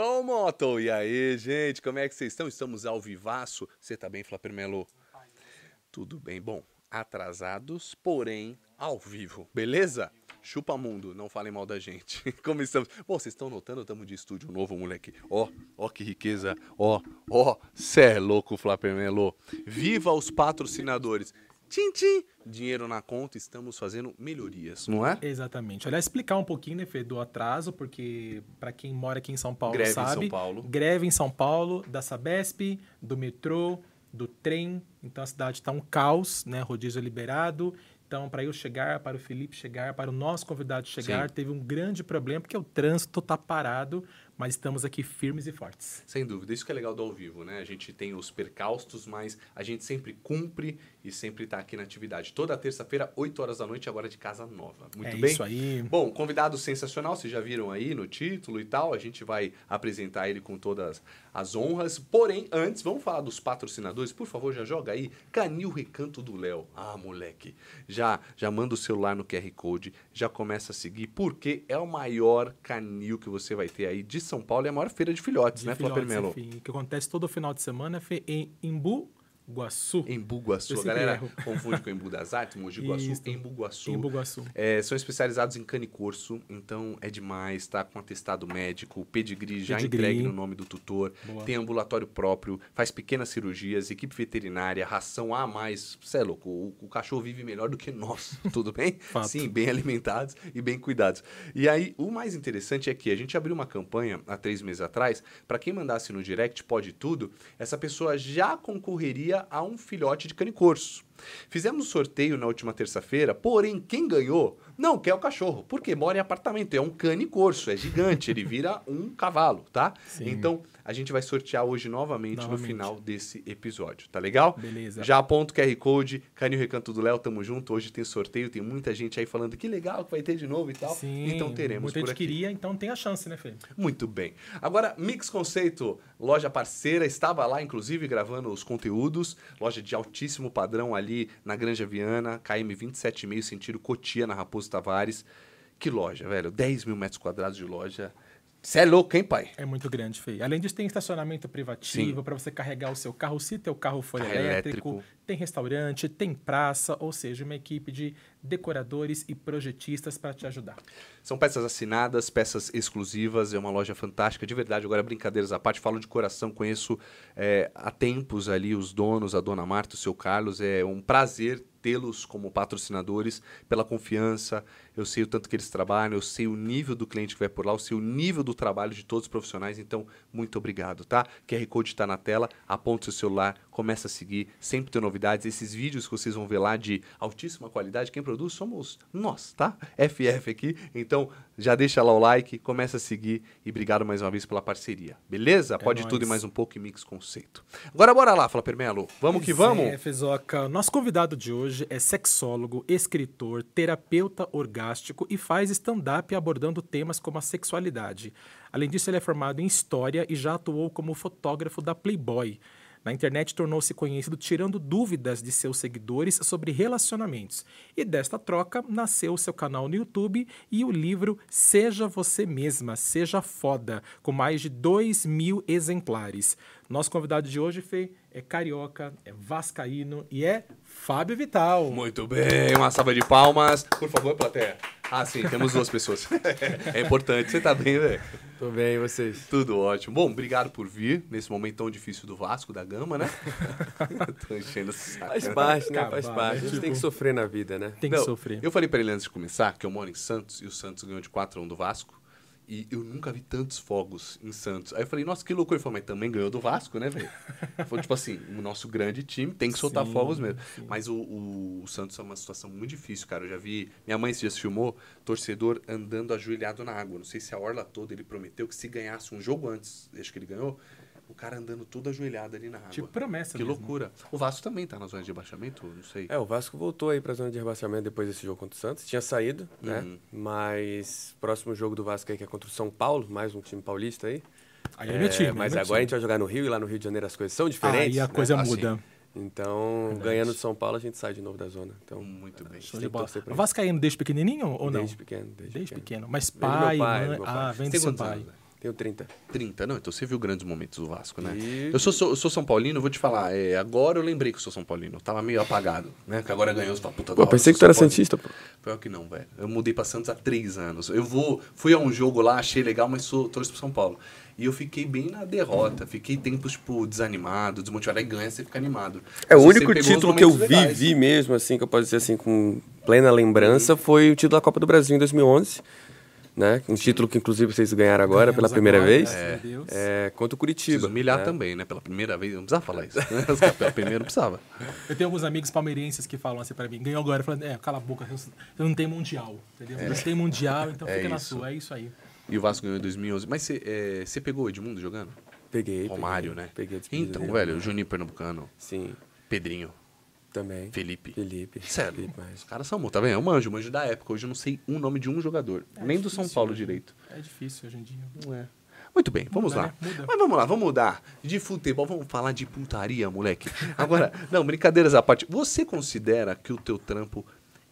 Hello, Moto! E aí, gente, como é que vocês estão? Estamos ao vivaço. Você tá bem, Flapper Melo? Tudo bem. Bom, atrasados, porém ao vivo, beleza? Chupa mundo, não falem mal da gente. Como estamos? Bom, vocês estão notando, estamos de estúdio novo, moleque. Ó, ó que riqueza. Ó, ó, cê é louco, Flapper Melo. Viva os patrocinadores. Tchim, tchim, dinheiro na conta, estamos fazendo melhorias, não é? Exatamente. Aliás, explicar um pouquinho, né, Fê, do atraso, porque para quem mora aqui em São Paulo Greve em sabe, São Paulo. greve em São Paulo, da Sabesp, do metrô, do trem. Então a cidade está um caos, né? Rodízio liberado. Então, para eu chegar, para o Felipe chegar, para o nosso convidado chegar, Sim. teve um grande problema, porque o trânsito está parado, mas estamos aqui firmes e fortes. Sem dúvida, isso que é legal do ao vivo, né? A gente tem os percaustos, mas a gente sempre cumpre e sempre está aqui na atividade. Toda terça-feira, 8 horas da noite, agora de casa nova. Muito é bem? isso aí. Bom, convidado sensacional, vocês já viram aí no título e tal. A gente vai apresentar ele com todas as honras. Porém, antes, vamos falar dos patrocinadores. Por favor, já joga aí Canil Recanto do Léo. Ah, moleque. Já, já manda o celular no QR Code, já começa a seguir, porque é o maior canil que você vai ter aí de São Paulo e a maior feira de filhotes, De né, Flapper Melo? que acontece todo final de semana Fê, em Imbu, Guaçu. Embu Guaçu. A galera erro. confunde com Embu das Artes, Mogi Guaçu, Isso. Embu Guaçu. Embu Guaçu. É, são especializados em cane corso, então é demais, tá com atestado médico, pedigree já Pedigree. entregue no nome do tutor, Boa. tem ambulatório próprio, faz pequenas cirurgias, equipe veterinária, ração A mais. Você é louco, o, o cachorro vive melhor do que nós, tudo bem? Sim, bem alimentados e bem cuidados. E aí, o mais interessante é que a gente abriu uma campanha há três meses atrás, para quem mandasse no direct, pode tudo, essa pessoa já concorreria a um filhote de cane corso. Fizemos o sorteio na última terça-feira, porém, quem ganhou não quer o cachorro, porque mora em apartamento, é um cane corso, é gigante, ele vira um cavalo, tá? Sim. Então, a gente vai sortear hoje novamente, no Novamente. final desse episódio, tá legal? Beleza. Já aponta o QR Code, Canil Recanto do Léo, tamo junto. Hoje tem sorteio, tem muita gente aí falando que legal que vai ter de novo e tal. Sim, então teremos muita por gente aqui. queria, então tem a chance, né, Fê? Muito bem. Agora, Mix Conceito, loja parceira, estava lá, inclusive, gravando os conteúdos. Loja de altíssimo padrão ali na Granja Viana, KM 27,5, sentido Cotia, na Raposo Tavares. Que loja, velho? 10 mil metros quadrados de loja. Você é louco, hein, pai? É muito grande, Fê. Além disso, tem estacionamento privativo para você carregar o seu carro, se teu carro for elétrico. elétrico. Tem restaurante, tem praça, ou seja, uma equipe de decoradores e projetistas para te ajudar. São peças assinadas, peças exclusivas, é uma loja fantástica, de verdade. Agora, brincadeiras à parte, falo de coração, conheço é, há tempos ali os donos, a dona Marta, o seu Carlos. É um prazer tê-los como patrocinadores, pela confiança. Eu sei o tanto que eles trabalham, eu sei o nível do cliente que vai por lá, eu sei o nível do trabalho de todos os profissionais. Então, muito obrigado, tá? QR Code está na tela, aponta seu celular, começa a seguir, sempre tem novidades. Esses vídeos que vocês vão ver lá de altíssima qualidade, quem produz somos nós, tá? FF aqui. Então, já deixa lá o like, começa a seguir e obrigado mais uma vez pela parceria. Beleza? Pode nóis. tudo e mais um pouco em Mix Conceito. Agora bora lá, Fala Permelo. Vamos que Pois vamos? É, Fezoca. Nosso convidado de hoje é sexólogo, escritor, terapeuta orgástico e faz stand-up abordando temas como a sexualidade. Além disso, ele é formado em História e já atuou como fotógrafo da Playboy. Na internet tornou-se conhecido tirando dúvidas de seus seguidores sobre relacionamentos. E desta troca nasceu seu canal no YouTube e o livro Seja Você Mesma, Seja Foda, com mais de 2 mil exemplares. Nosso convidado de hoje, Fê, é carioca, é vascaíno e é Fábio Vital. Muito bem, uma salva de palmas. Por favor, plateia. Ah, sim, temos duas pessoas. é importante. Você tá bem, velho? Tô bem, e vocês? Tudo ótimo. Bom, obrigado por vir nesse momento tão difícil do Vasco, da Gama, né? Tô enchendo o saco. Faz parte, né? Faz parte. né? A gente Tipo- tem que sofrer na vida, né? Tem que Não, sofrer. Eu falei pra ele antes de começar que eu moro em Santos e o Santos ganhou de 4 a 1 do Vasco. E eu nunca vi tantos fogos em Santos. Aí eu falei, nossa, que loucura. Ele falou, mas também ganhou do Vasco, né, velho? Foi tipo assim, o nosso grande time tem que soltar Sim, fogos mesmo. sim. Mas o, o- o Santos é uma situação muito difícil, cara. Eu já vi. Minha mãe se já filmou, torcedor andando ajoelhado na água. Não sei se a orla toda ele prometeu que se ganhasse um jogo antes, acho que ele ganhou, o cara andando todo ajoelhado ali na água. Tipo promessa que mesmo. loucura. O Vasco também tá na zona de abaixamento? Não sei. É, o Vasco voltou aí pra zona de rebaixamento depois desse jogo contra o Santos. Tinha saído, né? Uhum. Mas próximo jogo do Vasco aí que é contra o São Paulo, mais um time paulista aí. Aí é meu time. mas é meu agora a gente time. vai jogar no Rio e lá no Rio de Janeiro as coisas são diferentes. Aí a né? coisa Assim. muda. Então, Verdade. ganhando de São Paulo, a gente sai de novo da zona. Então, Muito bem. Show de bola. Vascaíno desde pequenininho ou não? Desde pequeno. Desde, Desde pequeno. pequeno. Mas Vem do meu pai, pai, mãe... do meu pai. Ah, vem do Tem seu pai. anos, velho? Tenho 30. 30, não, então você viu grandes momentos do Vasco, né? E- Eu sou, sou, eu sou São Paulino, vou te falar, é, agora eu lembrei que eu sou São Paulino. Eu tava meio apagado, né? Que agora ganhou, você fala, puta, Pô, hora, pensei que tu era Paulino. Santista, pô. Pior que não, velho. Eu mudei pra Santos há três anos. Eu vou, fui a um jogo lá, achei legal, mas sou torço pro São Paulo. E eu fiquei bem na derrota. Fiquei tempos, tipo, desanimado, desmotivado. Aí ganha, você fica animado. É, o único os título que eu momentos vi, legais. vi mesmo, assim, que eu posso dizer assim, com plena lembrança, foi o título da Copa do Brasil em 2011. Né? Um título que, inclusive, vocês ganharam agora pela Ganhamos primeira agora, vez. Deus. É, contra o Curitiba. Preciso humilhar né? também, né? Pela primeira vez. Não precisava falar isso. Né? Pela primeira não precisava. Eu tenho alguns amigos palmeirenses que falam assim pra mim, ganhou agora, falando, é, cala a boca, você não tem mundial, entendeu? Você tem mundial, então É fica na isso. sua, é isso aí. E o Vasco ganhou em 2011. Mas você é, pegou o Edmundo jogando? Peguei. Romário, peguei, né? Peguei a despedida Então, velho, Juninho Pernambucano, Sim, Pedrinho, também. Felipe. Felipe. Sério, Felipe, os mas... caras são bons, tá vendo? Eu manjo, manjo da época. Hoje eu não sei um nome de um jogador. nem do São difícil, Paulo né? direito. É difícil hoje em dia. Não é. Muito bem, vamos Muda, lá. né? Mas vamos lá, vamos mudar de futebol, vamos falar de putaria, moleque. Agora, não, brincadeiras à parte. Você considera que o teu trampo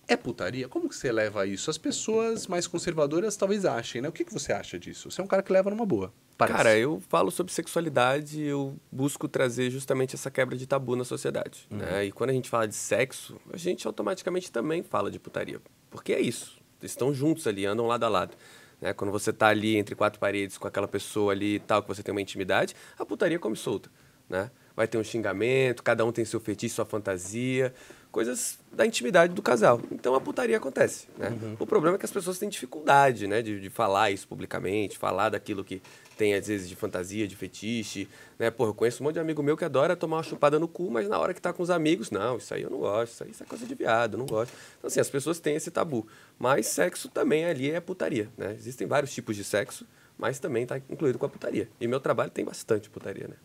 é putaria? Como que você leva isso? As pessoas mais conservadoras talvez achem, né? O que, que você acha disso? Você é um cara que leva numa boa. Parece. Cara, eu falo sobre sexualidade, eu busco trazer justamente essa quebra de tabu na sociedade. Uhum. Né? E quando a gente fala de sexo, a gente automaticamente também fala de putaria. Porque é isso. Eles estão juntos ali, andam lado a lado. Né? Quando você tá ali entre quatro paredes com aquela pessoa ali e tal, que você tem uma intimidade, a putaria come solta. Né? Vai ter um xingamento, cada um tem seu fetiche, sua fantasia, coisas da intimidade do casal. Então a putaria acontece. Né? O problema é que as pessoas têm dificuldade né? de, de falar isso publicamente, falar daquilo que tem, às vezes, de fantasia, de fetiche. Né? Pô, eu conheço um monte de amigo meu que adora tomar uma chupada no cu, mas na hora que tá com os amigos, não, isso aí eu não gosto, isso aí isso é coisa de viado, eu não gosto. Então, assim, as pessoas têm esse tabu. Mas sexo também ali é putaria, né? Existem vários tipos de sexo, mas também tá incluído com a putaria. E meu trabalho tem bastante putaria, né?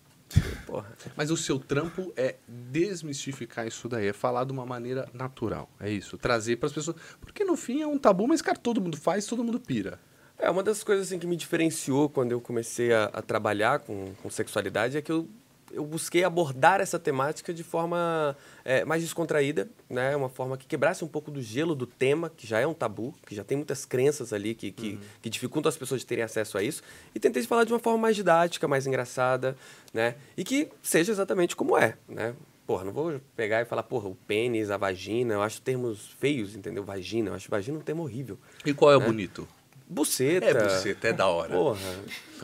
Porra. Mas o seu trampo é desmistificar isso daí, é falar de uma maneira natural. É isso, trazer para as pessoas. Porque no fim é um tabu, mas, cara, todo mundo faz, todo mundo pira. É, uma das coisas assim, que me diferenciou quando eu comecei a, a trabalhar com, com sexualidade é que eu, eu busquei abordar essa temática de forma é, mais descontraída, né? Uma forma que quebrasse um pouco do gelo do tema, que já é um tabu, que já tem muitas crenças ali que, que, que dificultam as pessoas de terem acesso a isso. E tentei falar de uma forma mais didática, mais engraçada, né? E que seja exatamente como é, né? Porra, não vou pegar e falar, porra, o pênis, a vagina, eu acho termos feios, entendeu? Vagina, eu acho vagina um termo horrível. E qual é o bonito? Buceta. É buceta, é da hora. Porra.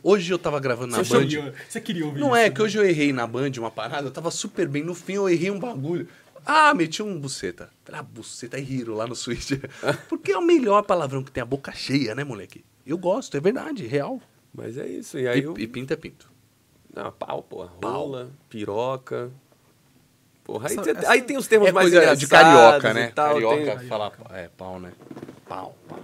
Hoje eu tava gravando na Você, Band. queria, você queria ouvir Não isso, é, né? que hoje eu errei na Band uma parada, eu tava super bem. No fim eu errei um bagulho. Ah, meti um buceta. Falei, ah, buceta e riro lá no Switch. Porque é o melhor palavrão que tem a boca cheia, né, moleque? Eu gosto, é verdade, real. Mas é isso. E aí E, eu. e pinto é pinto. Não, pau, porra. Pau. Rola, piroca. Porra, aí, Essa- tem- essa- aí tem os termos É mais coisa de carioca, né? tal, carioca tem- falar é pau, né? Pau, pau.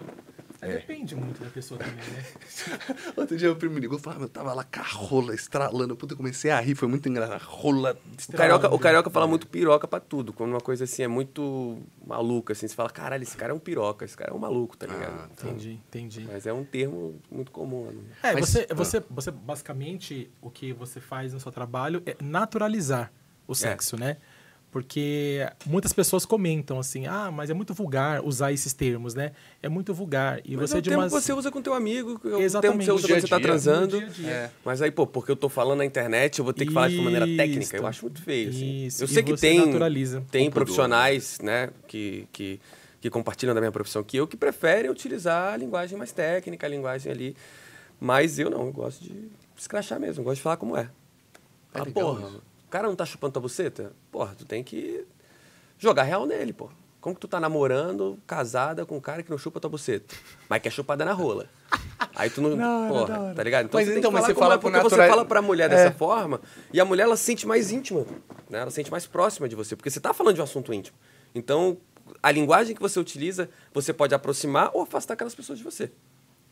É, Depende muito da pessoa também, né? Outro dia o primo me ligou e falou, ah, eu tava lá com a rola estralando. Puta, eu comecei a rir, foi muito engraçado. Rola O carioca, o carioca É. fala muito piroca pra tudo. Quando uma coisa assim é muito maluca, assim, você fala, caralho, esse cara é um piroca, esse cara é um maluco, tá ligado? Ah, Então, Entendi, entendi. Mas é um termo muito comum. Né? É, Mas- você, ah. você, você basicamente o que você faz no seu trabalho é naturalizar o sexo, né? Porque muitas pessoas comentam assim, ah, mas é muito vulgar usar esses termos, né? É muito vulgar. E Mas você é o de umas... que você usa com teu amigo, é o termo que Exatamente. você usa quando você tá dia. transando. Dia dia. É. Mas aí, pô, porque eu tô falando na internet, eu vou ter que falar de uma maneira técnica. Eu Isso. acho muito feio. Assim. Isso. Eu E sei que você tem, naturaliza. tem profissionais né, que, que, que compartilham da minha profissão que eu, que preferem utilizar a linguagem mais técnica, a linguagem ali. Mas eu não, eu gosto de escrachar mesmo, eu gosto de falar como é. É Ah, legal porra, isso. O cara não tá chupando tua buceta? Porra, tu tem que jogar real nele, pô. Como que tu tá namorando, casada com um cara que não chupa tua buceta? Mas quer chupada na rola. Aí tu não. Hora, porra, da hora. tá ligado? Mas você então, mas você fala é, porque você natural- fala pra mulher É. dessa forma e a mulher ela se sente mais íntima, né? Ela se sente mais próxima de você, porque você tá falando de um assunto íntimo. Então, a linguagem que você utiliza, você pode aproximar ou afastar aquelas pessoas de você.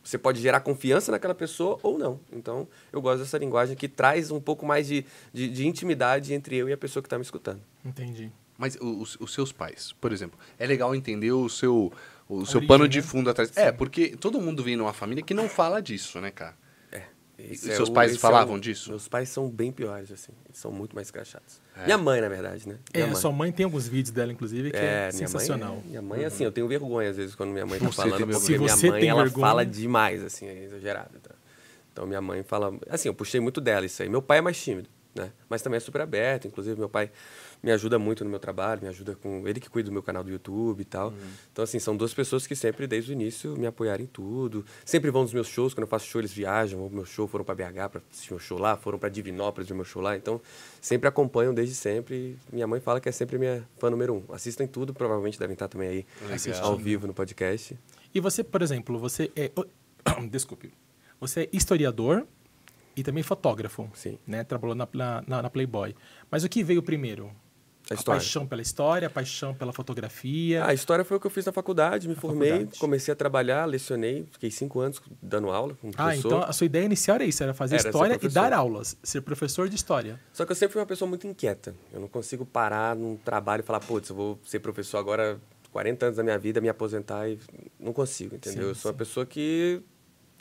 Você pode gerar confiança naquela pessoa ou não. Então, eu gosto dessa linguagem que traz um pouco mais de, de, de intimidade entre eu e a pessoa que está me escutando. Entendi. Mas o- os, os seus pais, por exemplo, é legal entender o seu, o seu pano de né? fundo atrás. É, porque todo mundo vem numa família que não fala disso, né, cara? É. E esse seus o- pais falavam o- disso? Meus pais são bem piores, assim. Eles são muito mais crachados. É. Minha mãe, na verdade, né? É, Minha a mãe. sua mãe tem alguns vídeos dela, inclusive, que é, minha sensacional. Mãe, minha mãe, assim, eu tenho vergonha às vezes quando minha mãe tá Você tem falando, vergonha. porque Se minha você mãe, tem ela vergonha- fala demais, assim, é exagerado. Tá? Então minha mãe fala, assim, eu puxei muito dela isso aí. Meu pai é mais tímido, né? Mas também é super aberto, inclusive meu pai me ajuda muito no meu trabalho, me ajuda com ele que cuida do meu canal do YouTube e tal. Uhum. Então assim, são duas pessoas que sempre desde o início me apoiaram em tudo. Sempre vão nos meus shows, quando eu faço show eles viajam, vão pro meu show, foram para BH para assistir meu show lá, foram para Divinópolis ver meu show lá. Então, sempre acompanham desde sempre. Minha mãe fala que é sempre minha fã número um. Assistem tudo, provavelmente devem estar também aí Legal. ao vivo no podcast. E você, por exemplo, você é desculpe. Você é historiador, e também fotógrafo. Sim. Né? Trabalhou na, na, na Playboy. Mas o que veio primeiro? A, a paixão pela história, a paixão pela fotografia. a história foi o que eu fiz na faculdade, me formei, faculdade. comecei a trabalhar, lecionei, fiquei cinco anos dando aula como Ah, então a sua ideia inicial era isso, era fazer era história e dar aulas, ser professor de história. Só que eu sempre fui uma pessoa muito inquieta. Eu não consigo parar num trabalho e falar, putz, eu vou ser professor agora 40 anos da minha vida, me aposentar e não consigo, entendeu? Sim, eu sou sim. uma pessoa que,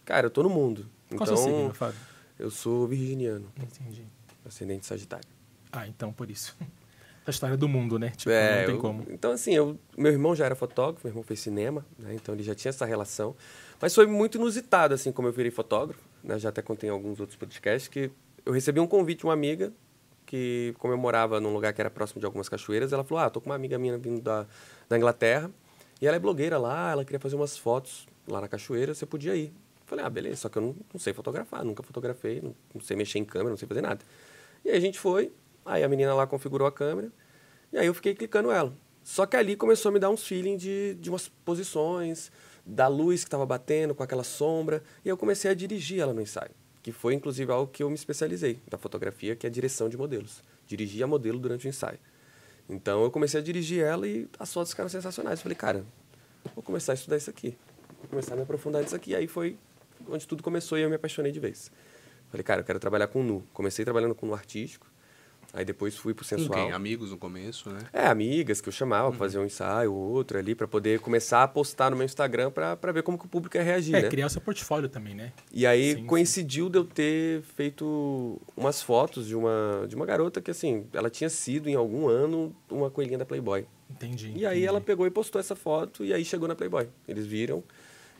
cara, eu tô no mundo. Qual então, seu signo, Fábio? Eu sou virginiano. Entendi. Ascendente Sagitário. Ah, então por isso. A história do mundo, né? Tipo, é, não tem eu, como. Então, assim, eu, meu irmão já era fotógrafo, meu irmão fez cinema, né? Então ele já tinha essa relação. Mas foi muito inusitado, assim, como eu virei fotógrafo. Né? Já até contei em alguns outros podcasts que eu recebi um convite de uma amiga que, como eu morava num lugar que era próximo de algumas cachoeiras, ela falou: Ah, tô com uma amiga minha vindo da, da Inglaterra e ela é blogueira lá, ela queria fazer umas fotos lá na cachoeira, você podia ir. Falei, ah, beleza, só que eu não, não sei fotografar, nunca fotografei, não, não, sei mexer em câmera, não sei fazer nada. E aí a gente foi, aí a menina lá configurou a câmera, e aí eu fiquei clicando ela. Só que ali começou a me dar uns feeling de, de umas posições, da luz que estava batendo com aquela sombra, e eu comecei a dirigir ela no ensaio, que foi inclusive algo que eu me especializei, da fotografia, que é a direção de modelos. Dirigir a modelo durante o ensaio. Então eu comecei a dirigir ela e as fotos ficaram sensacionais. Eu falei, cara, vou começar a estudar isso aqui. Vou começar a me aprofundar nisso aqui. E aí foi onde tudo começou e eu me apaixonei de vez. Falei, cara, eu quero trabalhar com nu. Comecei trabalhando com nu artístico, aí depois fui pro sensual. Com quem? Amigos no começo, né? É, amigas que eu chamava uhum. pra fazer um ensaio ou outro ali, para poder começar a postar no meu Instagram para ver como que o público ia reagir, é, né? criar o seu portfólio também, né? E aí sim, coincidiu sim. de eu ter feito umas fotos de uma, de uma garota que, assim, ela tinha sido em algum ano uma coelhinha da Playboy. Entendi. E aí entendi. ela pegou e postou essa foto e aí chegou na Playboy. Eles viram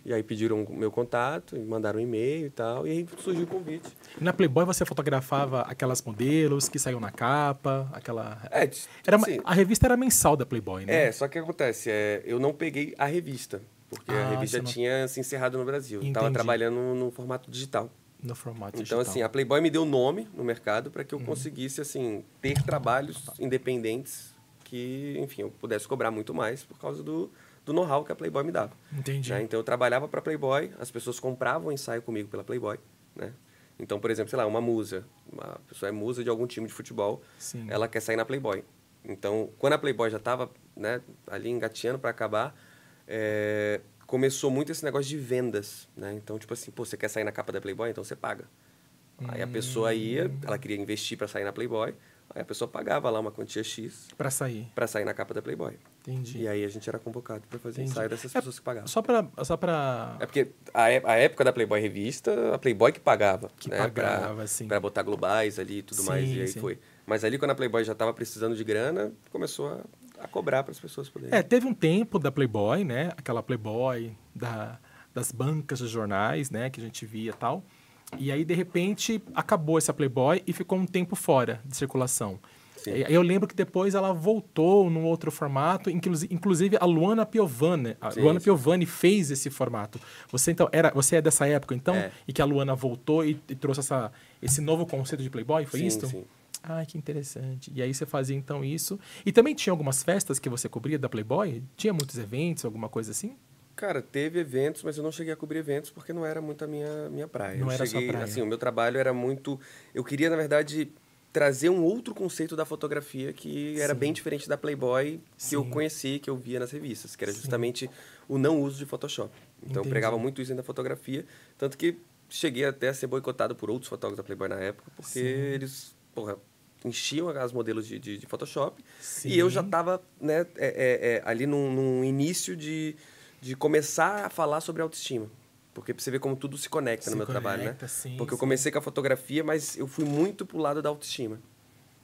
e aí pediram o meu contato, mandaram um e-mail e tal, e aí surgiu o convite. E na Playboy você fotografava aquelas modelos que saíam na capa, aquela... É, era assim, A revista era mensal da Playboy, né? É, só que acontece, é, eu não peguei a revista, porque ah, a revista já não... tinha se encerrado no Brasil. Estava trabalhando no formato digital. No formato então, digital. Então, assim, a Playboy me deu nome no mercado para que eu uhum. conseguisse, assim, ter trabalhos independentes que, enfim, eu pudesse cobrar muito mais por causa do do know-how que a Playboy me dava. Entendi. Né? Então eu trabalhava para Playboy, as pessoas compravam o ensaio comigo pela Playboy, né? Então, por exemplo, sei lá, uma musa, uma pessoa é musa de algum time de futebol, Sim. ela quer sair na Playboy. Então, quando a Playboy já estava né, ali engateando para acabar, é, começou muito esse negócio de vendas, né? Então, tipo assim, pô, você quer sair na capa da Playboy, então você paga. Hum. Aí a pessoa ia, hum. ela queria investir para sair na Playboy, Aí a pessoa pagava lá uma quantia X. Para sair. Para sair na capa da Playboy. Entendi. E aí a gente era convocado para fazer Entendi. ensaio dessas é, pessoas que pagavam. Só para. Só pra... É porque a, a época da Playboy Revista, a Playboy que pagava. Que né? pagava, pra, sim. Para botar globais ali e tudo sim, mais. E aí sim. foi. Mas ali, quando a Playboy já estava precisando de grana, começou a, a cobrar para as pessoas poderem. É, teve um tempo da Playboy, né? Aquela Playboy da, das bancas de jornais, né? Que a gente via e tal. E aí, de repente, acabou essa Playboy e ficou um tempo fora de circulação. Sim. Eu lembro que depois ela voltou num outro formato, inclusive a Luana Piovani, a sim, Luana sim. Piovani fez esse formato. Você então era, você é dessa época então, é. e que a Luana voltou e, e, trouxe essa, esse novo conceito de Playboy, foi isso? Sim. Ai, que interessante. E aí você fazia então isso. E também tinha algumas festas que você cobria da Playboy? Tinha muitos eventos, alguma coisa assim? Cara, teve eventos, mas eu não cheguei a cobrir eventos porque não era muito a minha, minha praia. Não eu era cheguei, praia. Assim, o meu trabalho era muito... Eu queria, na verdade, trazer um outro conceito da fotografia que era Sim. bem diferente da Playboy que Sim. eu conheci, que eu via nas revistas, que era justamente Sim. o não uso de Photoshop. Então Entendi. eu pregava muito isso na fotografia, tanto que cheguei até a ser boicotado por outros fotógrafos da Playboy na época, porque eles, porra, enchiam as modelos de, de, de Photoshop e eu já estava né, é, é, é, ali num, num início de, de começar a falar sobre autoestima. Porque você vê como tudo se conecta se no meu conecta, trabalho, né? Sim, Porque sim. eu comecei com a fotografia, mas eu fui muito pro lado da autoestima,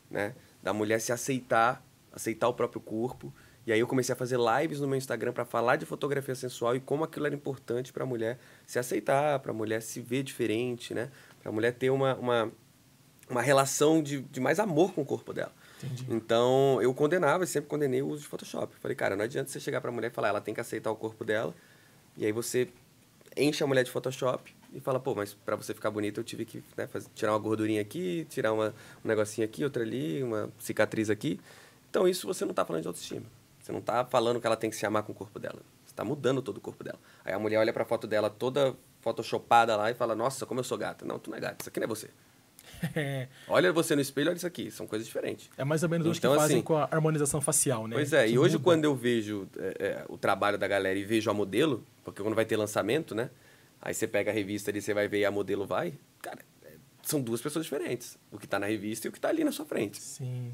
né? Da mulher se aceitar, aceitar o próprio corpo E aí eu comecei a fazer lives no meu Instagram para falar de fotografia sensual e como aquilo era importante para a mulher se aceitar, para a mulher se ver diferente, né? Para a mulher ter uma, uma, uma relação de, de mais amor com o corpo dela. Entendi. Então, eu condenava, sempre condenei o uso de Photoshop. Falei, cara, não adianta você chegar pra mulher e falar, ela tem que aceitar o corpo dela. E aí você enche a mulher de Photoshop e fala, pô, mas pra você ficar bonita eu tive que né, fazer, tirar uma gordurinha aqui, tirar uma, um negocinho aqui, outra ali, uma cicatriz aqui. Então, isso você não tá falando de autoestima. Você não tá falando que ela tem que se amar com o corpo dela. Você tá mudando todo o corpo dela. Aí a mulher olha pra foto dela toda photoshopada lá e fala, nossa, como eu sou gata. Não, tu não é gata, isso aqui não é você. É, Olha você no espelho, olha isso aqui. São coisas diferentes. é mais ou menos hoje Então, que fazem assim- com a harmonização facial, né? Pois é, Que e hoje muda. quando eu vejo é, é, o trabalho da galera e vejo a modelo, porque quando vai ter lançamento, né? Aí você pega a revista ali, você vai ver e a modelo vai. Cara, é, são duas pessoas diferentes. O que tá na revista e o que tá ali na sua frente. Sim.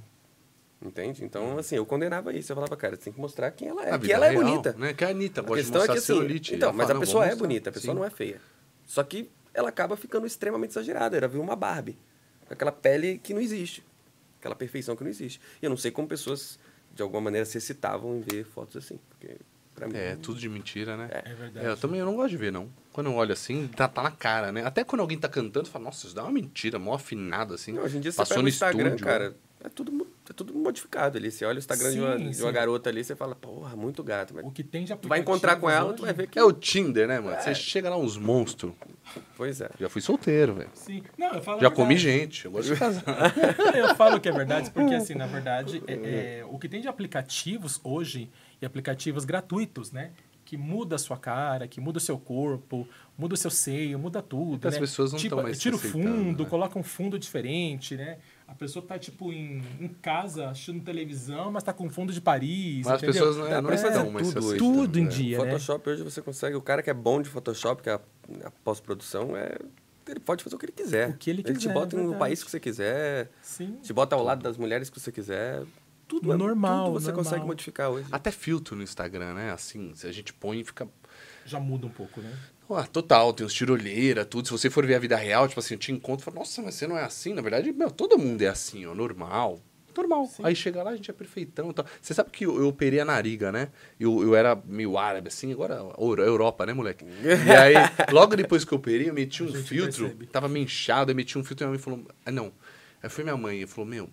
Entende? Então, assim, eu condenava isso. Eu falava, cara, você tem que mostrar quem ela é. Na que ela é real, bonita. Né? Que a Anitta A questão é que assim. Então, mas fala, a "Não, pessoa é mostrar." bonita, a pessoa Sim. não é feia. Só que ela acaba ficando extremamente exagerada. Ela viu uma Barbie. Com aquela pele que não existe. Aquela perfeição que não existe. E eu não sei como pessoas, de alguma maneira, se excitavam em ver fotos assim. Porque, pra mim. É, tudo de mentira, né? É verdade. É, eu também eu não gosto de ver, não. Quando eu olho assim, tá, tá na cara, né? Até quando alguém tá cantando, eu falo, nossa, isso dá uma mentira, mó afinado, assim. Não, hoje em dia você Passou pega no Instagram, estúdio, cara, né? É tudo, é tudo modificado ali. Você olha o Instagram de, uma, Sim, de sim. uma garota ali, você fala, porra, muito gata. Mas O que tem de tu vai encontrar com ela, aplicativos tu vai hoje- ver que... É o Tinder, né, mano? Você chega lá uns monstros. Pois é. Já fui solteiro, velho. Sim. Não, eu falo Já verdade. comi gente, eu gosto de casar. Eu falo que é verdade, porque assim, na verdade, é, é, o que tem de aplicativos hoje, e aplicativos gratuitos, né? Que muda a sua cara, que muda o seu corpo, muda o seu seio, muda tudo. Né? pessoas não tipo, tão mais Tira o fundo, né? coloca um fundo diferente, né? A pessoa tá, tipo, em, em casa, assistindo televisão, mas tá com fundo de Paris, Mas as entendeu? pessoas não, é, não se tudo hoje, Tudo em né? dia, né? Photoshop hoje você consegue... O cara que é bom de Photoshop, que é a, a pós-produção, é... Ele pode fazer o que ele quiser. O que ele Ele quiser, te bota é no país que você quiser, Sim. te bota ao lado das mulheres que você quiser. Tudo é- Normal, Tudo você normal. consegue modificar hoje. Até filtro no Instagram, né? Assim, se a gente põe e fica. Já muda um pouco, né? Total, tem uns tirolheira, tudo. Se você for ver a vida real, tipo assim, eu te encontro e falo, nossa, mas você não é assim. Na verdade, meu, todo mundo é assim, ó, normal. Normal. Aí chega lá, a gente é perfeitão e tal. Você sabe que eu, eu operei a nariga, né? Eu, eu era meio árabe, assim, agora Euro- Europa, né, moleque? E aí, logo depois que eu operei, eu meti um filtro, percebe. tava meio inchado, eu meti um filtro e minha mãe falou, ah, não. Aí foi minha mãe e falou, meu,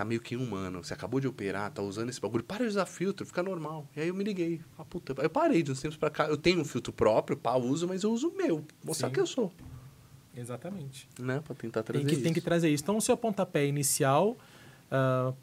tá meio que humano. Você acabou de operar, tá usando esse bagulho. Para de usar filtro, fica normal. E aí eu me liguei. Ah, puta. Eu parei de uns tempos pra cá. Eu tenho um filtro próprio, pá, uso, mas eu uso o meu. Mostrar Sim. que eu sou. Exatamente. Né? Pra tentar Tem trazer que, isso. tem que trazer isso. Então, o seu pontapé inicial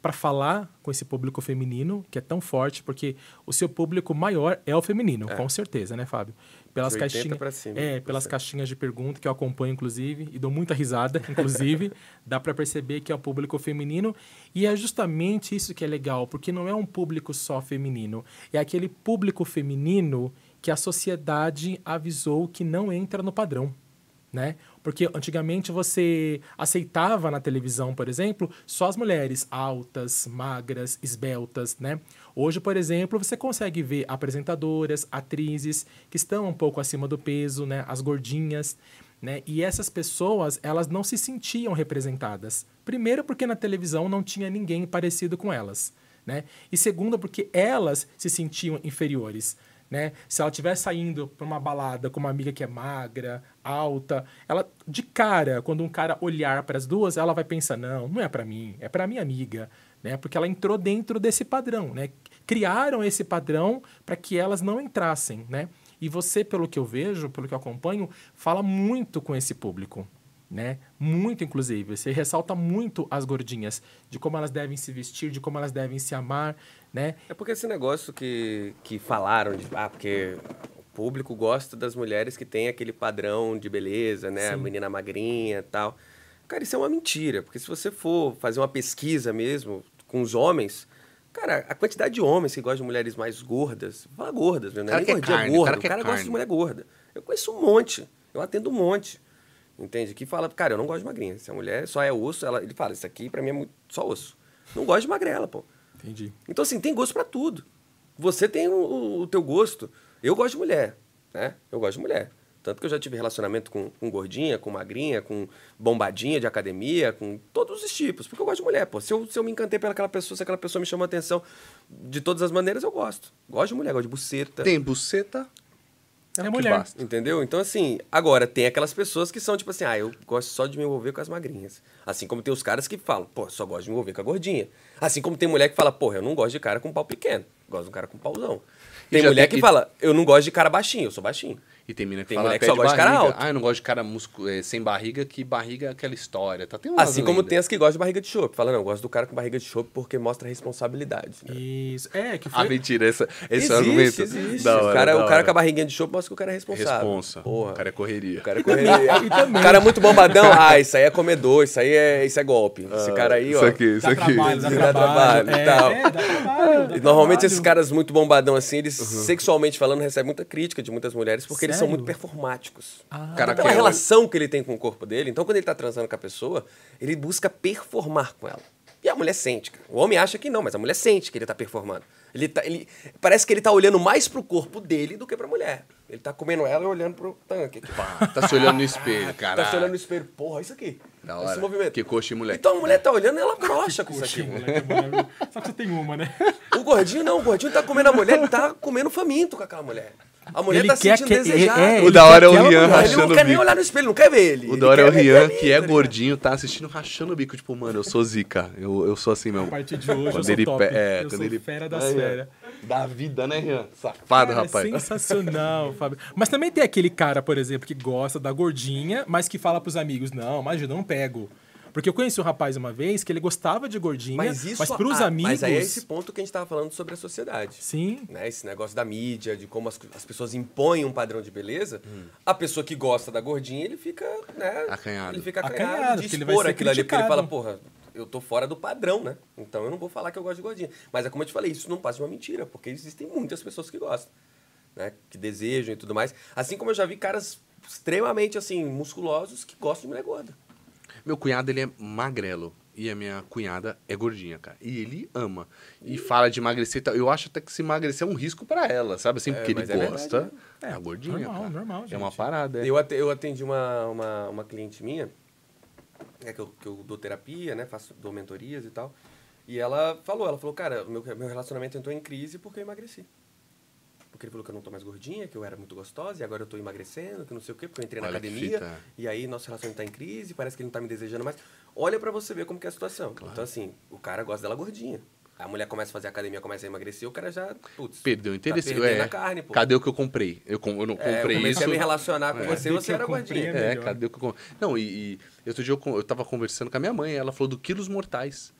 para falar com esse público feminino, que é tão forte, porque o seu público maior é o feminino, com certeza, né, Fábio? Pelas De 80 caixinhas, cima, é, pelas cento. caixinhas de pergunta que eu acompanho, inclusive, e dou muita risada, inclusive, dá para perceber que é o público feminino. E é justamente isso que é legal, porque não é um público só feminino, é aquele público feminino que a sociedade avisou que não entra no padrão né? Porque antigamente você aceitava na televisão, por exemplo, só as mulheres altas, magras, esbeltas, né? Hoje, por exemplo, você consegue ver apresentadoras, atrizes que estão um pouco acima do peso, né? As gordinhas, né? E essas pessoas, elas não se sentiam representadas. Primeiro porque na televisão não tinha ninguém parecido com elas, né? E segundo porque elas se sentiam inferiores né? Se ela estiver saindo para uma balada com uma amiga que é magra, alta, ela de cara, quando um cara olhar para as duas, ela vai pensar não, não é para mim, é para minha amiga, né? Porque ela entrou dentro desse padrão, né? Criaram esse padrão para que elas não entrassem, né? E você, pelo que eu vejo, pelo que eu acompanho, fala muito com esse público, né? Muito, inclusive. Você ressalta muito as gordinhas, de como elas devem se vestir, de como elas devem se amar, né? É porque esse negócio que, que falaram de. Ah, porque o público gosta das mulheres que têm aquele padrão de beleza, né? A Sim. menina magrinha e tal. Cara, isso é uma mentira. Porque se você for fazer uma pesquisa mesmo com os homens. Cara, a quantidade de homens que gostam de mulheres mais gordas, fala gordas, né? não é nem é gordinha carne, gorda, cara o é cara gosta de mulher gorda. Eu conheço um monte, eu atendo um monte, entende? Que fala, cara, eu não gosto de magrinha, se a mulher só é osso, ela, ele fala, isso aqui pra mim é muito- só osso. Não gosto de magrela, pô. Entendi. Então, assim, tem gosto pra tudo. Você tem o, o- o teu gosto. Eu gosto de mulher, né? Eu gosto de mulher. Tanto que eu já tive relacionamento com, com gordinha, com magrinha, com bombadinha de academia, com todos os tipos. Porque eu gosto de mulher, pô. Se eu, se eu me encantei pelaquela pessoa, se aquela pessoa me chamou a atenção de todas as maneiras, eu gosto. Gosto de mulher, gosto de buceta. Tem buceta. É, que mulher. basta. Entendeu? Então, assim, agora tem aquelas pessoas que são tipo assim, ah, eu gosto só de me envolver com as magrinhas. Assim como tem os caras que falam, pô, só gosto de me envolver com a gordinha. Assim como tem mulher que fala, porra, eu não gosto de cara com pau pequeno, gosto de um cara com pauzão. Tem mulher tem- que fala, eu não gosto de cara baixinho, eu sou baixinho. E tem mina que Tem fala mulher que só gosta de cara alto. Ah, eu não gosto de cara muscu- eh, sem barriga, que barriga é aquela história. Tá? Tem Assim como lendas. tem as que gostam de barriga de chope. Fala, não, eu gosto do cara com barriga de chope porque mostra responsabilidade. né? Isso. É, que foi. Ah, mentira, essa, esse existe, argumento. existe. Da hora, o cara, da o cara hora. com a barriguinha de chope mostra que o cara é responsável. Responsa. Porra. O cara é correria. O cara é correria. o cara é muito bombadão. Ah, isso aí é comedor, isso aí é, isso é golpe. Esse cara aí, ó. Isso aqui, isso Dá aqui. trabalho, dá Dá trabalho. trabalho é, e tal. é, dá trabalho. dá normalmente trabalho. esses caras muito bombadão assim, eles Uhum. sexualmente falando recebem muita crítica de muitas mulheres porque eles são muito performáticos. Ah, Cara, Pela que é- relação que ele tem com o corpo dele. Então, quando ele tá transando com a pessoa, ele busca performar com ela. E a mulher sente. cara. O homem acha que não, mas a mulher sente que ele tá performando. Ele tá, ele, parece que ele tá olhando mais pro corpo dele do que pra mulher. Ele tá comendo ela e olhando pro tanque. aqui. Tá se olhando no espelho, cara. Tá se olhando no espelho. Porra, isso aqui. Da Esse hora. movimento. Que coxa e moleque. Então a mulher tá olhando e ela brocha com isso aqui. moleque, é maravilhoso. Só que você tem uma, né? O gordinho não, o gordinho tá comendo a mulher, ele tá comendo faminto com aquela mulher. A mulher Ele tá quer sentindo que- desejada. é, O da hora é o quer aquela Rian mulher, Ele não rachando o quer nem bico. olhar no espelho, não quer ver ele. O da hora é quer o Rian, que é tá gordinho, tá assistindo rachando o bico. Tipo, mano, eu sou zica. Eu, eu sou assim A mesmo. partir de hoje eu Quando sou ele top. é, eu quando sou ele- fera Aí, ó. fera. Da vida, né, Rian? Safado, Cara, rapaz. sensacional, Fábio. Mas também tem aquele cara, por exemplo, que gosta da gordinha, mas que fala pros amigos, não, imagina, eu não pego. Porque eu conheci um rapaz uma vez que ele gostava de gordinha, mas, Mas isso. pros ah, amigos... Mas aí é esse ponto que a gente tava falando sobre a sociedade. Sim, Né? Esse negócio da mídia, de como as, as pessoas impõem um padrão de beleza. A pessoa que gosta da gordinha, ele fica, né? Acanhado. Ele fica Acanhado, acanhado, porque de ele vai expor ser aquilo ali, porque ele criticado. fala, porra, eu tô fora do padrão, né? Então eu não vou falar que eu gosto de gordinha. Mas é como eu te falei, isso não passa de uma mentira, porque existem muitas pessoas que gostam, né? Que desejam e tudo mais. Assim como eu já vi caras extremamente, assim, musculosos que gostam de mulher gorda. Meu cunhado, ele é magrelo. E a minha cunhada é gordinha, cara. E ele ama. E fala de emagrecer e tal. Eu acho até que se emagrecer é um risco pra ela, sabe? Assim, porque ele é verdade, gosta. né? É, a gordinha, normal, cara. normal, É uma gente. parada, é. Eu atendi uma, uma, uma cliente minha, é que eu, que eu dou terapia, né? Faço, dou mentorias e tal. E ela falou, ela falou, cara, meu, meu relacionamento entrou em crise porque eu emagreci. Porque ele falou que eu não tô mais gordinha, que eu era muito gostosa, e agora eu tô emagrecendo, que não sei o quê, porque eu entrei na Olha que academia, e aí nosso relacionamento tá em crise, parece que ele não tá me desejando mais. Olha pra você ver como que é a situação. Então, assim, o cara gosta dela gordinha. A mulher começa a fazer academia, começa a emagrecer, o cara já, putz, Perdeu o interesse. Tá é, a carne, pô. Cadê o que eu comprei? Eu, com- eu não É, comprei eu comecei isso. a me relacionar com É. você, você era comprei, né? É, melhor. cadê o que eu... com- Não, e, e outro dia eu, eu tava conversando com a minha mãe, ela falou do quilos mortais.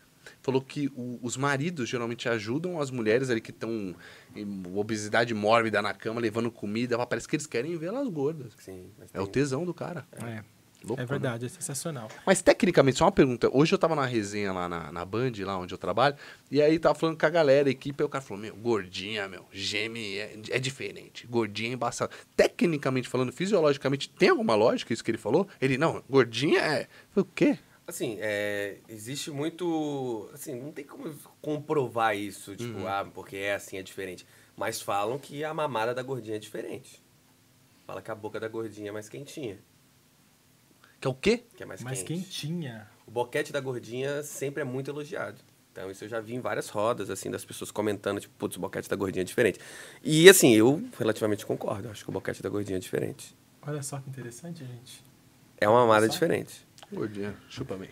Falou que o- os maridos geralmente ajudam as mulheres ali que estão em obesidade mórbida na cama, levando comida. Parece que eles querem ver elas gordas. Sim, mas É o tem- tesão do cara. é. Louco, é né? verdade, é sensacional. Mas tecnicamente, só uma pergunta. Hoje eu tava na resenha lá na, na Band, lá onde eu trabalho, e aí tava falando com a galera, a equipe, aí o cara falou, meu, gordinha, meu, geme é, é diferente. Gordinha é embaçado. Tecnicamente falando, fisiologicamente, tem alguma lógica isso que ele falou? Ele, não, gordinha é. Falei, o quê? Assim, é, existe muito. Assim, não tem como comprovar isso, tipo, ah, porque é assim, é diferente. Mas falam que a mamada da gordinha é diferente. Fala que a boca da gordinha é mais quentinha. Que é o quê? Que é mais, Mas quente. quentinha. O boquete da gordinha sempre é muito elogiado. Então, isso eu já vi em várias rodas, assim, das pessoas comentando, tipo, putz, o boquete da gordinha é diferente. E, assim, eu relativamente concordo. Eu acho que o boquete da gordinha é diferente. Olha só que interessante, gente. É uma mamada Só? diferente. Gordinha, chupa bem.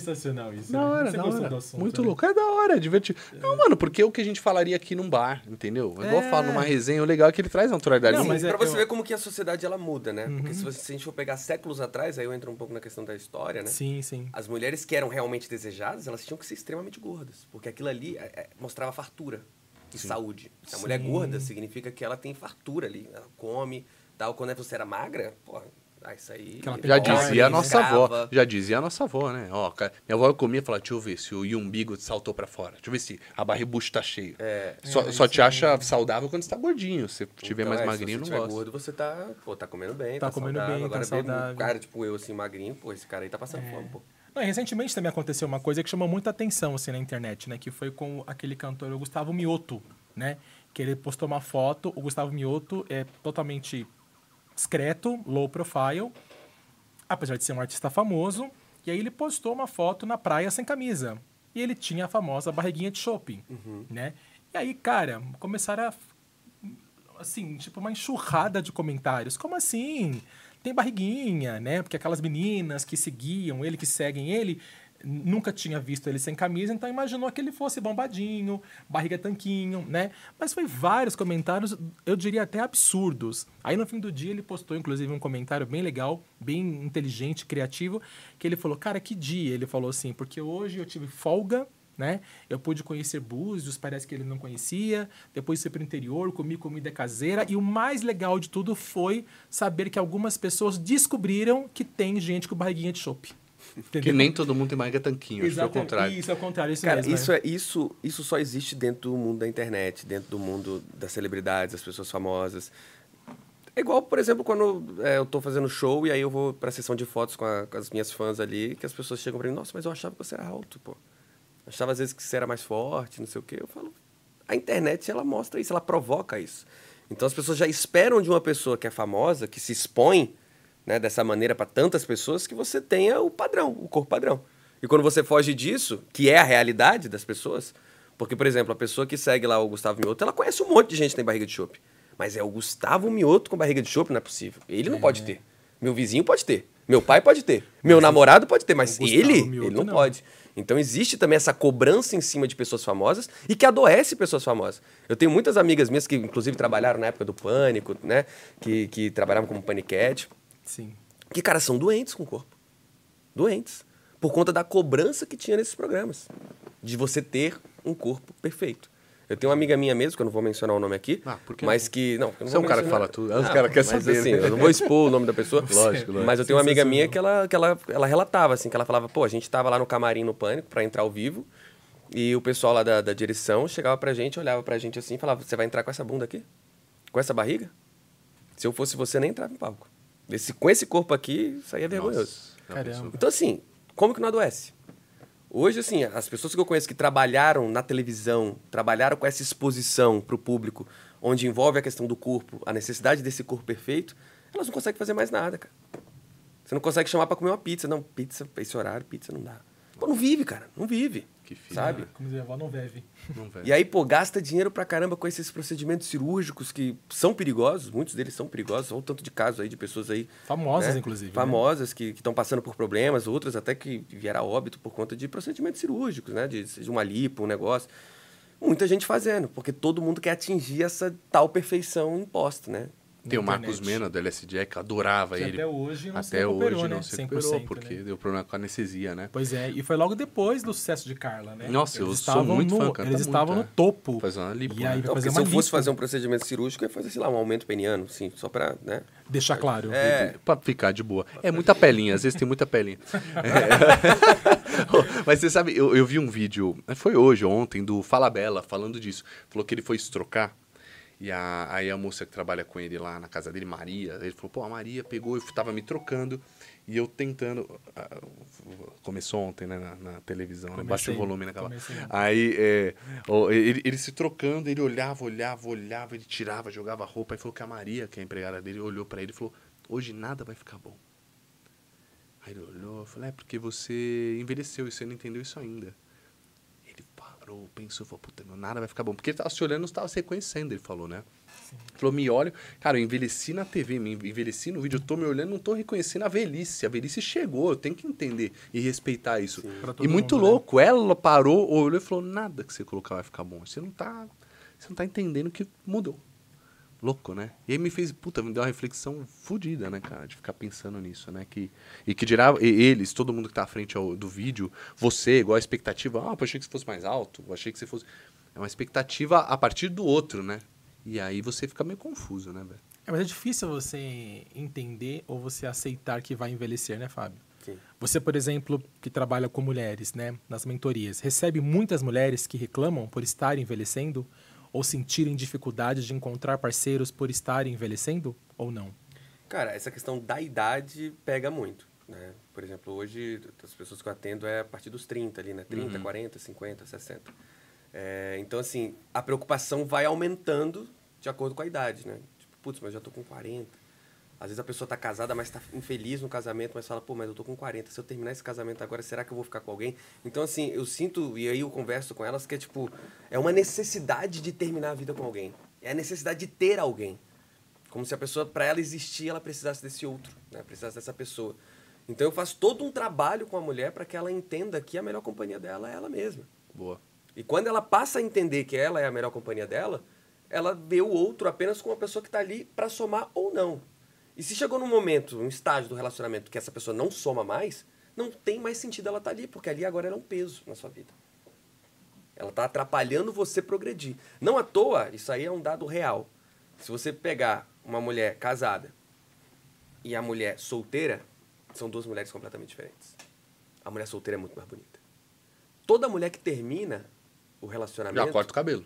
Sensacional isso. Da né? hora, Você da hora. do assunto, Muito né? louco. É da hora, é divertido. Não, mano, porque é o que a gente falaria aqui num bar, entendeu? É igual eu É. falo numa resenha, o legal é que ele traz naturalidade. Não, Sim, mas Sim, é- pra você eu- Uhum. ver como que a sociedade ela muda, né? Porque se, você- se a gente for pegar séculos atrás, aí eu entro um pouco na questão da história, né? Sim, sim. As mulheres que eram realmente desejadas, elas tinham que ser extremamente gordas. Porque aquilo ali é, é, mostrava fartura e saúde. Se a mulher é Sim. gorda, significa que ela tem fartura ali. Ela come, tal. Quando você era magra, pô, ah, isso aí... Já dizia a nossa avó. Já dizia a nossa avó, né? Ó, cara, minha avó comia e falava, deixa eu ver se o umbigo saltou pra fora. Deixa eu ver se a barribucho tá cheio. É, Só, É, só te é acha saudável quando você tá gordinho. Se tiver então, mais é, magrinho, se não você tiver gosta. gordo, você tá, pô, tá comendo bem, Tá tá, comendo saudável. bem, tá Agora um saudável. cara tipo eu, assim, magrinho, pô, esse cara aí tá passando fome, pô. Não, recentemente também aconteceu uma coisa que chamou muita atenção assim na internet, né? Que foi com aquele cantor o Gustavo Mioto, né? Que ele postou uma foto, o Gustavo Mioto é totalmente discreto, low profile, apesar de ser um artista famoso. E aí ele postou uma foto na praia sem camisa. E ele tinha a famosa barriguinha de shopping, né? E aí, cara, começaram a assim, tipo uma enxurrada de comentários. Como assim? Tem barriguinha, né? Porque aquelas meninas que seguiam ele, que seguem ele, nunca tinha visto ele sem camisa, então imaginou que ele fosse bombadinho, barriga tanquinho, né? Mas foi vários comentários, eu diria até absurdos. Aí no fim do dia ele postou inclusive um comentário bem legal, bem inteligente, criativo, que ele falou: "Cara, que dia?" Ele falou assim: "Porque hoje eu tive folga né? Eu pude conhecer Búzios, parece que ele não conhecia. Depois fui para o interior, comi comida caseira. E o mais legal de tudo foi saber que algumas pessoas descobriram que tem gente com barriguinha de chope. Que nem todo mundo tem barriga tanquinho, acho que é o Exatamente. contrário. Isso, é o contrário. Isso Cara, mesmo, isso, né? é, isso, isso só existe dentro do mundo da internet, dentro do mundo das celebridades, das pessoas famosas. É igual, por exemplo, quando é, eu tô fazendo show e aí eu vou pra sessão de fotos com, a- com as minhas fãs ali, que as pessoas chegam pra mim, nossa, mas eu achava que você era alto, pô. Eu achava às vezes que você era mais forte, não sei o quê. Eu falo, a internet, ela mostra isso, ela provoca isso. Então as pessoas já esperam de uma pessoa que é famosa, que se expõe né, dessa maneira para tantas pessoas, que você tenha o padrão, o corpo padrão. E quando você foge disso, que é a realidade das pessoas, porque, por exemplo, a pessoa que segue lá o Gustavo Mioto, ela conhece um monte de gente que tem barriga de chope. Mas é o Gustavo Mioto com barriga de chope, não é possível. Ele não pode ter. Meu vizinho pode ter. Meu pai pode ter. Meu namorado pode ter, mas ele, Mioto ele não, não. pode. Então existe também essa cobrança em cima de pessoas famosas e que adoece pessoas famosas. Eu tenho muitas amigas minhas que, inclusive, trabalharam na época do pânico, né? Que, que trabalhavam como paniquete. Sim. Que, cara, são doentes com o corpo. Doentes. Por conta da cobrança que tinha nesses programas. De você ter um corpo perfeito. Eu tenho uma amiga minha mesmo, que eu não vou mencionar o nome aqui, Ah, mas não? que. Não, eu não Você é um cara que fala tudo. Os caras querem saber, Assim, né? Eu não vou expor o nome da pessoa. Lógico, lógico. Mas eu tenho uma amiga minha que ela, que ela, ela relatava, assim, que ela falava, pô, a gente tava lá no camarim no pânico pra entrar ao vivo. E o pessoal lá da, da direção chegava pra gente, olhava pra gente assim e falava: Você vai entrar com essa bunda aqui? Com essa barriga? Se eu fosse você, nem entrava em palco. Esse, com esse corpo aqui, isso aí é vergonhoso. Nossa, já Caramba. Então, assim, como que não adoece? Hoje, assim, as pessoas que eu conheço que trabalharam na televisão, trabalharam com essa exposição para o público, onde envolve a questão do corpo, a necessidade desse corpo perfeito, elas não conseguem fazer mais nada, cara. Você não consegue chamar para comer uma pizza. Não, pizza, esse horário, pizza não dá. Pô, não vive, cara. Não vive. Que filho, Sabe? né? Como dizer, a avó não bebe. Não, velho. E aí, pô, gasta dinheiro pra caramba com esses procedimentos cirúrgicos que são perigosos, muitos deles são perigosos, olha o tanto de casos aí de pessoas aí. Famosas, né, inclusive. né? Famosas que estão passando por problemas, outras até que vieram a óbito por conta de procedimentos cirúrgicos, né? De, de uma lipo, um negócio. Muita gente fazendo, porque todo mundo quer atingir essa tal perfeição imposta, né? Tem o Marcos internet. Do LSD, que eu adorava Que ele. até hoje não se Até recuperou, hoje né? não se 100%, recuperou, porque né? deu problema com a anestesia, né? Pois é, e foi logo depois do sucesso de Carla, né? Nossa, eu Eles sou estavam muito no, fã, canta Eles muito, estavam é. no topo. Fazer uma lipo, E aí né? Não, fazer porque se eu fosse lipo. fazer um procedimento cirúrgico, eu ia fazer, sei lá, um aumento peniano, assim, só pra, né? Deixar claro. É, Pra ficar de boa. É muita pelinha, às vezes tem muita pelinha. É. Mas você sabe, eu, eu vi um vídeo, foi hoje, ontem, do Fala Bela, falando disso. Falou que ele foi se trocar. E a, aí a moça que trabalha com ele lá na casa dele, Maria, ele falou, pô, a Maria pegou, eu tava me trocando. E eu tentando. Começou ontem, né, na, na televisão, né? Baixa o Comecei, volume naquela. comecei. Aí, é, ele, ele se trocando, ele olhava, olhava, olhava, ele tirava, jogava roupa. Aí falou que a Maria, que é a empregada dele, olhou pra ele e falou: Hoje nada vai ficar bom. Aí ele olhou falou: É porque você envelheceu e você não entendeu isso ainda. Parou, pensou, falou: Puta, meu, nada vai ficar bom. Porque ele tava se olhando, não estava se reconhecendo, ele falou, né? Falou, me olho. Cara, eu envelheci na TV, me envelheci no vídeo, eu tô me olhando, não tô reconhecendo a velhice. A velhice chegou, eu tenho que entender e respeitar isso. E muito mundo, né? louco, ela parou, olhou e falou: nada que você colocar vai ficar bom. Você não tá. Você não tá entendendo que mudou. Louco, né? E aí me fez, puta, me deu uma reflexão fodida, né, cara? De ficar pensando nisso, né? Que, e que dirá, e eles, todo mundo que tá à frente ao- do vídeo, você, igual a expectativa, ah, pô, achei que você fosse mais alto, eu achei que você fosse. É uma expectativa a partir do outro, né? E aí você fica meio confuso, né, velho? É, mas é difícil você entender ou você aceitar que vai envelhecer, né, Fábio? Sim. Você, por exemplo, que trabalha com mulheres, né, nas mentorias, recebe muitas mulheres que reclamam por estarem envelhecendo ou sentirem dificuldade de encontrar parceiros por estarem envelhecendo ou não? Cara, essa questão da idade pega muito. Né? Por exemplo, hoje as pessoas que eu atendo é a partir dos 30 ali, né? 30, 40, 50, 60. É, então, assim, a preocupação vai aumentando de acordo com a idade, né? Tipo, putz, mas eu já tô com 40. Às vezes a pessoa tá casada, mas tá infeliz no casamento, mas fala, pô, mas eu tô com 40, se eu terminar esse casamento agora, será que eu vou ficar com alguém? Então, assim, eu sinto, e aí eu converso com elas, que é tipo, é uma necessidade de terminar a vida com alguém. É a necessidade de ter alguém. Como se a pessoa, para ela existir, ela precisasse desse outro, né? Precisasse dessa pessoa. Então eu faço todo um trabalho com a mulher para que ela entenda que a melhor companhia dela é ela mesma. Boa. E quando ela passa a entender que ela é a melhor companhia dela, ela vê o outro apenas como uma pessoa que está ali para somar ou não. E se chegou num momento, um estágio do relacionamento que essa pessoa não soma mais, não tem mais sentido ela estar tá ali, porque ali agora ela é um peso na sua vida. Ela está atrapalhando você progredir. Não à toa, isso aí é um dado real. Se você pegar uma mulher casada e a mulher solteira, são duas mulheres completamente diferentes. A mulher solteira é muito mais bonita. Toda mulher que termina o relacionamento. Já corta o cabelo.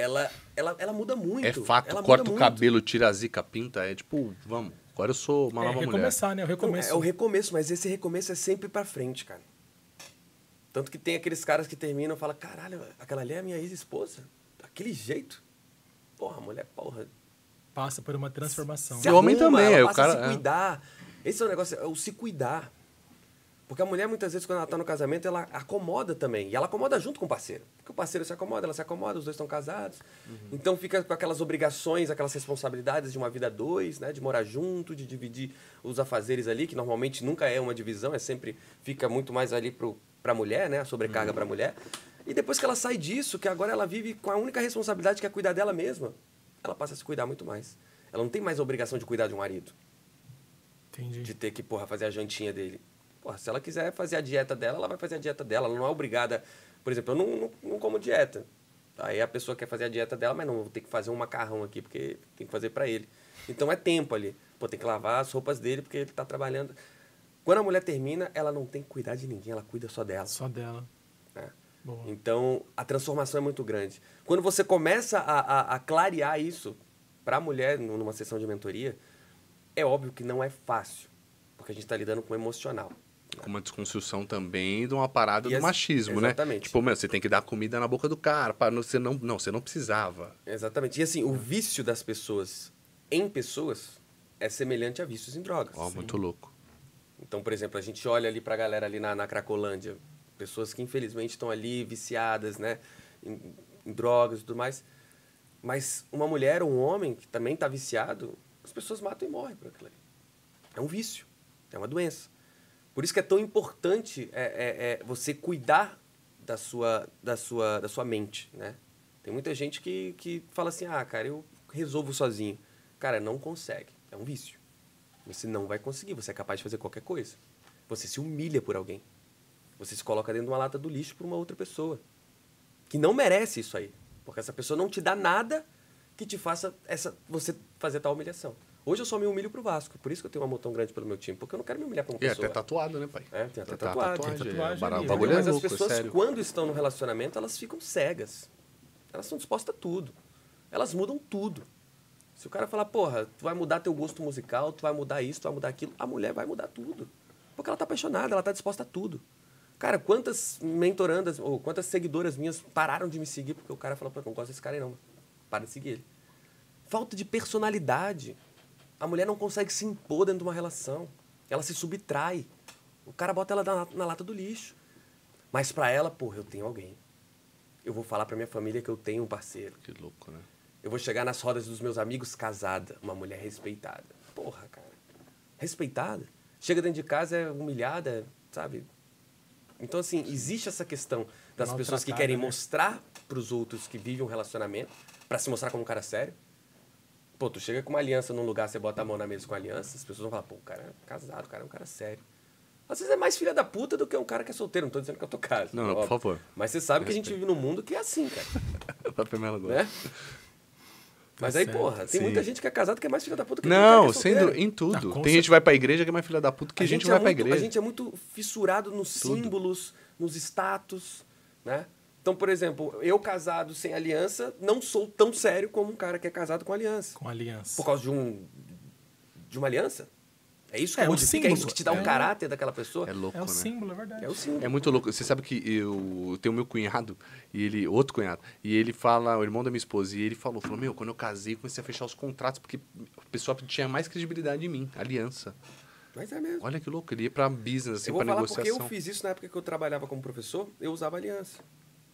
Ela, ela, ela muda muito. É fato, ela corta o muito. cabelo, tira a zica, pinta. É tipo, vamos, agora eu sou uma É, nova mulher. recomeçar, né? O Não, recomeço. é o recomeço, mas esse recomeço é sempre pra frente, cara. Tanto que tem aqueles caras que terminam e falam, caralho, aquela ali é a minha ex-esposa. Daquele jeito. Porra, mulher, porra. Passa por uma transformação. Se o homem também, ela aí o passa a cara- se é. cuidar. Esse é o negócio, é o se cuidar. Porque a mulher, muitas vezes, quando ela tá no casamento, ela acomoda também. E ela acomoda junto com o parceiro. Porque o parceiro se acomoda, ela se acomoda, os dois estão casados. Então fica com aquelas obrigações, aquelas responsabilidades de uma vida a dois, né? De morar junto, de dividir os afazeres ali, que normalmente nunca é uma divisão, é sempre fica muito mais ali pro, pra mulher, né? A sobrecarga pra mulher. E depois que ela sai disso, que agora ela vive com a única responsabilidade que é cuidar dela mesma, ela passa a se cuidar muito mais. Ela não tem mais a obrigação de cuidar de um marido Entendi. de ter que, porra, fazer a jantinha dele. Porra, se ela quiser fazer a dieta dela, ela vai fazer a dieta dela. Ela não é obrigada. Por exemplo, eu não, não, não como dieta. Aí a pessoa quer fazer a dieta dela, mas não, vou ter que fazer um macarrão aqui, porque tem que fazer pra ele. Então é tempo ali. Pô, tem que lavar as roupas dele, porque ele tá trabalhando. Quando a mulher termina, ela não tem que cuidar de ninguém, ela cuida só dela. Só dela. Boa. Então, a transformação é muito grande. Quando você começa a, a, a clarear isso para a mulher nu- numa sessão de mentoria, é óbvio que não é fácil, porque a gente está lidando com o emocional. Com uma desconstrução também de uma parada E do as- machismo, né? exatamente. Tipo, meu, você tem que dar comida na boca do cara. Para você não, não, você não precisava. Exatamente. E assim, o vício das pessoas em pessoas é semelhante a vícios em drogas. Ó, muito louco. Então, por exemplo, a gente olha ali pra galera ali na, na Cracolândia, pessoas que infelizmente estão ali viciadas, né, em, em drogas e tudo mais. Mas uma mulher ou um homem que também está viciado, as pessoas matam e morrem por aquilo ali. É um vício, é uma doença. Por isso que é tão importante é, é, é você cuidar da sua, da sua, da sua mente, né? Tem muita gente que, que fala assim, ah, cara, eu resolvo sozinho. Cara, não consegue. É um vício. Você não vai conseguir. Você é capaz de fazer qualquer coisa. Você se humilha por alguém. Você se coloca dentro de uma lata do lixo por uma outra pessoa. Que não merece isso aí. Porque essa pessoa não te dá nada que te faça essa, você fazer tal humilhação. Hoje eu só me humilho pro Vasco. Por isso que eu tenho um amor tão grande pelo meu time. Porque eu não quero me humilhar pra uma E pessoa. até tatuado, né, pai? É, tem até Tá- tatuagem. tatuagem. Tem é, tatuagem bara- ali, o bagulho é Mas as é pessoas, sério. quando estão no relacionamento, elas ficam cegas. Elas estão dispostas a tudo. Elas mudam tudo. Se o cara falar, porra, tu vai mudar teu gosto musical, tu vai mudar isso, tu vai mudar aquilo, a mulher vai mudar tudo. Porque ela tá apaixonada, ela tá disposta a tudo. Cara, quantas mentorandas, ou quantas seguidoras minhas pararam de me seguir porque o cara falou, pô, eu não gosto desse cara aí não. Para de seguir ele. Falta de personalidade. A mulher não consegue se impor dentro de uma relação. Ela se subtrai. O cara bota ela na, na lata do lixo. Mas pra ela, porra, eu tenho alguém. Eu vou falar pra minha família que eu tenho um parceiro. Que louco, né? Eu vou chegar nas rodas dos meus amigos casada, uma mulher respeitada. Porra, cara. Respeitada. Chega dentro de casa, é humilhada, sabe? Então, assim, existe essa questão das pessoas que querem né? mostrar pros outros que vivem um relacionamento pra se mostrar como um cara sério. Pô, tu chega com uma aliança num lugar, você bota a mão na mesa com a aliança, as pessoas vão falar, pô, o cara é casado, o cara é um cara sério. Às vezes é mais filha da puta do que um cara que é solteiro. Não tô dizendo que eu tô casado. Não, não, por favor. Mas você sabe que a gente vive num mundo que é assim, cara. Papai Melo agora. né? Mas aí, certo. porra, tem Sim. muita gente que é casada que é mais filha da puta que Não, cara que é sendo em tudo. Ah, Tem gente que vai pra igreja que é mais filha da puta que a, gente, é vai pra muito- igreja. A gente é muito fissurado nos Tudo. símbolos, nos status, né? Então, por exemplo, eu casado sem aliança, não sou tão sério como um cara que é casado com aliança. Com aliança. Por causa de um de uma aliança? É isso que É, um modifica, é isso que te dá o É. caráter daquela pessoa. É louco, É o né? símbolo, é verdade. É o símbolo. É muito louco. Você sabe que eu tenho meu cunhado, e ele, outro cunhado, e ele fala, o irmão da minha esposa, e ele falou, falou, meu, quando eu casei, comecei a fechar os contratos, porque o pessoal tinha mais credibilidade em mim, aliança. Mas é mesmo. Olha que louco, ele ia pra business, assim, eu vou pra falar porque negociação. eu fiz isso na época que eu trabalhava como professor, eu usava aliança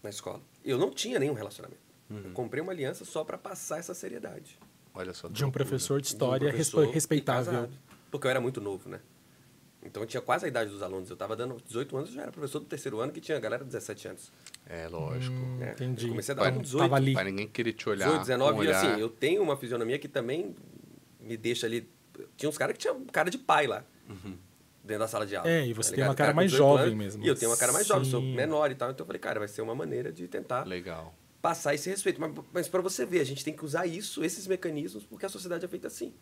na escola. Eu não tinha nenhum relacionamento. Uhum. Eu comprei uma aliança só pra passar essa seriedade. Olha só. De um professor de De um história professor respe- respeitável. casado. Porque eu era muito novo, né? Então eu tinha quase a idade dos alunos. Eu tava dando 18 anos, eu já era professor do terceiro ano, que tinha a galera de 17 anos. É, lógico. Hum, né? entendi. Eu comecei a dar com 18. Tava ali. Pra ninguém querer te olhar. 18, 19, com um e olhar. assim, eu tenho uma fisionomia que também me deixa ali. Tinha uns caras que tinham cara de pai lá. Dentro da sala de aula. É, e você tá tem uma cara com mais 18 jovem anos, mesmo. E eu tenho uma cara mais jovem, sou Sim. menor e tal. Então eu falei, cara, vai ser uma maneira de tentar Legal. passar esse respeito. Mas, mas para você ver, a gente tem que usar isso, esses mecanismos, porque a sociedade é feita assim.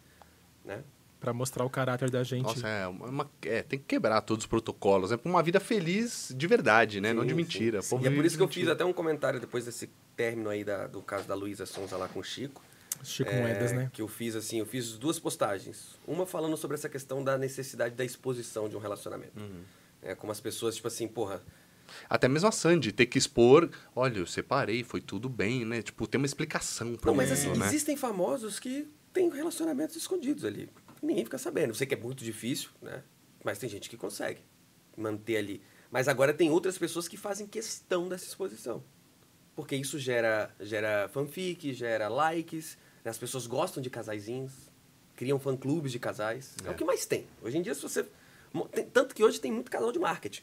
Né? Pra mostrar o caráter da gente. Nossa, é, uma- é, tem que quebrar todos os protocolos. É pra uma vida feliz de verdade, né? Não Sim, de sim, mentira. sim. Povo E é por isso que eu de fiz até um comentário depois desse término aí da- do caso da Luísa Sonza lá com o Chico. Chico É, Moedas, né? Que eu fiz assim, eu fiz duas postagens. Uma falando sobre essa questão da necessidade da exposição de um relacionamento. Uhum. É, como as pessoas, tipo assim, porra, Até mesmo a Sandy ter que expor, olha, eu separei, foi tudo bem, né? Tipo, tem uma explicação pra Não, mas isso, assim, né? existem famosos que têm relacionamentos escondidos ali. Ninguém fica sabendo. Eu sei que é muito difícil, né? Mas tem gente que consegue manter ali. Mas agora tem outras pessoas que fazem questão dessa exposição. Porque isso gera, gera fanfic, gera likes? As pessoas gostam de casaizinhos, criam fã-clubes de casais. É. É. o que mais tem. Hoje em dia, se você... tem- tanto que hoje tem muito canal de marketing.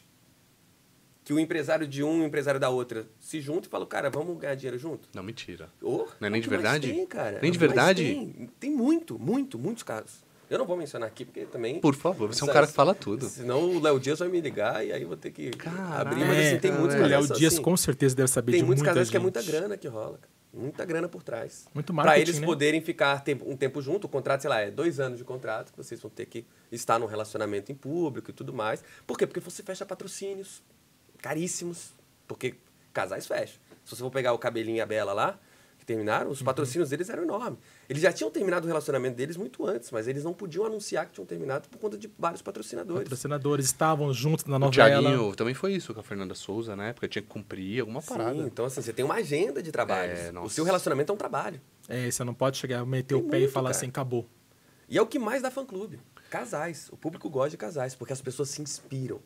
Que o empresário de um e o empresário da outra se juntam e falam, cara, vamos ganhar dinheiro junto? Não, mentira. Oh, Não é nem o de verdade? Tem, cara. Nem É de verdade? Tem. Tem muito, muito, muitos casos. Eu não vou mencionar aqui, porque também. Por favor, você é um cara que fala tudo. Senão o Léo Dias vai me ligar e aí eu vou ter que Caraca, abrir. Mas assim, tem é, muitos é. O. Léo Dias assim, com certeza deve saber Tem de muitos gente. que é muita grana que rola. cara. Muita grana por trás. Muito Pra marketing, eles né? poderem ficar tempo- um tempo junto, o contrato, sei lá, é dois anos de contrato, que vocês vão ter que estar num relacionamento em público e tudo mais. Por quê? Porque você fecha patrocínios caríssimos. Porque casais fecham. Se você for pegar o cabelinho e a Bela lá, que terminaram, Uhum. os patrocínios deles eram enormes. Eles já tinham terminado o relacionamento deles muito antes, mas eles não podiam anunciar que tinham terminado por conta de vários patrocinadores. Patrocinadores estavam juntos na O novela. Thiaguinho também foi isso com a Fernanda Souza na época, tinha que cumprir alguma parada. Sim, então assim, você tem uma agenda de trabalhos. É, o seu relacionamento é um trabalho. É, você não pode chegar, meter Tem o pé e muito, falar cara. assim, acabou. E é o que mais dá fã-clube. Casais. O público gosta de casais, porque as pessoas se inspiram.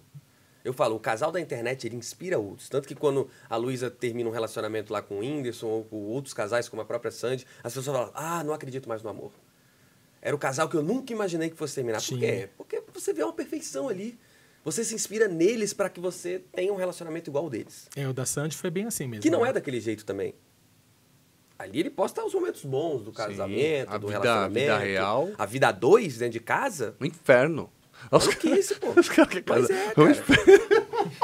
Eu falo, o casal da internet, ele inspira outros. Tanto que quando a Luísa termina um relacionamento lá com o Whindersson ou com outros casais, como a própria Sandy, as pessoas falam, ah, não acredito mais no amor. Era o casal que eu nunca imaginei que fosse terminar. Por Sim. quê? Porque você vê uma perfeição ali. Você se inspira neles para que você tenha um relacionamento igual ao deles. É, o da Sandy foi bem assim mesmo. Que não né? é daquele jeito também. Ali ele posta os momentos bons do casamento, a do vida- a relacionamento. vida real. A vida a dois dentro de casa. No inferno. Os Maluquice, pô. Os caras que Mas é, cara.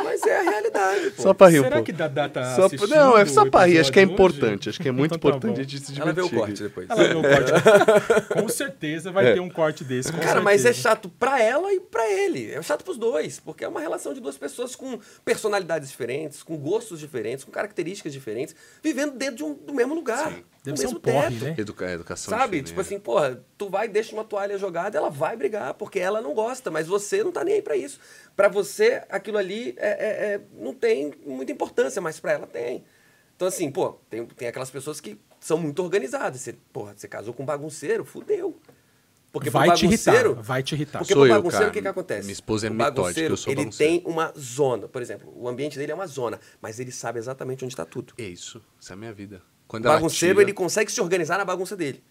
Mas é a realidade, pô. Só pra rir Será pouco. que Dada tá Só- não, é só o pra rir. Acho que é hoje? importante. Acho que é muito Então tá importante bom. a gente se Ela vê o divertir. corte depois. Ela vê um corte. com certeza vai É. ter um corte desse. com Cara, mas é certeza. chato pra ela e pra ele. É chato pros dois, porque é uma relação de duas pessoas com personalidades diferentes, com gostos diferentes, com características diferentes, vivendo dentro de um, do mesmo lugar. Sim. Deve ser um porre, teto. né? Educa educação Sabe? diferente. Tipo assim, porra, tu vai e deixa uma toalha jogada, ela vai brigar, porque ela não gosta, mas você não tá nem aí pra isso. Pra você, aquilo ali é, é- é- não tem muita importância, mas pra ela tem. Então, assim, pô, tem, tem aquelas pessoas que são muito organizadas. Você, porra, você casou com um bagunceiro, fudeu. Porque vai te irritar. bagunceiro, Vai te irritar. porque Sou pro bagunceiro, o que, que acontece? Minha esposa é O metódica, eu sou Ele bagunceiro. tem uma zona. Por exemplo, o ambiente dele é uma zona, mas ele sabe exatamente onde está tudo. É isso. Essa é a minha vida. Quando bagunceiro, tira- ele consegue se organizar na bagunça dele.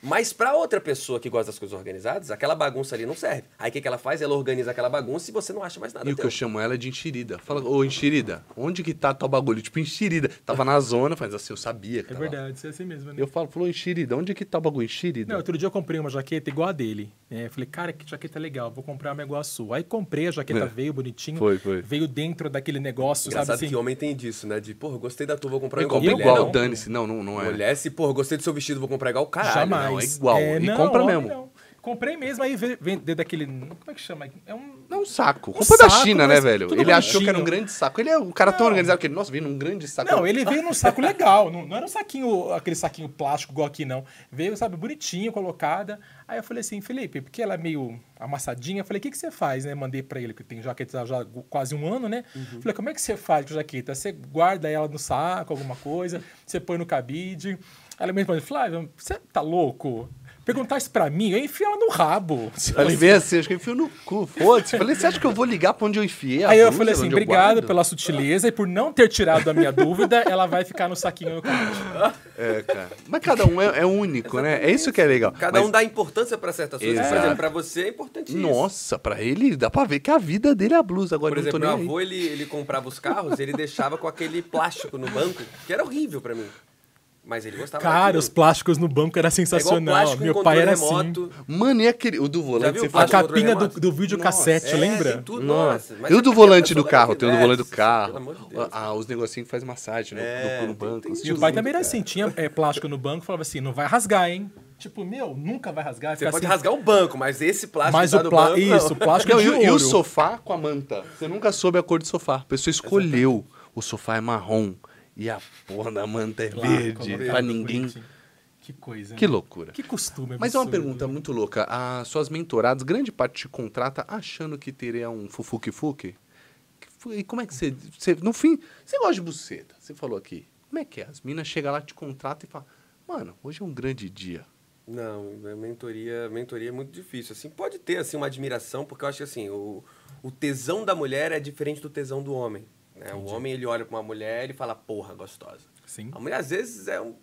Mas pra outra pessoa que gosta das coisas organizadas, aquela bagunça ali não serve. Aí o que, que ela faz? Ela organiza aquela bagunça e você não acha mais nada. E o que eu chamo ela é de enxerida. Fala, ô enxerida, onde que tá teu bagulho? Tipo, enxerida. Tava na zona, mas assim, eu sabia que É tava. verdade, isso é assim mesmo, né? Eu falo, falou, enxerida, onde que tá o bagulho? Enxerida. Não, outro dia eu comprei uma jaqueta igual a dele. É, eu falei, cara, que jaqueta legal, vou comprar uma igual a sua. Aí comprei, a jaqueta É. veio bonitinho. Foi, foi. Veio dentro daquele negócio, Engraçado sabe assim? que homem tem disso, né? De, porra, gostei da tua, vou comprar igual. Mulher igual, não. dane-se. Não, não, não é. Mulher, se, porra, gostei do seu vestido, vou comprar igual. Caralho. Jamais. não, é igual. E não, compra mesmo. não. Comprei mesmo, aí dentro daquele. Como é que chama? É um. Não, um saco. Um Culpa da China, né, velho? Ele achou que era um grande saco. Ele é um cara tão Não. organizado que ele, nossa, veio num grande saco. Não, ele veio num saco legal. Não, não era um saquinho, aquele saquinho plástico igual aqui, não. Veio, sabe, bonitinho, colocada. Aí eu falei assim, Felipe, porque ela é meio amassadinha, eu falei, o que, que você faz, né? Mandei pra ele, porque tem jaqueta já há quase um ano, né? Falei, como é que você faz com a jaqueta? Você guarda ela no saco, alguma coisa, você põe no cabide. Ela me respondeu, Flávio, você tá louco? Perguntar isso pra mim, eu enfio ela no rabo. Ele veio assim, acho que enfiou no cu, foda-se. Falei, você acha que eu vou ligar pra onde eu enfiei a Aí eu falei assim, eu obrigado guardo?" pela sutileza e por não ter tirado a minha dúvida, ela vai ficar no saquinho no cabide. É, cara. Mas cada um é, é único, né? É isso que é legal. Cada Mas- um dá importância pra certas coisas. Por Exato. exemplo, pra você é importante isso. Nossa, pra ele dá pra ver que a vida dele é a blusa. Agora Por eu exemplo, meu avô, ele, ele comprava os carros, ele deixava com aquele plástico no banco, que era horrível pra mim. Mas ele gostava Cara, daquilo. os plásticos no banco era É sensacional. plástico Meu pai era assim. remoto. Mano, e aquele. O do volante viu você o A capinha do, do videocassete, É, lembra? tem tudo, Nossa. E o é do volante do carro? Tem o do volante do carro. Pelo amor de Deus. Ah, os negocinhos que faz massagem no, É, no, no banco. tem- uns tem Meu pai tiozinhos. também era assim, tinha é, plástico no banco, falava assim, não vai rasgar, hein? Tipo, meu, nunca vai rasgar. Você pode assim, rasgar o banco, mas esse plástico Mas que tá o banco, Isso, o plástico Não, de e, o- e o sofá com a manta? Você nunca soube a cor do sofá. A pessoa escolheu. O sofá é marrom e a porra da manta é Claro, verde. colocado, Pra ninguém. bonitinho. Que coisa. Que né? loucura. Que costume. Mas é uma pergunta muito louca. As suas mentoradas, grande parte te contrata achando que teria um fufuque-fuque? Que fu- E como é que você, você- No fim, você gosta de buceta. Você falou aqui. Como é que é? As minas chegam lá, te contratam e falam: Mano, hoje é um grande dia. Não, a mentoria, mentoria é muito difícil. Assim, pode ter assim uma admiração, porque eu acho que assim, o, o tesão da mulher é diferente do tesão do homem. Né? O homem ele olha para uma mulher e fala, porra, gostosa. Sim. A mulher às vezes é um,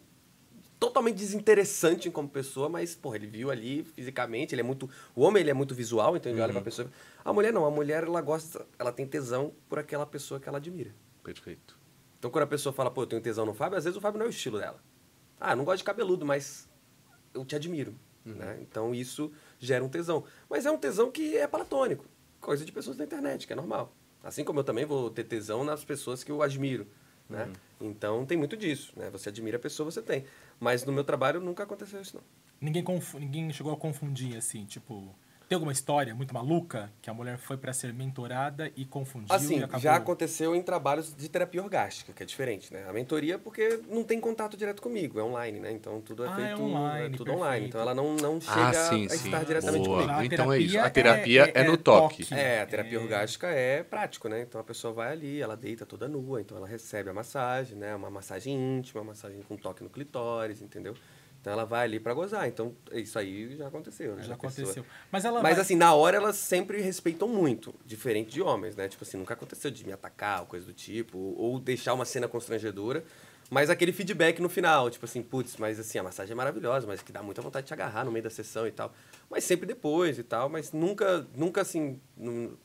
totalmente desinteressante como pessoa, mas porra, ele viu ali fisicamente, ele é muito, o homem ele é muito visual, então ele olha para a pessoa. A mulher não, a mulher ela gosta, ela tem tesão por aquela pessoa que ela admira. Perfeito. Então, quando a pessoa fala, pô, eu tenho tesão no Fábio, às vezes o Fábio não é o estilo dela. Ah, não gosto de cabeludo, mas eu te admiro. Né? Então, isso gera um tesão. Mas é um tesão que é platônico. Coisa de pessoas da internet, que é normal. Assim como eu também vou ter tesão nas pessoas que eu admiro. Né? Então, tem muito disso. Né? Você admira a pessoa, você tem. Mas no meu trabalho nunca aconteceu isso, não. Ninguém, confu- Ninguém chegou a confundir, assim, tipo... Tem alguma história muito maluca que a mulher foi pra ser mentorada e confundiu Assim, e acabou... já aconteceu em trabalhos de terapia orgástica, que é diferente, né? A mentoria, porque não tem contato direto comigo, é online, né? Então tudo é Ah, é feito online, é tudo perfeito. online. Então ela não, não chega Ah, a sim, sim. estar diretamente Boa. comigo. Então é isso. A terapia terapia é, no toque. É, a terapia orgástica é prático, né? Então a pessoa vai ali, ela deita toda nua, então ela recebe a massagem, né? Uma massagem íntima, uma massagem com toque no clitóris, entendeu? Então ela vai ali pra gozar. Então isso aí já aconteceu, né? Já A pessoa- aconteceu. Mas ela Mas vai- assim, na hora elas sempre respeitam muito, diferente de homens, né? Tipo assim, nunca aconteceu de me atacar ou coisa do tipo, ou deixar uma cena constrangedora, mas aquele feedback no final, tipo assim, putz, mas assim, a massagem é maravilhosa, mas que dá muita vontade de te agarrar no meio da sessão e tal. Mas sempre depois e tal, mas nunca, nunca assim,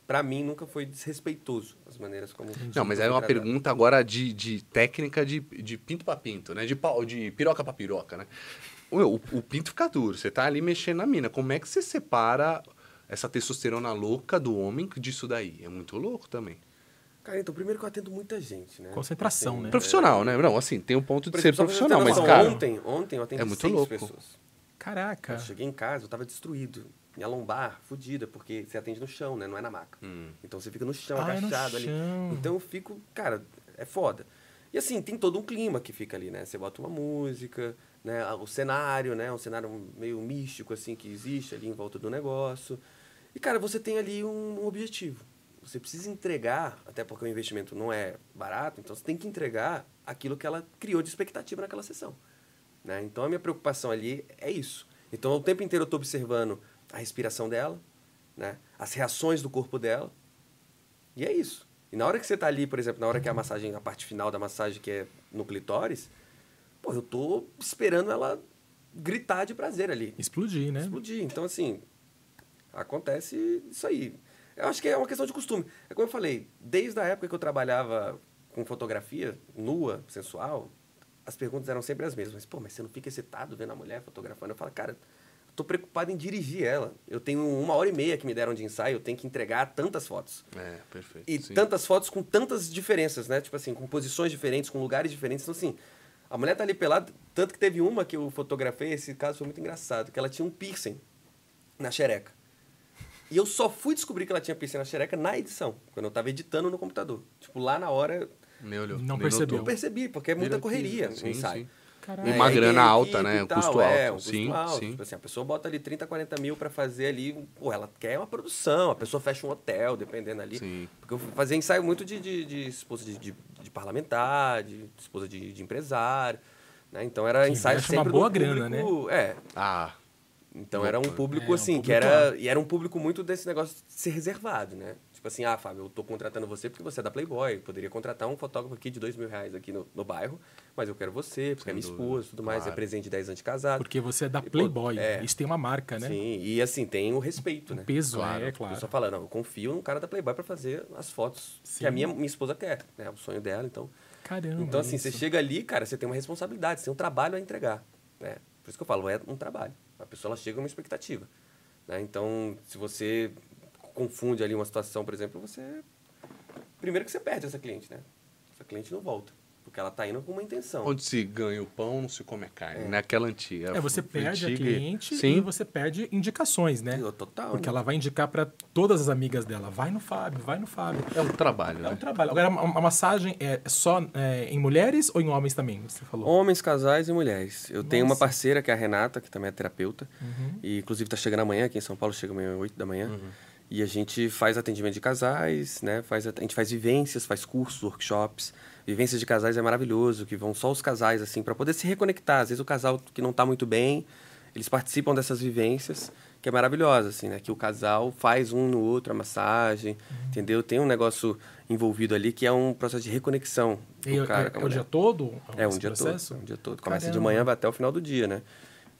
pra mim nunca foi desrespeitoso as maneiras como. Não, mas é uma pergunta agora de, de técnica de, de pinto pra pinto, né? De, pau, de piroca pra piroca, né? O, o pinto fica duro, você tá ali mexendo na mina. Como é que você separa essa testosterona louca do homem disso daí? É muito louco também. Cara, então, primeiro que eu atendo muita gente, né? Concentração, Assim, né? Profissional, né? Não, assim, tem o ponto de ser profissional, mas, cara. Ontem, ontem eu atendi é muito seis louco. pessoas. Caraca. Eu cheguei em casa, eu tava destruído. Minha lombar, fodida, porque você atende no chão, né? Não é na maca. Hum. Então você fica no chão, Ah, é no agachado ali. chão. Então eu fico, cara, é foda. E assim, tem todo um clima que fica ali, né? Você bota uma música, né? O cenário, né? Um cenário meio místico, assim, que existe ali em volta do negócio. E, cara, você tem ali um, um objetivo. Você precisa entregar, até porque o investimento não é barato, então você tem que entregar aquilo que ela criou de expectativa naquela sessão. Né? Então a minha preocupação ali é isso. Então o tempo inteiro eu estou observando a respiração dela, né? as reações do corpo dela. E é isso. E na hora que você está ali, por exemplo, na hora que a massagem, a parte final da massagem, que é no clitóris, pô, eu tô esperando ela gritar de prazer ali. Explodir, né? Explodir. Então, assim, acontece isso aí. Eu acho que é uma questão de costume. É como eu falei, desde a época que eu trabalhava com fotografia nua, sensual, as perguntas eram sempre as mesmas. Pô, mas você não fica excitado vendo a mulher fotografando? Eu falo, cara, eu tô preocupado em dirigir ela. Eu tenho uma hora e meia que me deram de ensaio, eu tenho que entregar tantas fotos. É, perfeito. E sim. tantas fotos com tantas diferenças, né? Tipo assim, com posições diferentes, com lugares diferentes. Então, assim, a mulher tá ali pelada. Tanto que teve uma que eu fotografei, esse caso foi muito engraçado, que ela tinha um piercing na xereca. E eu só fui descobrir que ela tinha piercing na xereca na edição, quando eu tava editando no computador. Tipo, lá na hora Meu, olhou, Não percebeu. eu percebi, porque é muita correria sim, o ensaio. sim. Caralho. Uma aí grana tem a alta, né? Um custo é, alto. um custo Sim, alto. sim. Tipo assim, a pessoa bota ali 30, 40 mil pra fazer ali, pô, ela quer uma produção, a pessoa fecha um hotel, dependendo ali. Sim. Porque eu fazia ensaio muito de, de, de esposa de, de, de parlamentar, de esposa de, de empresário, né? Então era Que ensaio investe uma sempre boa no grana, público- É, Ah, então era um público É, um assim, que público era. E era um público muito desse negócio de ser reservado, né? Tipo assim, ah, Fábio, eu tô contratando você porque você é da Playboy. Eu poderia contratar um fotógrafo aqui de dois mil reais aqui no, no bairro, mas eu quero você, porque Sem é minha dúvida, esposa e tudo mais, claro. é presente de 10 anos de casado. Porque você é da E, pô, Playboy. é. Isso tem uma marca, né? Sim, e assim, tem o respeito, né? Peso, Claro. é, A claro. pessoa fala, não, eu confio no cara da Playboy pra fazer as fotos Sim. que a minha, minha esposa quer, né? O sonho dela, então. Caramba. Então, assim, isso. você chega ali, cara, você tem uma responsabilidade, você tem um trabalho a entregar. Né? Por isso que eu falo, é um trabalho. A pessoa ela chega uma expectativa. Né? Então, se você confunde ali uma situação, por exemplo, você. Primeiro que você perde essa cliente, né? Essa cliente não volta. Porque ela tá indo com uma intenção. onde se ganha o pão, não se come a carne. né? Aquela antiga. É, você perde a antiga e- cliente Sim. e você perde indicações, né? Total. Porque né? ela vai indicar para todas as amigas dela. Vai no Fábio, vai no Fábio. É um trabalho, É né? um trabalho. Agora, a a massagem é só é, em mulheres ou em homens também? Você falou. Homens, casais e mulheres. Eu tenho uma Nossa. Uhum. parceira que é a Renata, que também é terapeuta. E inclusive tá chegando amanhã aqui em São Paulo, chega amanhã às 8 da manhã. E a gente faz atendimento de casais, né? Faz, a gente faz vivências, faz cursos, workshops. Vivências de casais é maravilhoso, que vão só os casais, assim, para poder se reconectar. Às vezes o casal que não tá muito bem, eles participam dessas vivências, que é maravilhosa, assim, né? Que o casal faz um no outro a massagem, entendeu? Tem um negócio envolvido ali que é um processo de reconexão E é- cara é, é o dia todo? É, um dia processo? todo. Um dia todo. Começa de Caramba. manhã, vai até o final do dia, né?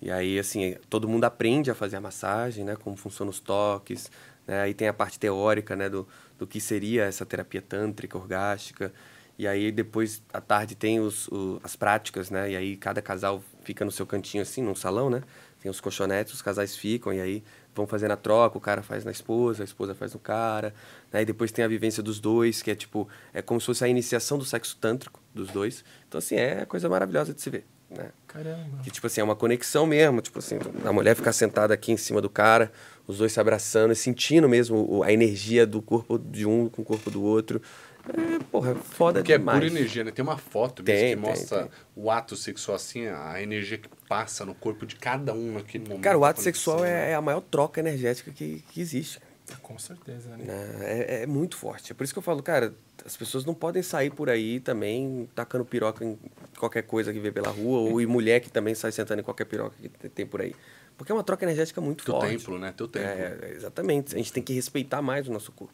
E aí, assim, todo mundo aprende a fazer a massagem, né? Como funcionam os toques. Né? Aí tem a parte teórica, né? Do, do que seria essa terapia tântrica, orgástica. E aí, depois, à tarde, tem os, o- as práticas, né? E aí, cada casal fica no seu cantinho, assim, num salão, né? Tem os colchonetes, os casais ficam, e aí vão fazendo a troca, o cara faz na esposa, a esposa faz no cara. Né? E depois tem a vivência dos dois, que é tipo, é como se fosse a iniciação do sexo tântrico dos dois. Então, assim, é coisa maravilhosa de se ver, né? Caramba. Que, tipo assim, é uma conexão mesmo. Tipo assim, a mulher ficar sentada aqui em cima do cara, os dois se abraçando e sentindo mesmo a energia do corpo de um com o corpo do outro. É, porra, foda Porque é demais. pura energia, né? Tem uma foto mesmo Tem, que tem, mostra tem. o ato sexual, assim, a energia que passa no corpo de cada um naquele momento. Cara, o ato sexual é, né? é a maior troca energética que, que existe. Com certeza, né? né? É, é muito forte. É por isso que eu falo, cara, as pessoas não podem sair por aí também tacando piroca em qualquer coisa que vê pela rua, ou e mulher que também sai sentando em qualquer piroca que te- tem por aí. Porque é uma troca energética muito Teu forte. templo, né? Teu templo. É, exatamente. A gente tem que respeitar mais o nosso corpo.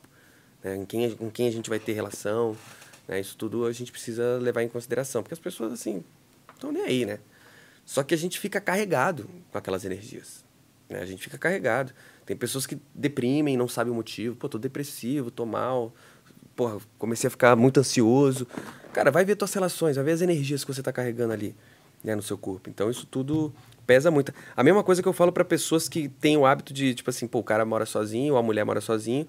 Né? Em quem, com quem a gente vai ter relação. Né? Isso tudo a gente precisa levar em consideração. Porque as pessoas, assim, estão nem aí, né? Só que a gente fica carregado com aquelas energias. né? A gente fica carregado. Tem pessoas que deprimem, não sabem o motivo. Pô, tô depressivo, tô mal. Porra, comecei a ficar muito ansioso. Cara, vai ver tuas relações, vai ver as energias que você tá carregando ali, né, no seu corpo. Então, isso tudo pesa muito. A mesma coisa que eu falo para pessoas que têm o hábito de, tipo assim, pô, o cara mora sozinho, ou a mulher mora sozinho,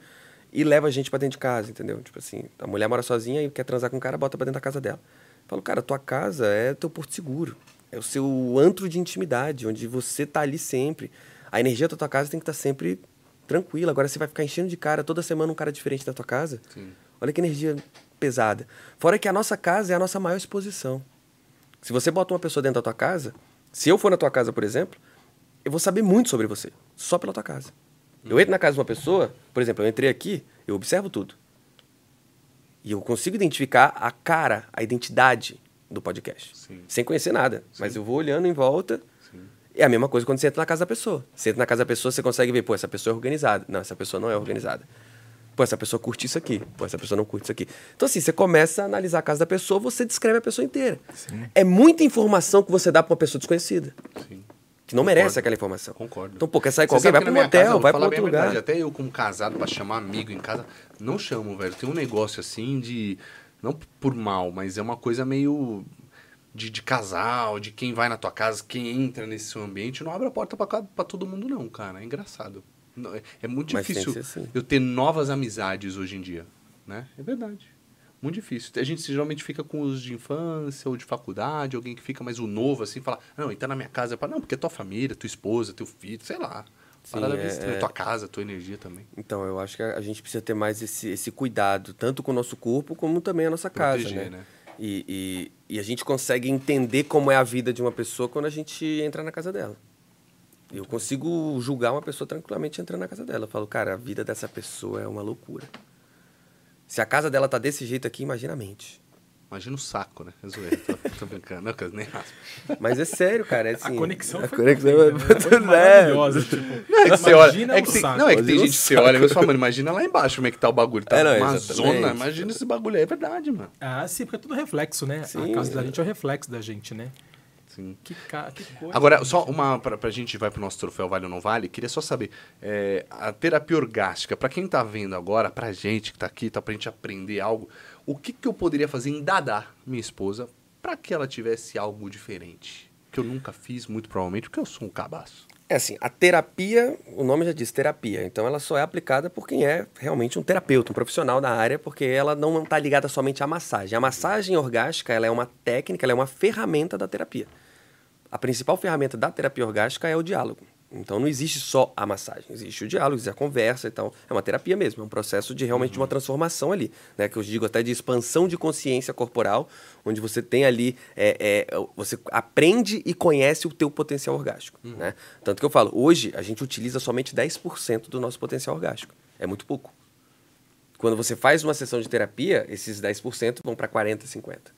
e leva a gente para dentro de casa, entendeu? Tipo assim, a mulher mora sozinha e quer transar com o cara, bota pra dentro da casa dela. Eu falo, cara, tua casa é teu porto seguro. É o seu antro de intimidade, onde você tá ali sempre. A energia da tua casa tem que estar sempre tranquila. Agora você vai ficar enchendo de cara toda semana um cara diferente da tua casa. Sim. Olha que energia pesada. Fora que a nossa casa é a nossa maior exposição. Se você bota uma pessoa dentro da tua casa, se eu for na tua casa, por exemplo, eu vou saber muito sobre você, só pela tua casa. Eu entro na casa de uma pessoa, por exemplo, eu entrei aqui, eu observo tudo. E eu consigo identificar a cara, a identidade do podcast. Sim. Sem conhecer nada. Mas eu vou olhando em volta. É a mesma coisa quando você entra na casa da pessoa. Você entra na casa da pessoa, você consegue ver, pô, essa pessoa é organizada. Não, essa pessoa não é organizada. Pô, essa pessoa curte isso aqui. Pô, essa pessoa não curte isso aqui. Então, assim, você começa a analisar a casa da pessoa, você descreve a pessoa inteira. É muita informação que você dá pra uma pessoa desconhecida, Sim. Que não Concordo. merece aquela informação. Concordo. Então, pô, quer sair com alguém? Vai casa, hotel, vou vai pra outro lugar. verdade, Até eu, como casado, pra chamar amigo em casa, não chamo, velho. Tem um negócio assim de. Não por mal, mas é uma coisa meio. De, de casal, de quem vai na tua casa, quem entra nesse seu ambiente, não abre a porta pra todo mundo, não, cara. É engraçado. É, é muito Mas difícil assim. eu ter novas amizades hoje em dia. Né? É verdade. Muito difícil. A gente geralmente fica com os de infância ou de faculdade, alguém que fica mais o novo, assim, fala, não, entra na minha casa. Fala, não, porque é tua família, tua esposa, teu filho, sei lá. Parada Sim, bem é- estranha. é- Tua casa, tua energia também. Então, eu acho que a gente precisa ter mais esse, esse cuidado, tanto com o nosso corpo, como também a nossa casa, Proteger, né? né? E, e, e a gente consegue entender como é a vida de uma pessoa quando a gente entra na casa dela. Eu consigo julgar uma pessoa tranquilamente entrando na casa dela. Eu falo, cara, a vida dessa pessoa é uma loucura. Se a casa dela tá desse jeito aqui, imagina a mente. Imagina o saco, né? É zoeira, tô, tô brincando. Não, nem raspa. Mas é sério, cara. É A assim, conexão a foi conexão perfeita, né? é Foi maravilhosa. Tipo, Não, é que você olha. imagina É que o tem, saco. não, é que tem gente que você olha e fala, mano, imagina lá embaixo como é que tá o bagulho. Tá É, não, uma exatamente. zona. Imagina esse bagulho aí. É verdade, mano. Ah, sim, porque é tudo reflexo, né? Sim, a casa da é. gente é o reflexo da gente, né? Sim. Que, ca... que coisa. Agora, só uma, pra, pra gente vai pro nosso troféu Vale ou Não Vale, queria só saber, é, a terapia orgástica, pra quem tá vendo agora, pra gente que tá aqui, tá pra gente aprender algo, o que que eu poderia fazer em Dadá, minha esposa, pra que ela tivesse algo diferente? Que eu nunca fiz, muito provavelmente, porque eu sou um cabaço. É assim, a terapia, o nome já diz terapia, então ela só é aplicada por quem é realmente um terapeuta, um profissional da área, porque ela não está ligada somente à massagem. A massagem orgástica, ela é uma técnica, ela é uma ferramenta da terapia. A principal ferramenta da terapia orgástica é o diálogo. Então não existe só a massagem, existe o diálogo, existe a conversa, então é uma terapia mesmo, é um processo de realmente de uma transformação ali, né? Que eu digo até de expansão de consciência corporal, onde você tem ali, é, é, você aprende e conhece o teu potencial orgástico, né? Tanto que eu falo, hoje a gente utiliza somente 10% do nosso potencial orgástico, é muito pouco. Quando você faz uma sessão de terapia, esses 10% vão para 40, 50.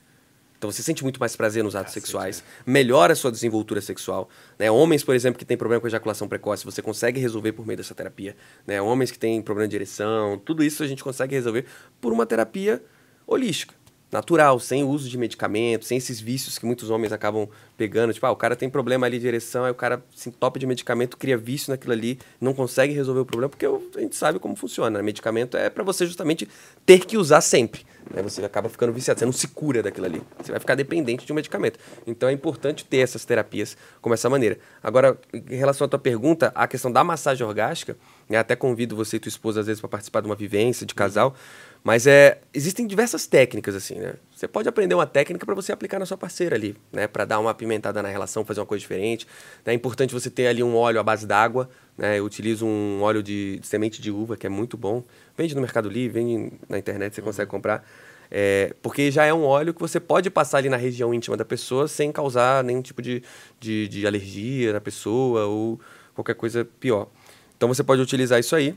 Então você sente muito mais prazer nos atos Cacete, sexuais, melhora a sua desenvoltura sexual. Né? Homens, por exemplo, que têm problema com ejaculação precoce, você consegue resolver por meio dessa terapia. Né? Homens que têm problema de ereção, tudo isso a gente consegue resolver por uma terapia holística, natural, sem uso de medicamentos, sem esses vícios que muitos homens acabam pegando. Tipo, ah, o cara tem problema ali de ereção, aí o cara se entope de medicamento, cria vício naquilo ali, não consegue resolver o problema, porque o- a gente sabe como funciona. né? Medicamento é para você justamente ter que usar sempre. Né? Você acaba ficando viciado, você não se cura daquilo ali. Você vai ficar dependente de um medicamento. Então é importante ter essas terapias como essa maneira. Agora, em relação à tua pergunta, a questão da massagem orgástica, né? até convido você e tua esposa às vezes para participar de uma vivência de casal, mas é, existem diversas técnicas assim, né? Você pode aprender uma técnica para você aplicar na sua parceira ali, né? Para dar uma apimentada na relação, fazer uma coisa diferente. né? É importante você ter ali um óleo à base d'água, né? Eu utilizo um óleo de, de semente de uva que é muito bom. Vende no Mercado Livre, vende na internet, você consegue comprar. É, porque já é um óleo que você pode passar ali na região íntima da pessoa sem causar nenhum tipo de, de, de alergia na pessoa ou qualquer coisa pior. Então você pode utilizar isso aí.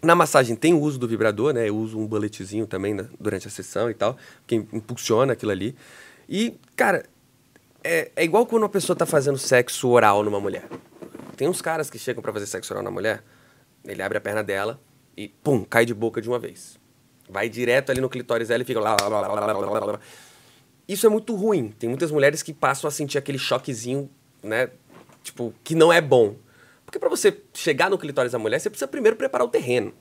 Na massagem tem o uso do vibrador, né? Eu uso um bulletzinho também na- durante a sessão e tal, que impulsiona aquilo ali. E, cara, é, é igual quando uma pessoa tá fazendo sexo oral numa mulher. Tem uns caras que chegam pra fazer sexo oral na mulher, ele abre a perna dela e, pum, cai de boca de uma vez. Vai direto ali no clitóris dela e fica lá. Isso é muito ruim. Tem muitas mulheres que passam a sentir aquele choquezinho, né? Tipo, que não é bom. Porque pra você chegar no clitóris da mulher, você precisa primeiro preparar o terreno.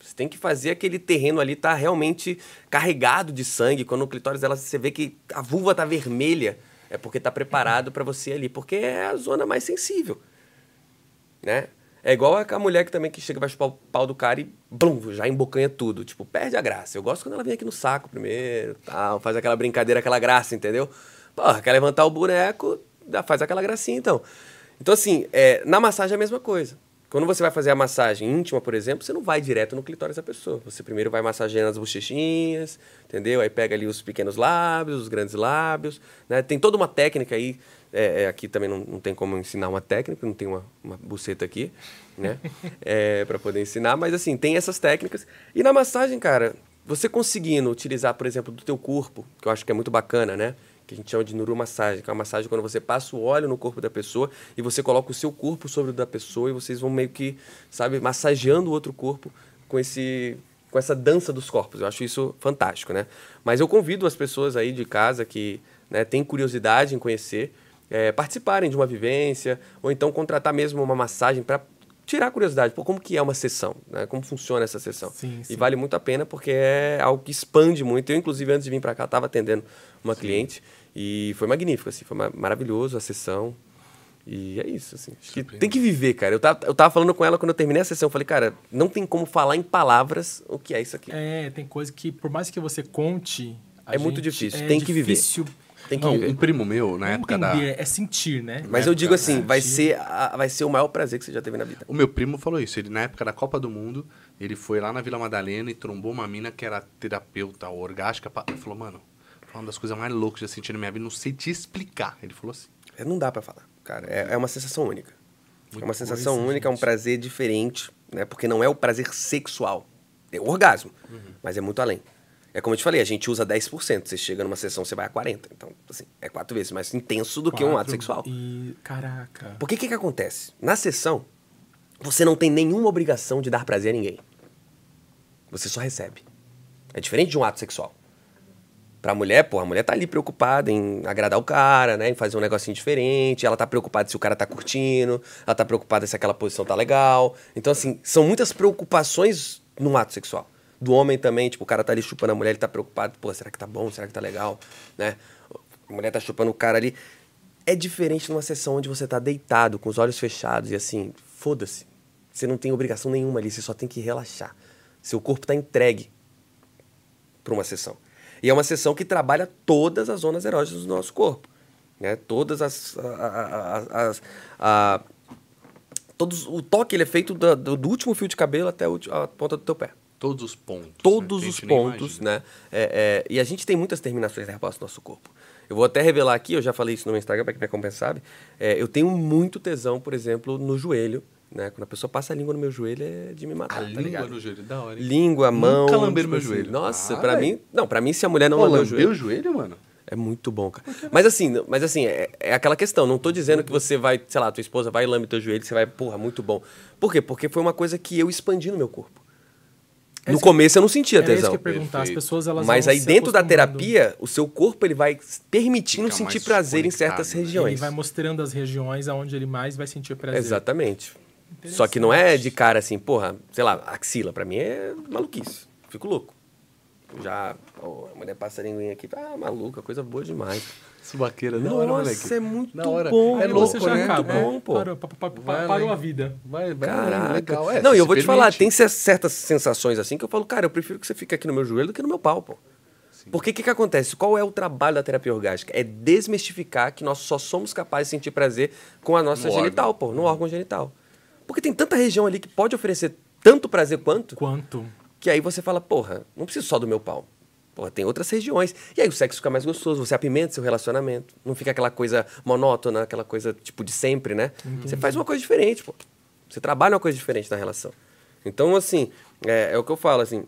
Você tem que fazer aquele terreno ali estar realmente carregado de sangue. Quando o clitóris dela, você vê que a vulva tá vermelha, é porque tá preparado pra você ali, porque é a zona mais sensível, né? É igual a mulher que também que chega vai chupar o pau do cara e blum, já embocanha tudo. Tipo, perde a graça. Eu gosto quando ela vem aqui no saco primeiro, tal, faz aquela brincadeira, aquela graça, entendeu? Porra, quer levantar o boneco, faz aquela gracinha, então. Então, assim, é, na massagem é a mesma coisa. Quando você vai fazer a massagem íntima, por exemplo, você não vai direto no clitóris da pessoa. Você primeiro vai massageando as bochechinhas, entendeu? Aí pega ali os pequenos lábios, os grandes lábios. Né? Tem toda uma técnica aí. é, é, aqui também não, não tem como ensinar uma técnica, não tem uma, uma buceta aqui, né? É, para poder ensinar. Mas, assim, tem essas técnicas. E na massagem, cara, você conseguindo utilizar, por exemplo, do teu corpo, que eu acho que é muito bacana, né? Que a gente chama de neuromassagem, que é uma massagem quando você passa o óleo no corpo da pessoa e você coloca o seu corpo sobre o da pessoa e vocês vão meio que, sabe, massageando o outro corpo com esse com essa dança dos corpos. Eu acho isso fantástico, né? Mas eu convido as pessoas aí de casa que né, têm curiosidade em conhecer, é, participarem de uma vivência ou então contratar mesmo uma massagem para tirar a curiosidade. Pô, como que é uma sessão? Né? Como funciona essa sessão? Sim, E sim. vale muito a pena porque é algo que expande muito. Eu, inclusive, antes de vir para cá, estava atendendo uma cliente e foi magnífico, assim, foi ma- maravilhoso a sessão. E é isso, assim. Acho que tem que viver, cara. Eu tava, eu tava falando com ela quando eu terminei a sessão. Eu falei, cara, não tem como falar em palavras o que é isso aqui. É, tem coisa que, por mais que você conte. a É muito gente- difícil, é tem que viver. Tem que Não, viver. um primo meu, na Não época da. entender, é sentir, né? Mas na eu digo assim, vai ser, a- vai ser o maior prazer que você já teve na vida. O meu primo falou isso. Ele, na época da Copa do Mundo, ele foi lá na Vila Madalena e trombou uma mina que era terapeuta orgástica. pa- Ele falou, mano, foi uma das coisas mais loucas que eu já senti na minha vida. Não sei te explicar. Ele falou assim. É, Não dá pra falar, cara. É, é uma sensação única. é uma sensação coisa, única, é um prazer diferente, né? Porque não é o prazer sexual. É o orgasmo, mas é muito além. É como eu te falei, a gente usa 10%. Você chega numa sessão, você vai a 40%. Então, assim, é quatro vezes mais intenso do que um ato Quatro sexual. E, caraca. Porque o que, que acontece? Na sessão, você não tem nenhuma obrigação de dar prazer a ninguém. Você só recebe. É diferente de um ato sexual. Pra mulher, pô, a mulher tá ali preocupada em agradar o cara, né? Em fazer um negocinho diferente. Ela tá preocupada se o cara tá curtindo. Ela tá preocupada se aquela posição tá legal. Então, assim, são muitas preocupações num ato sexual. Do homem também, tipo, o cara tá ali chupando a mulher, ele tá preocupado. Pô, será que tá bom? Será que tá legal? Né? A mulher tá chupando o cara ali. É diferente numa sessão onde você tá deitado, com os olhos fechados e assim, foda-se. Você não tem obrigação nenhuma ali, você só tem que relaxar. Seu corpo tá entregue para uma sessão. E é uma sessão que trabalha todas as zonas erógenas do nosso corpo. Né? Todas as. todos, o toque ele é feito do, do- último fio de cabelo até a ponta do teu pé. Todos os pontos. Todos né? que a os pontos, né? É, é, e a gente tem muitas terminações nervosas no nosso corpo. Eu vou até revelar aqui, eu já falei isso no meu Instagram, para quem me acompanha sabe. É, eu tenho muito tesão, por exemplo, no joelho. Né? Quando a pessoa passa a língua no meu joelho, é de me matar. A tá língua ligado? no joelho, da hora. hein? Língua, mão. Nunca lamberam tipo meu assim, joelho. Nossa, Ah, pra mim. Não, pra mim, se a mulher não Pô, lambeu o joelho. o joelho, mano? É muito bom, cara. Mas assim, mas assim, é, é aquela questão. Não tô dizendo que você vai, sei lá, tua esposa vai e lambe teu joelho, você vai, porra, muito bom. Por quê? Porque foi uma coisa que eu expandi no meu corpo. É No começo eu não sentia Era isso tesão. que eu perguntar. As Perfeito. pessoas, elas Mas aí dentro da terapia, o seu corpo ele vai permitindo Fica sentir prazer em certas né? regiões. Ele vai mostrando as regiões aonde ele mais vai sentir prazer. Exatamente. Só que não é de cara assim, porra, sei lá, axila, pra mim é maluquice. Fico louco. Já, pô, a mulher passa a linguinha aqui, ah, maluca, coisa boa demais. Subaqueira, da hora, moleque. Nossa, é muito Da hora. bom. É louco, você já né? acaba. Muito bom, pô. Parou, pa- pa- pa- Vai parou a vida. Vai, vai, Caraca. legal. É, não, e eu vou te falar, tem cer- certas sensações assim que eu falo, cara, eu prefiro que você fique aqui no meu joelho do que no meu pau, pô. Porque o que, que acontece? Qual é o trabalho da terapia orgástica? É desmistificar que nós só somos capazes de sentir prazer com a nossa No genital, órgão. pô, no órgão genital. Porque tem tanta região ali que pode oferecer tanto prazer quanto, Quanto? Que aí você fala, porra, não preciso só do meu pau. Porra, tem outras regiões. E aí o sexo fica mais gostoso, você apimenta seu relacionamento. Não fica aquela coisa monótona, aquela coisa tipo de sempre, né? Você faz uma coisa diferente, pô. Você trabalha uma coisa diferente na relação. Então, assim, é, é o que eu falo, assim,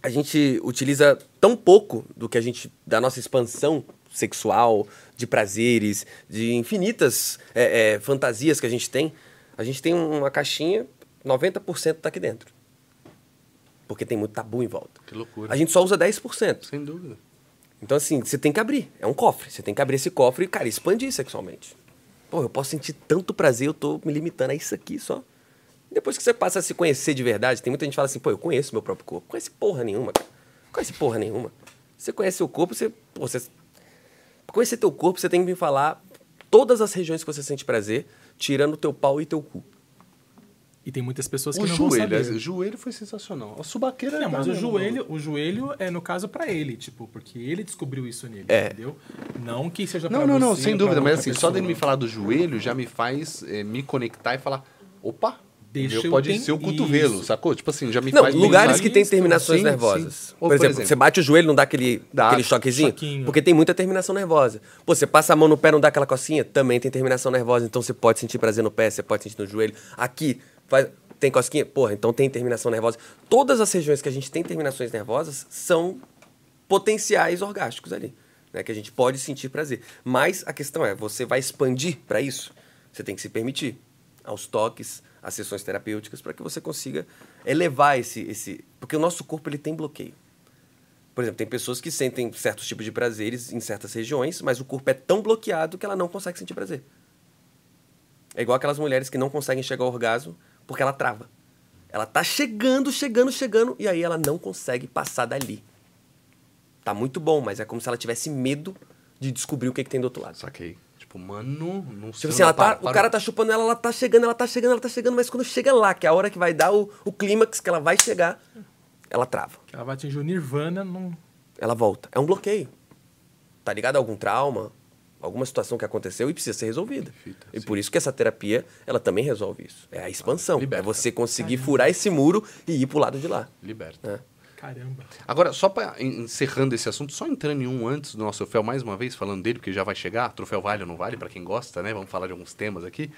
a gente utiliza tão pouco do que a gente, da nossa expansão sexual, de prazeres, de infinitas é, é, fantasias que a gente tem. A gente tem uma caixinha, 90% tá aqui dentro. Porque tem muito tabu em volta. Que loucura. A gente só usa 10%. Sem dúvida. Então, assim, você tem que abrir. É um cofre. Você tem que abrir esse cofre e, cara, expandir sexualmente. Pô, eu posso sentir tanto prazer, eu tô me limitando a isso aqui só. Depois que você passa a se conhecer de verdade, tem muita gente que fala assim, pô, eu conheço meu próprio corpo. Conhece porra nenhuma, cara. Conhece porra nenhuma. Você conhece seu corpo, você. Pô, você pra conhecer teu corpo, você tem que me falar todas as regiões que você sente prazer, tirando o teu pau e teu cu. E tem muitas pessoas que O não vão joelho, saber. o joelho foi sensacional. A subaqueira Não, é mas o joelho, o joelho é no caso pra ele, tipo, porque ele descobriu isso nele, É. entendeu? Não que seja pra Não, não, não, você, sem dúvida. Mas assim, só dele pessoa. me falar do joelho já me faz eh, me conectar e falar: opa, Deixa o meu eu pode ser o cotovelo, isso. sacou? Tipo assim, já me Não, faz lugares que tem terminações sim, nervosas. sim. Por, por exemplo, exemplo, você bate o joelho, não dá aquele, Dá. aquele choquezinho? Choquinho. Porque tem muita terminação nervosa. Pô, você passa a mão no pé, não dá aquela cocinha? Também tem terminação nervosa. Então você pode sentir prazer no pé, você pode sentir no joelho. Aqui, faz- tem cosquinha? Porra, então tem terminação nervosa. Todas as regiões que a gente tem terminações nervosas são potenciais orgásticos ali. Né, que a gente pode sentir prazer. Mas a questão é, você vai expandir para isso? Você tem que se permitir aos toques, às sessões terapêuticas, para que você consiga elevar esse, esse... Porque o nosso corpo ele tem bloqueio. Por exemplo, tem pessoas que sentem certos tipos de prazeres em certas regiões, mas o corpo é tão bloqueado que ela não consegue sentir prazer. É igual aquelas mulheres que não conseguem chegar ao orgasmo porque ela trava. Ela tá chegando, chegando, chegando, e aí ela não consegue passar dali. Tá muito bom, mas é como se ela tivesse medo de descobrir o que, que tem do outro lado. Saquei. Tipo, mano, não sei. Tipo assim, ela tá, o cara tá chupando ela, ela tá chegando, ela tá chegando, ela tá chegando, mas quando chega lá, que é a hora que vai dar o, o clímax, que ela vai chegar, ela trava. Ela vai atingir o nirvana, não... Ela volta. É um bloqueio. tá ligado a algum trauma, alguma situação que aconteceu e precisa ser resolvida. Perfeito, e sim. por isso que essa terapia, ela também resolve isso. É a expansão. Liberta. É você conseguir furar esse muro e ir pro lado de lá. Liberta. né? Caramba. Agora, só para encerrando esse assunto, só entrando em um antes do nosso troféu, mais uma vez, falando dele, porque já vai chegar, troféu vale ou não vale, para quem gosta, né? Vamos falar de alguns temas aqui.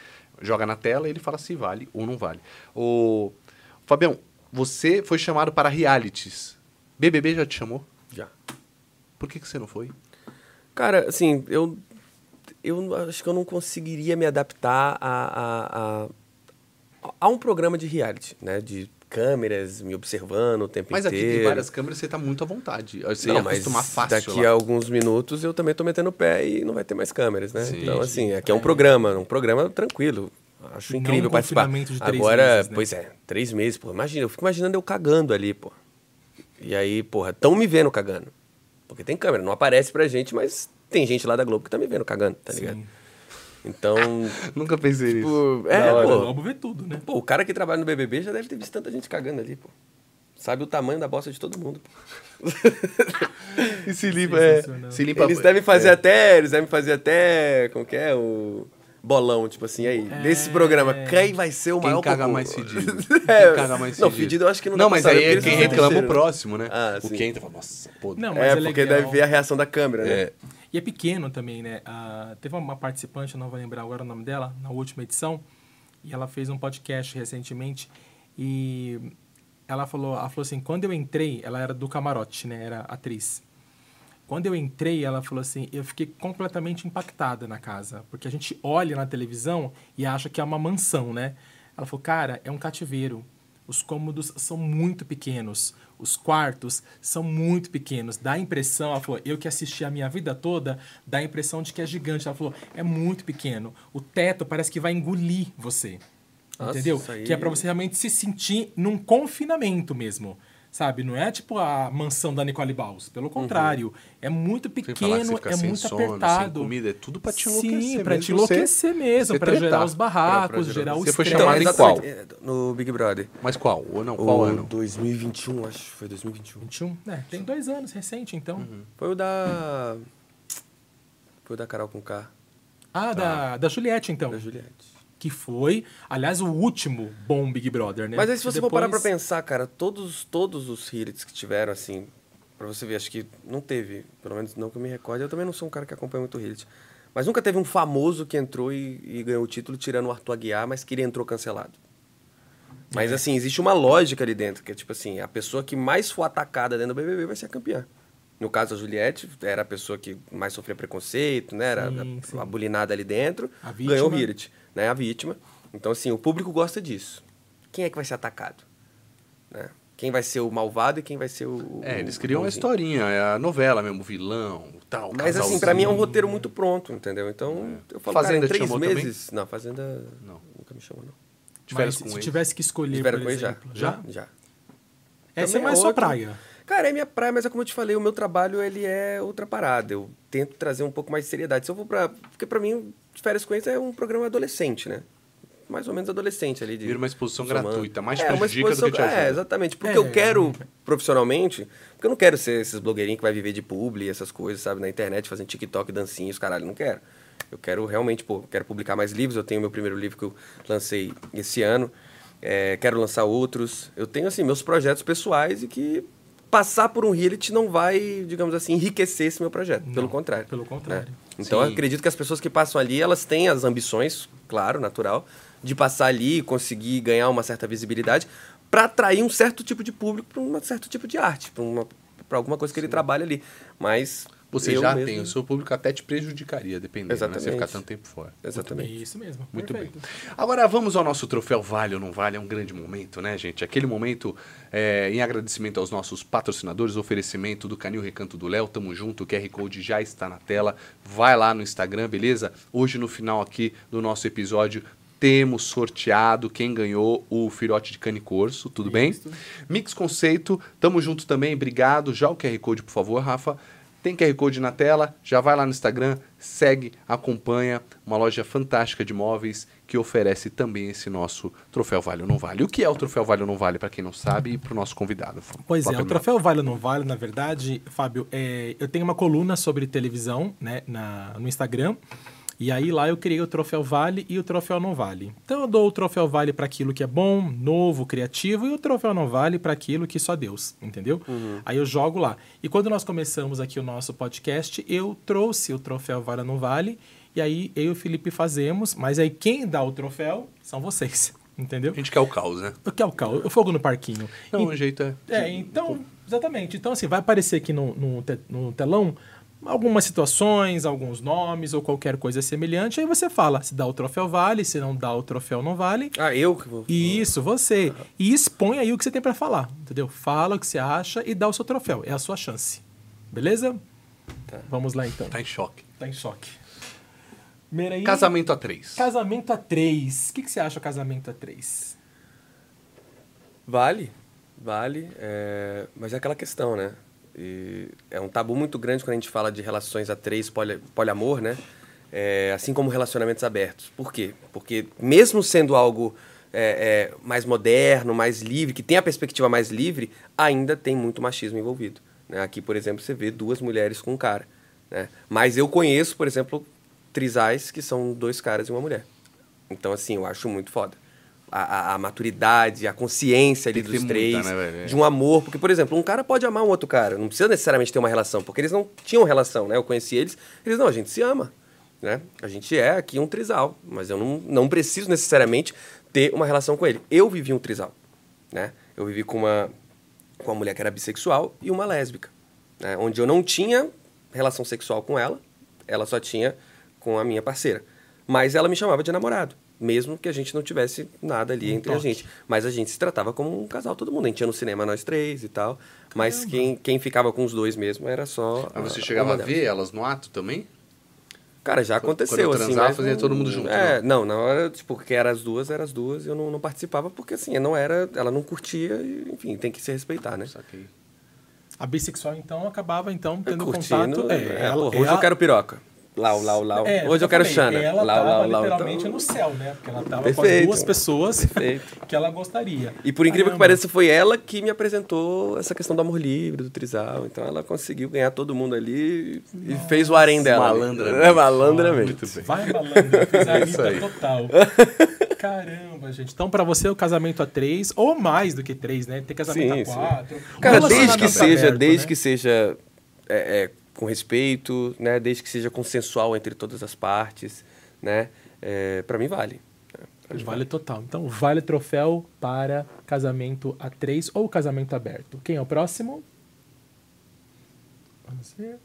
Joga na tela e ele fala se vale ou não vale. O Fabião, você foi chamado para realities. BBB já te chamou? Já. Por que, que você não foi? Cara, assim, eu, eu acho que eu não conseguiria me adaptar a, a, a, a um programa de reality, né? De câmeras me observando o tempo Mas aqui inteiro. tem várias câmeras, você tá muito à vontade. Você não, ia mas acostumar fácil daqui lá. a alguns minutos eu também tô metendo o pé e não vai ter mais câmeras, né? Sim. então, assim, aqui é um programa, um programa tranquilo. Acho não incrível um participar. de três Agora, meses, né? pois é, três meses, pô. Imagina, eu fico imaginando eu cagando ali, pô. E aí, porra, tão me vendo cagando. Porque tem câmera, não aparece pra gente, mas tem gente lá da Globo que tá me vendo cagando, tá ligado? Sim. Então, Nunca pensei nisso. tipo, é, hora, pô, o Globo vê tudo, né? pô, o cara que trabalha no BBB já deve ter visto tanta gente cagando ali, pô. Sabe o tamanho da bosta de todo mundo, pô. E se limpa, é, se limpa Eles devem fazer é. até, eles devem fazer até, como que é, o bolão, tipo assim, aí, desse programa, quem vai ser o Quem maior caga cocô? mais fedido? É, Quem caga mais não, fedido? fedido eu acho que não Não, mas aí é quem reclama o cheiro, próximo, né? Ah, o sim. que entra fala, nossa, podre. Não, mas É, é, porque legal. deve ver a reação da câmera, né? É. E é pequeno também, né? Ah, teve uma participante, eu não vou lembrar agora o nome dela, na última edição, e ela fez um podcast recentemente e ela falou, ela falou assim, quando eu entrei, ela era do camarote, né? Era atriz. Quando eu entrei, ela falou assim, eu fiquei completamente impactada na casa, porque a gente olha na televisão e acha que é uma mansão, né? Ela falou, cara, é um cativeiro. Os cômodos são muito pequenos, os quartos são muito pequenos. Dá a impressão, ela falou, eu que assisti a minha vida toda, dá a impressão de que é gigante. Ela falou, é muito pequeno. O teto parece que vai engolir você. Nossa, entendeu? aí- Que é pra você realmente se sentir num confinamento mesmo. Sabe? Não é tipo a mansão da Nicole Baus. Pelo contrário. É muito pequeno, é muito sono, apertado. Sem comida, é tudo pra te Sim, enlouquecer pra mesmo, te enlouquecer você- mesmo, você pra gerar os barracos, Pra- pra gerar o Você foi chamado em exatamente, qual? é, No Big Brother. Mas qual? Ou não? Qual o ano? 2021, acho que foi 2021. 21? É, tem dois anos, recente, então. Uhum. Foi o da... Foi o da Carol com K, Ah, da, da Juliette, então. da Juliette. Que foi, aliás, o último bom Big Brother, né? Mas aí se você for Depois- parar pra pensar, cara, todos, todos os hits que tiveram, assim, pra você ver, acho que não teve, pelo menos não que eu me recorde, eu também não sou um cara que acompanha muito hit. Mas nunca teve um famoso que entrou e, e ganhou o título tirando o Arthur Aguiar, mas que ele entrou cancelado. Mas É. assim, existe uma lógica ali dentro, que é tipo assim, a pessoa que mais for atacada dentro do BBB vai ser a campeã. No caso da Juliette, era a pessoa que mais sofria preconceito, né? Era Sim, a, sim. a bulinada ali dentro, A ganhou o hit, né? A vítima. Então assim, o público gosta disso. Quem é que vai ser atacado? né? Quem vai ser o malvado e quem vai ser o. É, eles criam uma historinha, é a novela mesmo, o vilão, tal. Mas assim, pra mim é um roteiro muito pronto, entendeu? Então, eu falo, Fazenda cara, em três chamou também? meses. Não, Fazenda. Não. Nunca me chamou, não. Mas se eles. tivesse que escolher, Tiveram com ele já. exemplo, já? Já. Essa é Também mais sua outro. praia. Cara, é minha praia, mas é como eu te falei, o meu trabalho ele é outra parada. Eu tento trazer um pouco mais de seriedade. Se eu vou pra. Porque pra mim, de férias com é um programa adolescente, né? Mais ou menos adolescente ali. De, Vira uma exposição gratuita, mais é, uma prejudica do que te ajuda. É, exatamente. Porque É. eu quero, profissionalmente, porque eu não quero ser esses blogueirinhos que vai viver de publi, essas coisas, sabe, na internet, fazendo TikTok, dancinhos, caralho, não quero. Eu quero realmente, pô, quero publicar mais livros. Eu tenho meu primeiro livro que eu lancei esse ano. É, quero lançar outros. Eu tenho, assim, meus projetos pessoais e que passar por um reality não vai, digamos assim, enriquecer esse meu projeto. Não, pelo contrário. pelo contrário. né? Então, eu Sim. acredito que as pessoas que passam ali, elas têm as ambições, claro, natural, de passar ali e conseguir ganhar uma certa visibilidade para atrair um certo tipo de público para um certo tipo de arte, para alguma coisa que ele trabalha ali. Mas Você eu já mesmo- tem, o seu público até te prejudicaria, dependendo, né? Você Exatamente. ficar tanto tempo fora. Exatamente. É isso mesmo. Muito perfeito. bem. Agora vamos ao nosso troféu Vale ou Não Vale. É um grande momento, né, gente? Aquele momento é, em agradecimento aos nossos patrocinadores, oferecimento do Canil Recanto do Léo. Tamo junto, o QR Code já está na tela. Vai lá no Instagram, beleza? Hoje, no final aqui do nosso episódio, temos sorteado quem ganhou o firote de cane corso, tudo bem? Isso. Mix Conceito, tamo junto também, obrigado. Já o QR Code, por favor, Rafa. Tem QR Code na tela, já vai lá no Instagram, segue, acompanha. Uma loja fantástica de móveis que oferece também esse nosso Troféu Vale ou Não Vale. O que é o Troféu Vale ou Não Vale, para quem não sabe, e para o nosso convidado? Pois é, o. Troféu Vale ou Não Vale, na verdade, Fábio, é, eu tenho uma coluna sobre televisão né, na, no Instagram. E aí lá eu criei o Troféu Vale e o Troféu Não Vale. Então eu dou o Troféu Vale para aquilo que é bom, novo, criativo, e o Troféu Não Vale para aquilo que só Deus, entendeu? Aí eu jogo lá. E quando nós começamos aqui o nosso podcast, eu trouxe o Troféu Vale Não Vale, e aí eu e o Felipe fazemos, mas aí quem dá o troféu são vocês, entendeu? A gente quer o caos, né? O que é o cal? O fogo no parquinho. Então, E- o jeito é... é, então, exatamente. Então, assim, vai aparecer aqui no, no, te- no telão algumas situações, alguns nomes ou qualquer coisa semelhante. Aí você fala se dá o troféu vale, se não dá o troféu não vale. Ah, eu que vou. Isso, você. E expõe aí o que você tem pra falar, entendeu? Fala o que você acha e dá o seu troféu. É a sua chance. Beleza? Tá. Vamos lá, então. Tá em choque. Tá em choque. Primeiro aí, Casamento a três. Casamento a três. O que, que você acha casamento a três? Vale, vale, é, mas é aquela questão, né? E é um tabu muito grande quando a gente fala de relações a três, poli, poliamor, né? É, assim como relacionamentos abertos. Por quê? Porque mesmo sendo algo é, é, mais moderno, mais livre, que tem a perspectiva mais livre, ainda tem muito machismo envolvido. né? Aqui, por exemplo, você vê duas mulheres com um cara. Né? Mas eu conheço, por exemplo, trisais que são dois caras e uma mulher. Então, assim, eu acho muito foda. A, a- maturidade, a consciência ali dos três, muita, né, de um amor. Porque, por exemplo, um cara pode amar um outro cara, não precisa necessariamente ter uma relação, porque eles não tinham relação, né? Eu conheci eles, eles, não, a gente se ama, né? A gente é aqui um trisal, mas eu não, não preciso necessariamente ter uma relação com ele. Eu vivi um trisal, né? Eu vivi com uma, com uma mulher que era bissexual e uma lésbica, né? Onde eu não tinha relação sexual com ela, ela só tinha com a minha parceira. Mas ela me chamava de namorado, mesmo que a gente não tivesse nada ali Um entre a toque. gente. Mas a gente se tratava como um casal, todo mundo. A gente ia no cinema nós três e tal. Mas quem, quem ficava com os dois mesmo era só. Mas você a- chegava a ver elas no ato também? Cara, já aconteceu, quando eu assim. transava, mas fazia não- todo mundo junto, É, não, na hora, tipo, porque era as duas, eram as duas, eu não, não participava, porque assim, não era, ela não curtia, e, enfim, tem que se respeitar, né? Saquei. A bissexual, então, acabava, então, tendo Curtindo, contato... é, ela- porra, hoje ela- eu quero piroca. Lau, lau, lau. É, hoje eu quero falei, Xana. Ela Lau, tava lau, lau. literalmente Então- no céu, né? Porque ela tava com Perfeito. as duas pessoas que ela gostaria. E por incrível que Caramba. pareça, foi ela que me apresentou essa questão do amor livre, do trisal. Então ela conseguiu ganhar todo mundo ali e fez o harém dela. ali. Malandramente. É, malandramente. Muito bem. Vai malandro, fez a É. Anitta total. Caramba, gente. Então, pra você, o casamento a três, ou mais do que três, né? Tem casamento Sim, a sim. quatro. Cara, Um desde que seja, aberto, desde né? que seja é, é, com respeito, né? Desde que seja consensual entre todas as partes, né? É, para mim vale. Vale total. Então, vale troféu para casamento a três ou casamento aberto. Quem é o próximo? Vamos ver.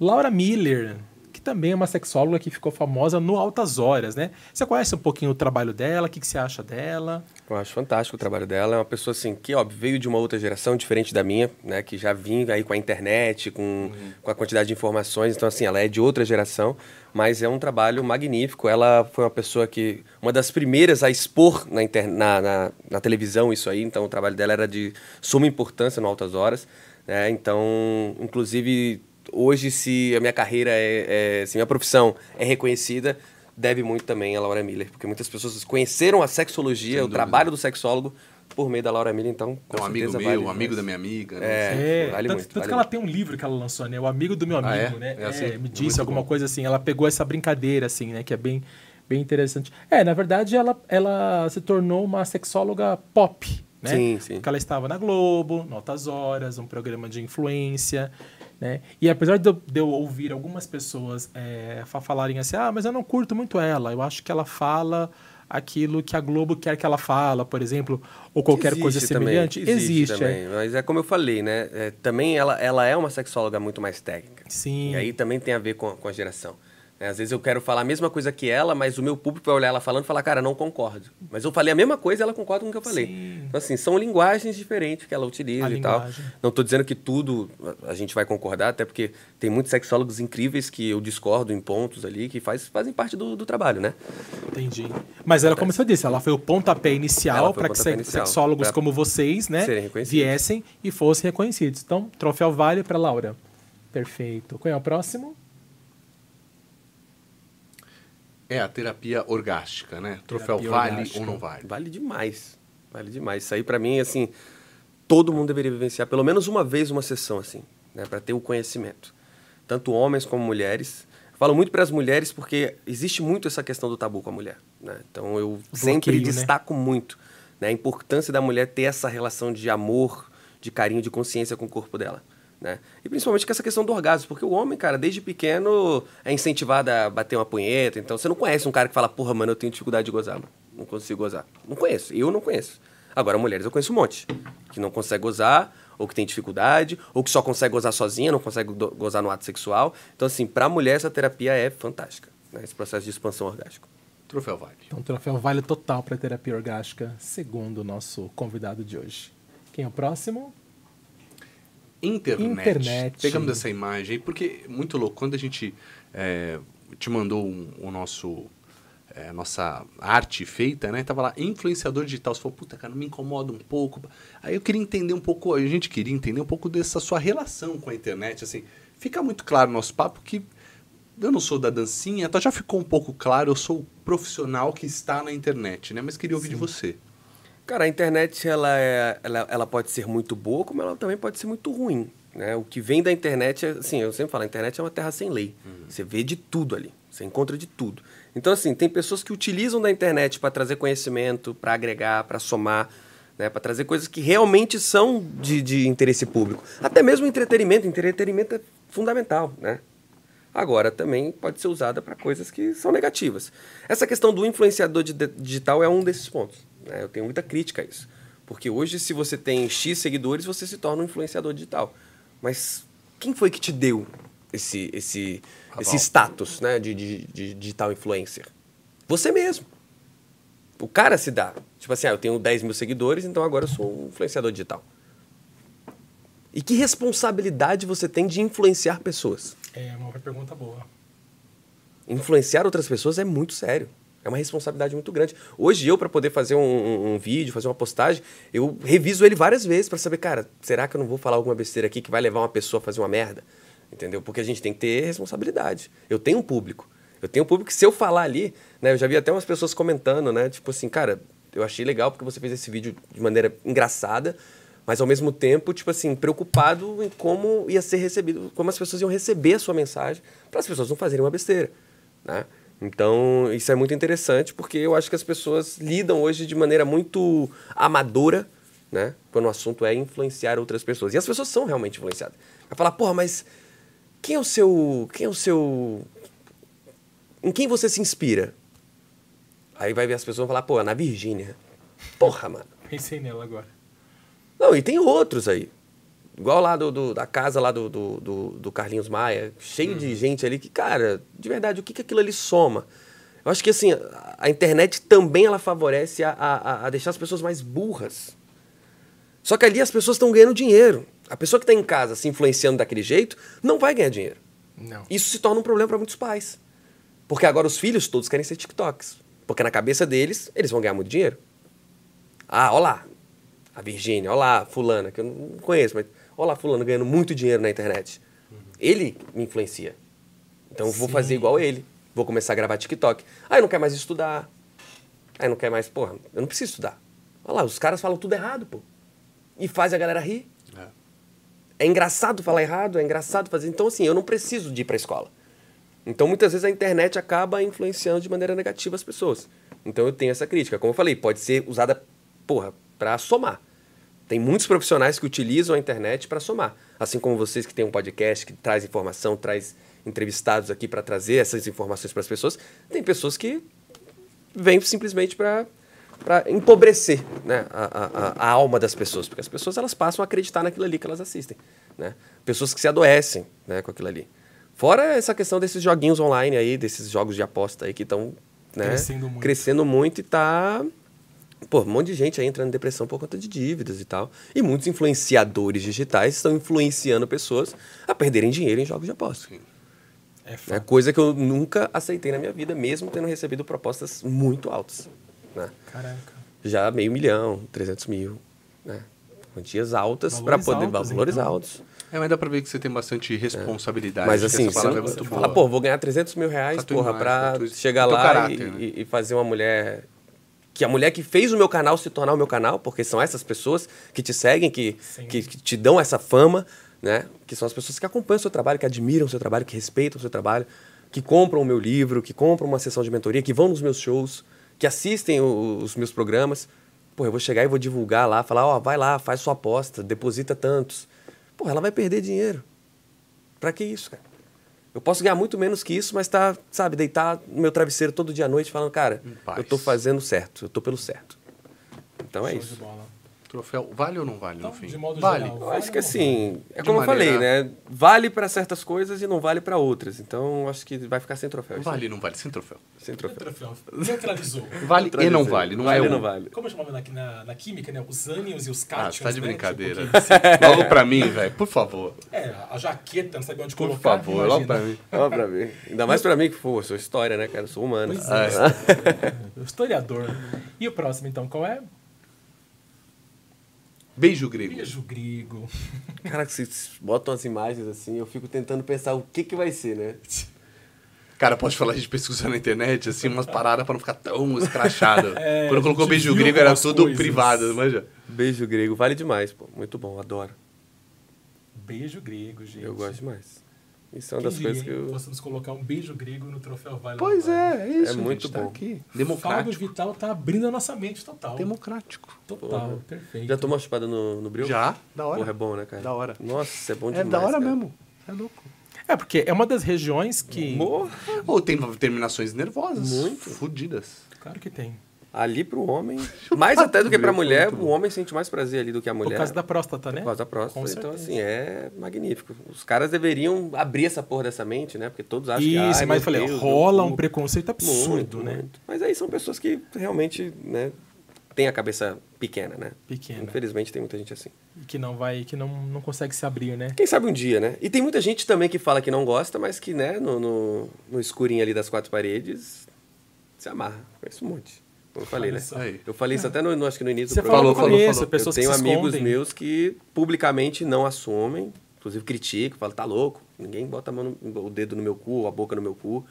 Laura Miller, que também é uma sexóloga que ficou famosa no Altas Horas, né? Você conhece um pouquinho o trabalho dela? O que, que você acha dela? Eu acho fantástico o trabalho dela. É uma pessoa assim que, óbvio, veio de uma outra geração diferente da minha, né? Que já vinha aí com a internet, com, com a quantidade de informações. Então, assim, ela é de outra geração, mas é um trabalho magnífico. Ela foi uma pessoa que. Uma das primeiras a expor na, inter, na, na, na televisão isso aí. Então, o trabalho dela era de suma importância no Altas Horas. Né? Então, inclusive, hoje, se a minha carreira é, é. Se a minha profissão é reconhecida deve muito também a Laura Miller, porque muitas pessoas conheceram a sexologia, o trabalho do sexólogo, por meio da Laura Miller, então com É um amigo certeza meu, vale um amigo da minha amiga. né? É. É, vale tanto, muito, tanto vale que ela muito. tem um livro que ela lançou, né? O Amigo do Meu Ah, Amigo, é? né? É assim? me É disse alguma bom. coisa assim. Ela pegou essa brincadeira, assim, né? Que é bem, bem interessante. É, na verdade, ela, ela se tornou uma sexóloga pop, né? Sim, sim. Porque ela estava na Globo, Notas Horas, um programa de influência, né? E apesar de eu, de eu ouvir algumas pessoas é, fa- falarem assim, ah, mas eu não curto muito ela, eu acho que ela fala aquilo que a Globo quer que ela fala, por exemplo, ou qualquer Existe coisa também, semelhante. Existe, é. também, mas é como eu falei, né? É, também ela, ela é uma sexóloga muito mais técnica. Sim. E aí também tem a ver com, com a geração. Né? Às vezes eu quero falar a mesma coisa que ela, mas o meu público vai olhar ela falando e falar, cara, não concordo. Mas eu falei a mesma coisa e ela concorda com o que eu falei. Sim. Então, assim, são linguagens diferentes que ela utiliza A e tal. linguagem. Não estou dizendo que tudo a gente vai concordar, até porque tem muitos sexólogos incríveis que eu discordo em pontos ali, que faz, fazem parte do, do trabalho, né? Entendi. Mas ela, como você disse, ela foi o pontapé inicial para que inicial, sexólogos como vocês, né, viessem e fossem reconhecidos. Então, troféu vale para Laura. Perfeito. Qual é o próximo? É a terapia orgástica, né? Troféu Terapia vale orgástica. ou não vale? Vale demais. Vale demais. Isso aí, pra mim, assim, todo mundo deveria vivenciar pelo menos uma vez uma sessão assim, né? Pra ter o conhecimento. Tanto homens como mulheres. Falo muito para as mulheres porque existe muito essa questão do tabu com a mulher. Né? Então eu sempre bloqueio, né? destaco muito né? a importância da mulher ter essa relação de amor, de carinho, de consciência com o corpo dela. Né? E principalmente com essa questão do orgasmo, porque o homem, cara, desde pequeno é incentivado a bater uma punheta. Então você não conhece um cara que fala, porra, mano, eu tenho dificuldade de gozar, mano. Não consigo gozar. Não conheço, eu não conheço. Agora, mulheres eu conheço um monte. Que não consegue gozar, ou que tem dificuldade, ou que só consegue gozar sozinha, não consegue gozar no ato sexual. Então, assim, pra mulher essa terapia é fantástica. Né? Esse processo de expansão orgástica. Troféu vale. Então, troféu vale total para terapia orgástica, segundo o nosso convidado de hoje. Quem é o próximo? Internet. Internet. Pegamos essa imagem aí, porque muito louco. Quando a gente é, te mandou um- o nosso é, nossa arte feita, né? Tava lá, influenciador digital. Você falou, puta, cara, me incomoda um pouco. Aí eu queria entender um pouco, a gente queria entender um pouco dessa sua relação com a internet. Assim, fica muito claro no nosso papo que eu não sou da dancinha, então já ficou um pouco claro, eu sou o profissional que está na internet, né? Mas queria ouvir de você. Cara, a internet ela, é, ela, ela pode ser muito boa, como ela também pode ser muito ruim. Né? O que vem da internet, é, assim, eu sempre falo, a internet é uma terra sem lei. Você vê de tudo ali, você encontra de tudo. Então, assim, tem pessoas que utilizam da internet para trazer conhecimento, para agregar, para somar, né? para trazer coisas que realmente são de, de interesse público. Até mesmo entretenimento, entretenimento é fundamental, né? Agora, também pode ser usada para coisas que são negativas. Essa questão do influenciador digital é um desses pontos. Né? Eu tenho muita crítica a isso. Porque hoje, se você tem X seguidores, você se torna um influenciador digital. Mas quem foi que te deu esse, esse, Aval. esse status né, de, de, de digital influencer? Você mesmo. O cara se dá. Tipo assim, ah, eu tenho 10 mil seguidores, então agora eu sou um influenciador digital. E que responsabilidade você tem de influenciar pessoas? É uma pergunta boa. influenciar outras pessoas é muito sério. É uma responsabilidade muito grande. Hoje, eu, para poder fazer um, um- um vídeo, fazer uma postagem, eu reviso ele várias vezes para saber, cara, será que eu não vou falar alguma besteira aqui que vai levar uma pessoa a fazer uma merda? Entendeu? Porque a gente tem que ter responsabilidade. Eu tenho um público. Eu tenho um público que, se eu falar ali, né, eu já vi até umas pessoas comentando, né? Tipo assim, cara, eu achei legal porque você fez esse vídeo de maneira engraçada, mas ao mesmo tempo, tipo assim, preocupado em como ia ser recebido, como as pessoas iam receber a sua mensagem, para as pessoas não fazerem uma besteira, né? Então, isso é muito interessante porque eu acho que as pessoas lidam hoje de maneira muito amadora, né? Quando o assunto é influenciar outras pessoas. E as pessoas são realmente influenciadas. Vai falar, porra, mas quem é o seu. Quem é o seu. Em quem você se inspira? Aí vai ver as pessoas vão falar, pô, na Virgínia. Porra, mano. Pensei nela agora. Não, e tem outros aí. Igual lá do, do- da casa lá do, do, do- Carlinhos Maia, cheio de gente ali que, cara, de verdade, o que, que aquilo ali soma? Eu acho que assim, a, internet também ela favorece a, a, a deixar as pessoas mais burras. Só que ali as pessoas estão ganhando dinheiro. A pessoa que está em casa se influenciando daquele jeito não vai ganhar dinheiro. Não. Isso se torna um problema para muitos pais. Porque agora os filhos todos querem ser TikToks. Porque na cabeça deles, eles vão ganhar muito dinheiro. Ah, olha lá. A Virgínia, olha lá, fulana, que eu não conheço, mas olha lá, fulano ganhando muito dinheiro na internet. Ele me influencia. Então eu vou fazer igual ele. Vou começar a gravar TikTok. Ah, eu não quero mais estudar. Ah, eu não quero mais, porra, eu não preciso estudar. Olha lá, os caras falam tudo errado, pô. E faz a galera rir. É. É engraçado falar errado, é engraçado fazer. Então, assim, eu não preciso de ir para a escola. Então, muitas vezes a internet acaba influenciando de maneira negativa as pessoas. Então, eu tenho essa crítica. Como eu falei, pode ser usada, porra, para somar. Tem muitos profissionais que utilizam a internet para somar. Assim como vocês que têm um podcast que traz informação, traz entrevistados aqui para trazer essas informações para as pessoas. Tem pessoas que vêm simplesmente para para empobrecer né, a, a, a- alma das pessoas, porque as pessoas elas passam a acreditar naquilo ali que elas assistem. Né? Pessoas que se adoecem né, com aquilo ali. Fora essa questão desses joguinhos online aí, desses jogos de aposta aí que estão né, Crescendo muito. crescendo muito e tá. Pô, um monte de gente aí entrando em depressão por conta de dívidas e tal. E muitos influenciadores digitais estão influenciando pessoas a perderem dinheiro em jogos de aposta. É Né? fato. Coisa que eu nunca aceitei na minha vida, mesmo tendo recebido propostas muito altas. Né? Caraca. já meio milhão, 300 mil, né? Quantias altas para poder altos, valores então. altos. É, mas dá pra ver que você tem bastante responsabilidade. Mas acho que assim, essa você, palavra não, é muito você boa. fala, pô, vou ganhar 300 mil reais, tua porra, imagem, pra tu- chegar lá caráter, e, né? e- e fazer uma mulher... Que a mulher que fez o meu canal se tornar o meu canal, porque são essas pessoas que te seguem, que, que, que te dão essa fama, né? Que são as pessoas que acompanham o seu trabalho, que admiram o seu trabalho, que respeitam o seu trabalho, que compram o meu livro, que compram uma sessão de mentoria, que vão nos meus shows, que assistem o- os meus programas. Pô, eu vou chegar e vou divulgar lá, falar, ó, vai lá, faz sua aposta, deposita tantos. Pô, ela vai perder dinheiro. Pra que isso, cara? Eu posso ganhar muito menos que isso, mas tá, sabe, deitar no meu travesseiro todo dia à noite falando, cara, eu tô fazendo certo, eu tô pelo certo. Então é Show de isso. Troféu, vale ou não vale Então, no fim? de modo vale. geral, Eu acho que assim, é como eu falei, maneira- né? Vale pra certas coisas e não vale pra outras. Então eu acho que vai ficar sem troféu. Vale ou não vale? Sem troféu. Sem vale? troféu. Troféu. Neutralizou. Vale e não vale. Não vale é ou um. não vale. Como chamava na, na, na química, né? Os ânions e os Ah, cátions, você tá de né? brincadeira. Tipo, que- Logo pra mim, velho. Por favor. é, a jaqueta, não sabia onde Por colocar. favor, logo pra mim. Ó, pra mim. Ainda mais pra mim que, pô, eu sou história, né, cara? Eu sou humano. Pois Ah, é. Historiador. E o próximo, então, qual é? Beijo grego. Beijo grego. Cara, que vocês botam as imagens assim, eu fico tentando pensar o que que vai ser, né? Cara, pode falar, a gente pesquisou na internet, assim, umas paradas pra não ficar tão escrachado. É, Quando colocou beijo grego, era tudo coisas. privado, manja? Beijo grego, vale demais, pô. Muito bom, adoro. Beijo grego, gente. Eu gosto demais. Isso é uma Quem das coisas que diria, eu... Possamos colocar um beijo grego no troféu Vale Pois é, é isso. É muito tá bom. aqui. Fábio Democrático. Vital tá abrindo a nossa mente total. Democrático. Total, Porra. perfeito. Já tomou uma chupada no, no bril? Já? Da hora. Porra, é bom, né, cara? Da hora. Nossa, é bom É demais, da hora cara. mesmo. É louco. É, porque é uma das regiões que... Morra. Ou tem terminações nervosas. Muito. Fudidas. Claro que tem. Ali pro homem, mais até do que pra mulher, o homem sente mais prazer ali do que a mulher. Por causa da próstata, né? Por causa da Com próstata. Então, certeza. assim, é magnífico. Os caras deveriam abrir essa porra dessa mente, né? Porque todos acham que. Isso, mas eu falei, Deus, rola um preconceito absurdo, Muito, né? muito. Mas aí são pessoas que realmente, né? Têm a cabeça pequena, né? Pequena. Infelizmente tem muita gente assim. E Que não vai, que não, não consegue se abrir, né? Quem sabe um dia, né? E tem muita gente também que fala que não gosta, mas que, né, no, no, no escurinho ali das quatro paredes, se amarra. Conheço um monte. Como eu falei, né? Aí. Eu falei isso até no, no- acho que no início Você do falou programa. falou, começo, falou. pessoas eu tenho amigos escondem. meus que publicamente não assumem, inclusive criticam, falam, tá louco, ninguém bota a mão no- o dedo no meu cu, a boca no meu cu.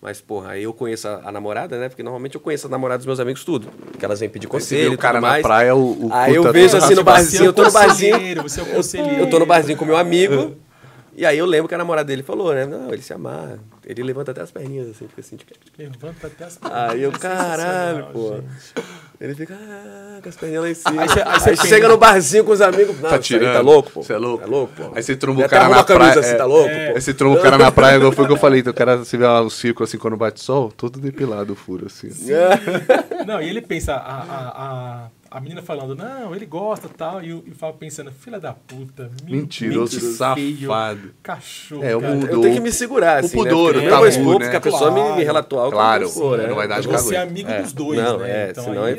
Mas, porra, aí eu conheço a, a namorada, né? Porque normalmente eu conheço as namoradas dos meus amigos tudo. Que elas vêm pedir você conselho e o cara tudo na mais. praia, o, o Aí eu vejo assim no barzinho, eu tô no barzinho. Você é o conselheiro. Eu tô no barzinho com meu amigo. E aí eu lembro que a namorada dele falou, né? Não, ele se amarra. Ele levanta até as perninhas, assim, fica assim. tipo, Levanta até as Aí eu, É caralho, pô. gente. Ele fica, ah, com as perninhas lá em cima. Aí Aí, cê- aí cê chega no barzinho com os amigos. Não, Tá isso aí tirando. Tá louco, pô. Você é louco. Tá louco, pô. Aí você tromba o cara na a camisa praia. assim, é. tá louco, É. pô. Aí você tromba o cara na praia, igual foi o que eu falei. Então, o cara, você vê lá o círculo assim quando bate sol, todo depilado o furo, assim. Não, e ele pensa, a, a, a, a menina falando, não, ele gosta tal, e o, e o Fábio pensando, filha da puta, men- Mentiroso, feio, safado. cachorro, É, o cara. mundo- Eu tenho que me segurar, o assim, pudor, né? o vou tabu, expor, né? porque a pessoa me, Claro. me relatou algo. Claro, né? não vai dar de Você é amigo É. dos dois, Não, né? é, então senão aí é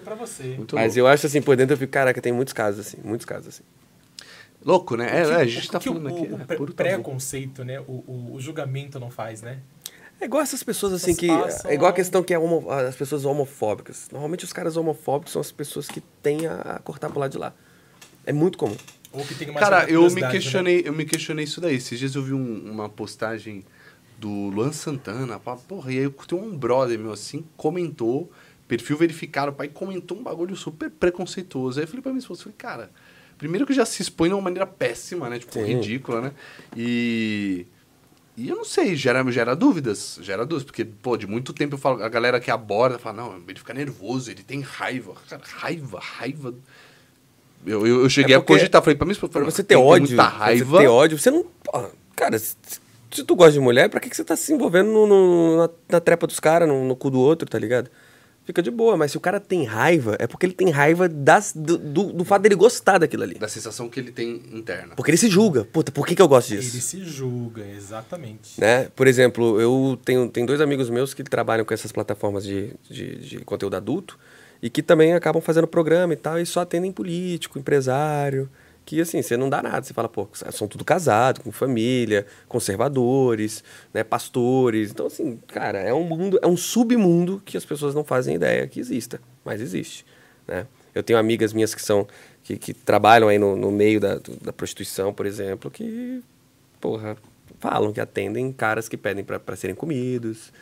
pra você. Muito Mas louco. eu acho assim, por dentro eu fico, caraca, tem muitos casos assim, muitos casos assim. Louco, né? É, que- é, a gente tá falando o, aqui. o é preconceito, né? O, o, o julgamento não faz, né? É igual essas pessoas assim Elas que. passam É igual a questão que é homo- as pessoas homofóbicas. Normalmente os caras homofóbicos são as pessoas que têm a, cortar pro lado de lá. É muito comum. Ou que tem uma Cara, eu me né? questionei, eu me questionei isso daí. Esses dias eu vi um- uma postagem do Luan Santana, pá, porra, e aí tem um brother meu assim, comentou, perfil verificado, pai, comentou um bagulho super preconceituoso. Aí eu falei pra minha esposa, falei, cara, primeiro que já se expõe de uma maneira péssima, né? Tipo, Sim. ridícula, né? E. E eu não sei, gera, gera dúvidas, gera dúvidas, porque, pô, de muito tempo eu falo, a galera que aborda fala, não, ele fica nervoso, ele tem raiva. Cara, raiva, raiva. Eu, eu, eu cheguei É a cogitar, falei pra mim, Pra você ter ódio, muita raiva. você ter ódio, você não. Cara, se, se tu gosta de mulher, pra que, que você tá se envolvendo no, no- na, na trepa dos caras, no, no cu do outro, tá ligado? Fica de boa, mas se o cara tem raiva, é porque ele tem raiva das, do, do, do fato dele gostar daquilo ali. Da sensação que ele tem interna. Porque ele se julga. Puta, por que, que eu gosto Ele disso? se julga, exatamente. Né? Por exemplo, eu tenho, tenho dois amigos meus que trabalham com essas plataformas de, de, de conteúdo adulto e que também acabam fazendo programa e tal, e só atendem político, empresário, que assim, você não dá nada. Você fala, pô, são tudo casados, com família, conservadores, né, pastores. Então, assim, cara, é um mundo, é um submundo que as pessoas não fazem ideia que exista, mas existe, né? Eu tenho amigas minhas que são que, que trabalham aí no, no meio da, da prostituição, por exemplo, que, porra, falam que atendem caras que pedem para serem comidos.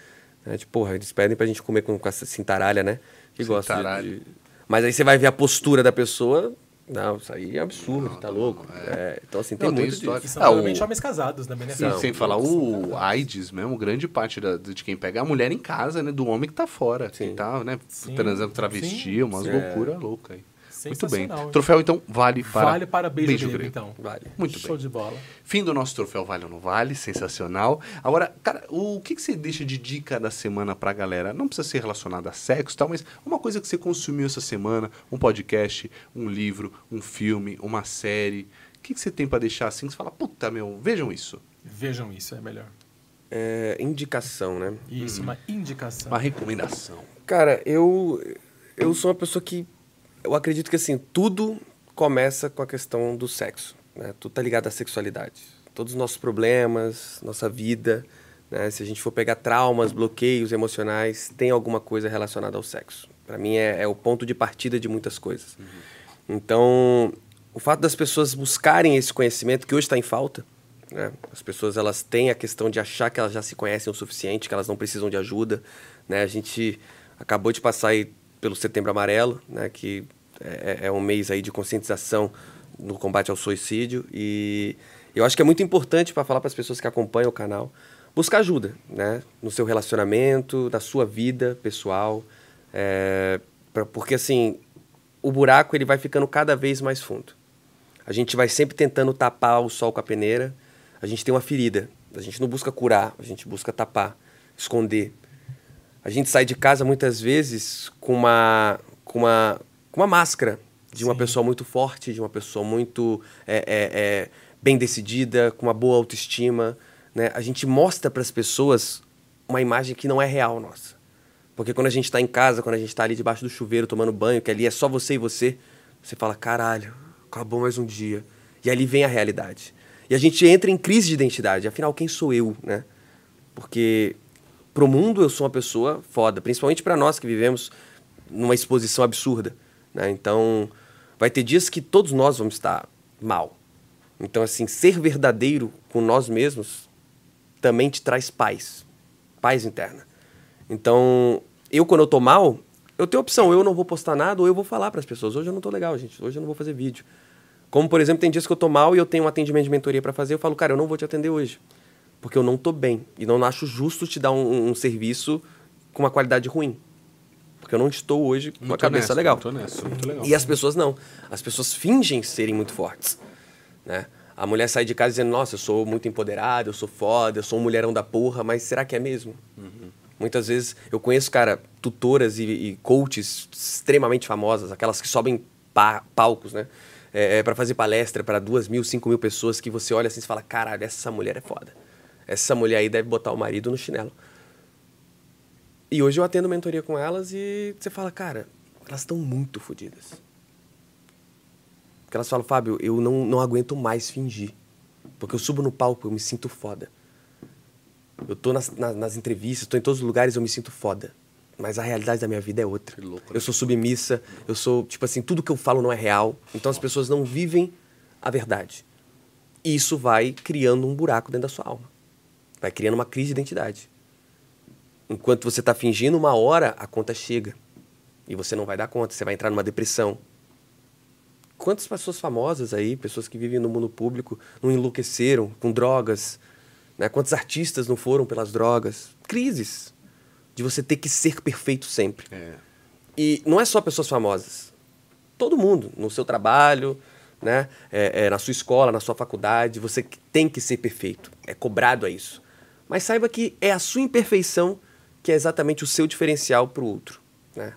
Né? Tipo, porra, eles pedem pra gente comer com, com essa cintaralha, né? Que gosta de, de... Mas aí você vai ver a postura da pessoa, não, isso aí é absurdo, não, tá louco. É. É, então, assim, tem não, muito tem São ah, o... homens casados também, né? Sim, sem falar o AIDS mesmo, grande parte da, de quem pega a mulher em casa, né? Do homem que tá fora. Sim. Que tá, né? Sim. Transando travesti, Sim. umas loucuras loucas aí. Muito bem. Troféu, então, vale para. Vale para beijo, beijo grego, grego, então. Vale. Muito Show bem. de bola. Fim do nosso troféu Vale ou não Vale, sensacional. Agora, cara, o que, que você deixa de dica da semana pra galera? Não precisa ser relacionado a sexo e tal, mas uma coisa que você consumiu essa semana, um podcast, um livro, um filme, uma série. O que, que você tem para deixar assim? Você fala, puta, meu, vejam isso. Vejam isso, é melhor. É, indicação, né? Isso, hum. uma indicação. Uma recomendação. Cara, eu, eu sou uma pessoa que eu acredito que assim, tudo começa com a questão do sexo. Né? Tudo tá ligado à sexualidade. Todos os nossos problemas, nossa vida, né? se a gente for pegar traumas, bloqueios emocionais, tem alguma coisa relacionada ao sexo. Para mim é, é, o ponto de partida de muitas coisas. Uhum. Então, o fato das pessoas buscarem esse conhecimento, que hoje está em falta, né? as pessoas elas têm a questão de achar que elas já se conhecem o suficiente, que elas não precisam de ajuda. Né? A gente acabou de passar aí pelo Setembro Amarelo, né, que é, é, um mês aí de conscientização no combate ao suicídio e eu acho que é muito importante para falar para as pessoas que acompanham o canal buscar ajuda, né, no seu relacionamento, na sua vida pessoal, é, pra, porque assim o buraco ele vai ficando cada vez mais fundo. A gente vai sempre tentando tapar o sol com a peneira. A gente tem uma ferida. A gente não busca curar, a gente busca tapar, esconder. A gente sai de casa muitas vezes com uma, com uma, com uma máscara de uma Sim. pessoa muito forte, de uma pessoa muito é, é, é, bem decidida, com uma boa autoestima. Né? A gente mostra para as pessoas uma imagem que não é real nossa. Porque quando a gente está em casa, quando a gente está ali debaixo do chuveiro tomando banho, que ali é só você e você, você fala: caralho, acabou mais um dia. E ali vem a realidade. E a gente entra em crise de identidade. Afinal, quem sou eu, né? Porque pro mundo eu sou uma pessoa foda, principalmente para nós que vivemos numa exposição absurda, né? Então, vai ter dias que todos nós vamos estar mal. Então, assim, ser verdadeiro com nós mesmos também te traz paz, paz interna. Então, eu quando eu tô mal, eu tenho opção, eu não vou postar nada ou eu vou falar para as pessoas, hoje eu não tô legal, gente, hoje eu não vou fazer vídeo. Como, por exemplo, tem dias que eu tô mal e eu tenho um atendimento de mentoria para fazer, eu falo, cara, eu não vou te atender hoje porque eu não estou bem. E não acho justo te dar um, um, serviço com uma qualidade ruim. Porque eu não estou hoje com muito a cabeça legal. Muito honesto, muito legal. E as pessoas não. As pessoas fingem serem muito fortes. Né? A mulher sai de casa dizendo, nossa, eu sou muito empoderada, eu sou foda, eu sou um mulherão da porra, mas será que é mesmo? Uhum. Muitas vezes eu conheço, cara, tutoras e, e coaches extremamente famosas, aquelas que sobem pa palcos, né? É, é para fazer palestra para duas mil, cinco mil pessoas que você olha assim e fala, caralho, essa mulher é foda essa mulher aí deve botar o marido no chinelo. E hoje eu atendo mentoria com elas e você fala, cara, elas estão muito fodidas. Porque elas falam, Fábio, eu não, não aguento mais fingir. Porque eu subo no palco, eu me sinto foda. Eu tô nas, nas, nas entrevistas, tô em todos os lugares, eu me sinto foda. Mas a realidade da minha vida é outra. Louco, né? Eu sou submissa, eu sou, tipo assim, tudo que eu falo não é real. Então as pessoas não vivem a verdade. E isso vai criando um buraco dentro da sua alma. Vai criando uma crise de identidade. Enquanto você está fingindo, uma hora a conta chega. E você não vai dar conta, você vai entrar numa depressão. Quantas pessoas famosas aí, pessoas que vivem no mundo público, não enlouqueceram com drogas? Né? Quantos artistas não foram pelas drogas? Crises. De você ter que ser perfeito sempre. É. E não é só pessoas famosas. Todo mundo, no seu trabalho, né? É, é, na sua escola, na sua faculdade, você tem que ser perfeito. É cobrado a isso. Mas saiba que é a sua imperfeição que é exatamente o seu diferencial para o outro. Né?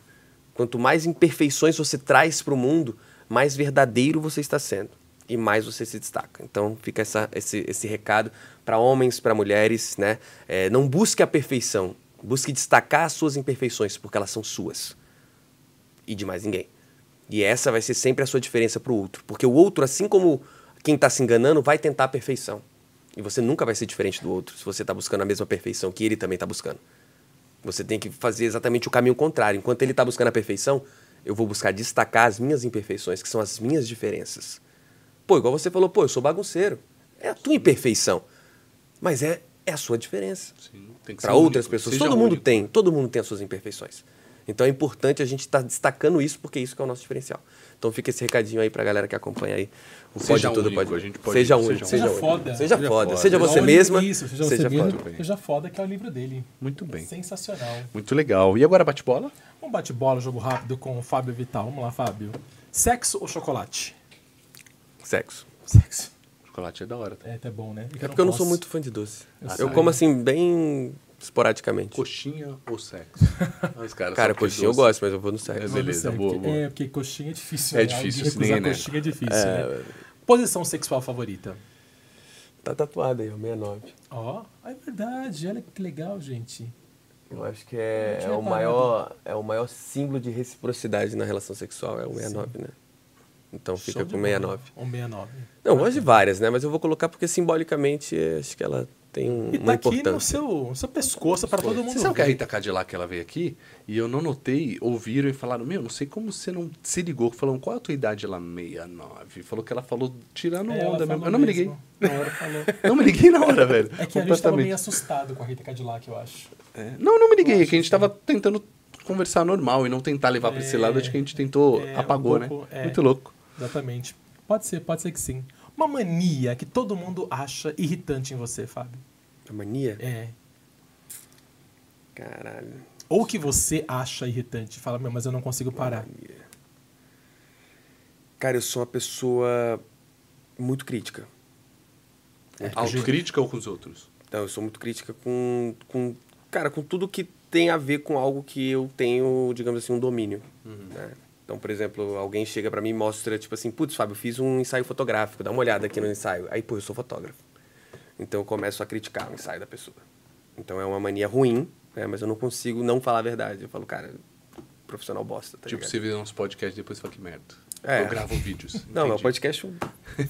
Quanto mais imperfeições você traz para o mundo, mais verdadeiro você está sendo e mais você se destaca. Então fica essa, esse, esse recado para homens, para mulheres, né? É, não busque a perfeição, busque destacar as suas imperfeições, porque elas são suas e de mais ninguém. E essa vai ser sempre a sua diferença para o outro, porque o outro, assim como quem está se enganando, vai tentar a perfeição. E você nunca vai ser diferente do outro se você está buscando a mesma perfeição que ele também está buscando. Você tem que fazer exatamente o caminho contrário. Enquanto ele está buscando a perfeição, Eu vou buscar destacar as minhas imperfeições, que são as minhas diferenças. Pô, igual você falou, pô, eu sou bagunceiro. É a tua imperfeição. Mas é, é a sua diferença. Para outras pessoas. Todo mundo único. tem, todo mundo tem as suas imperfeições. Então é importante a gente estar tá destacando isso, porque isso que é o nosso diferencial. Então fica esse recadinho aí pra galera que acompanha aí. O seja pode tudo, pode. A gente pode seja único, seja, seja foda. Seja, seja foda. Seja você mesma. Isso, seja, seja você mesmo. Seja foda, que é o livro dele. Muito bem. Sensacional. Muito legal. E agora bate-bola? Um bate-bola, jogo rápido com o Fábio Vital. Vamos lá, Fábio. Sexo ou chocolate? Sexo. Sexo. Chocolate é da hora. Tá? É, tá bom, né? É porque eu não sou muito fã de doce. Eu, eu como assim, bem esporadicamente. Coxinha ou sexo? cara, coxinha eu gosto, mas eu vou no sexo. É, beleza, boa, boa. É, porque coxinha é difícil. É né? difícil, sim, né? coxinha é difícil, é... né? Posição sexual favorita? Tá tatuada aí, o 69. Ó, oh, é verdade. Olha que legal, gente. Eu acho que é, é o maior, é o maior símbolo de reciprocidade na relação sexual, é o 69, Sim. né? Então fica com 69. Um 69. Não, gosto de várias, né? Mas eu vou colocar porque simbolicamente acho que ela tem um, e tá uma aqui no seu, no seu pescoço para todo mundo. Você sabe que a Rita Cadillac ela veio aqui e eu não notei, ouviram e falaram: Meu, não sei como você não se ligou. Falaram: Qual a tua idade? Ela, 69. Falou que ela falou tirando é, onda mesmo. Eu não me liguei. Na hora falou. não me liguei na hora, velho. É que a gente tava meio assustado com a Rita Cadillac, eu acho. É. Não, não me liguei. É que a gente tava tentando conversar normal e não tentar levar é, para esse lado. Acho que a gente tentou, é, apagou, um pouco, né? É. Muito louco. Exatamente. Pode ser, pode ser que sim. Uma mania que todo mundo acha irritante em você, Fábio. A mania? É. Caralho. Ou que você acha irritante. Fala, meu, mas eu não consigo parar. Mania. Cara, eu sou uma pessoa muito crítica. É, Autocrítica ou com os outros? Então, eu sou muito crítica com, com, cara, com tudo que tem a ver com algo que eu tenho, digamos assim, um domínio. Uhum. Né? Então, por exemplo, alguém chega para mim e mostra, tipo assim, putz, Fábio, eu fiz um ensaio fotográfico, dá uma olhada aqui no ensaio. Aí, pô, eu sou fotógrafo. Então eu começo a criticar o ensaio da pessoa. Então é uma mania ruim, né? mas eu não consigo não falar a verdade. Eu falo, cara, profissional bosta. Tá tipo, ligado? você vê uns podcasts e depois fala que merda. É. Eu gravo vídeos. Não, é um podcast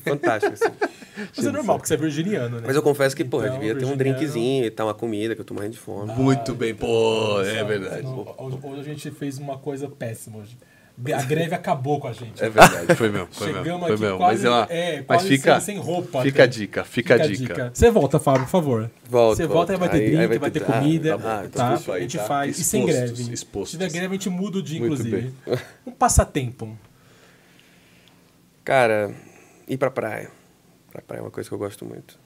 fantástico, assim. Mas é normal, porque você é virginiano, né? Mas eu confesso que, então, porra, devia ter um drinkzinho e tal, uma comida, que eu tô morrendo de fome. Muito bem, pô, é verdade. Hoje a gente fez uma coisa péssima hoje. A greve acabou com a gente. É verdade, foi mesmo. Foi Chegamos mesmo, foi aqui mesmo. quase, mas, ela, é, mas fica, sem, sem roupa. Fica a dica, fica, fica a dica. dica. Você volta, Fábio, por favor. Volta. Você volta e vai ter drink, aí vai, vai ter, ter comida. Ah, tá, tá? a gente tá? faz. E sem greve. Expostos. Se tiver greve, a gente muda o dia, inclusive. Um passatempo. Cara, ir pra praia. Pra praia é uma coisa que eu gosto muito.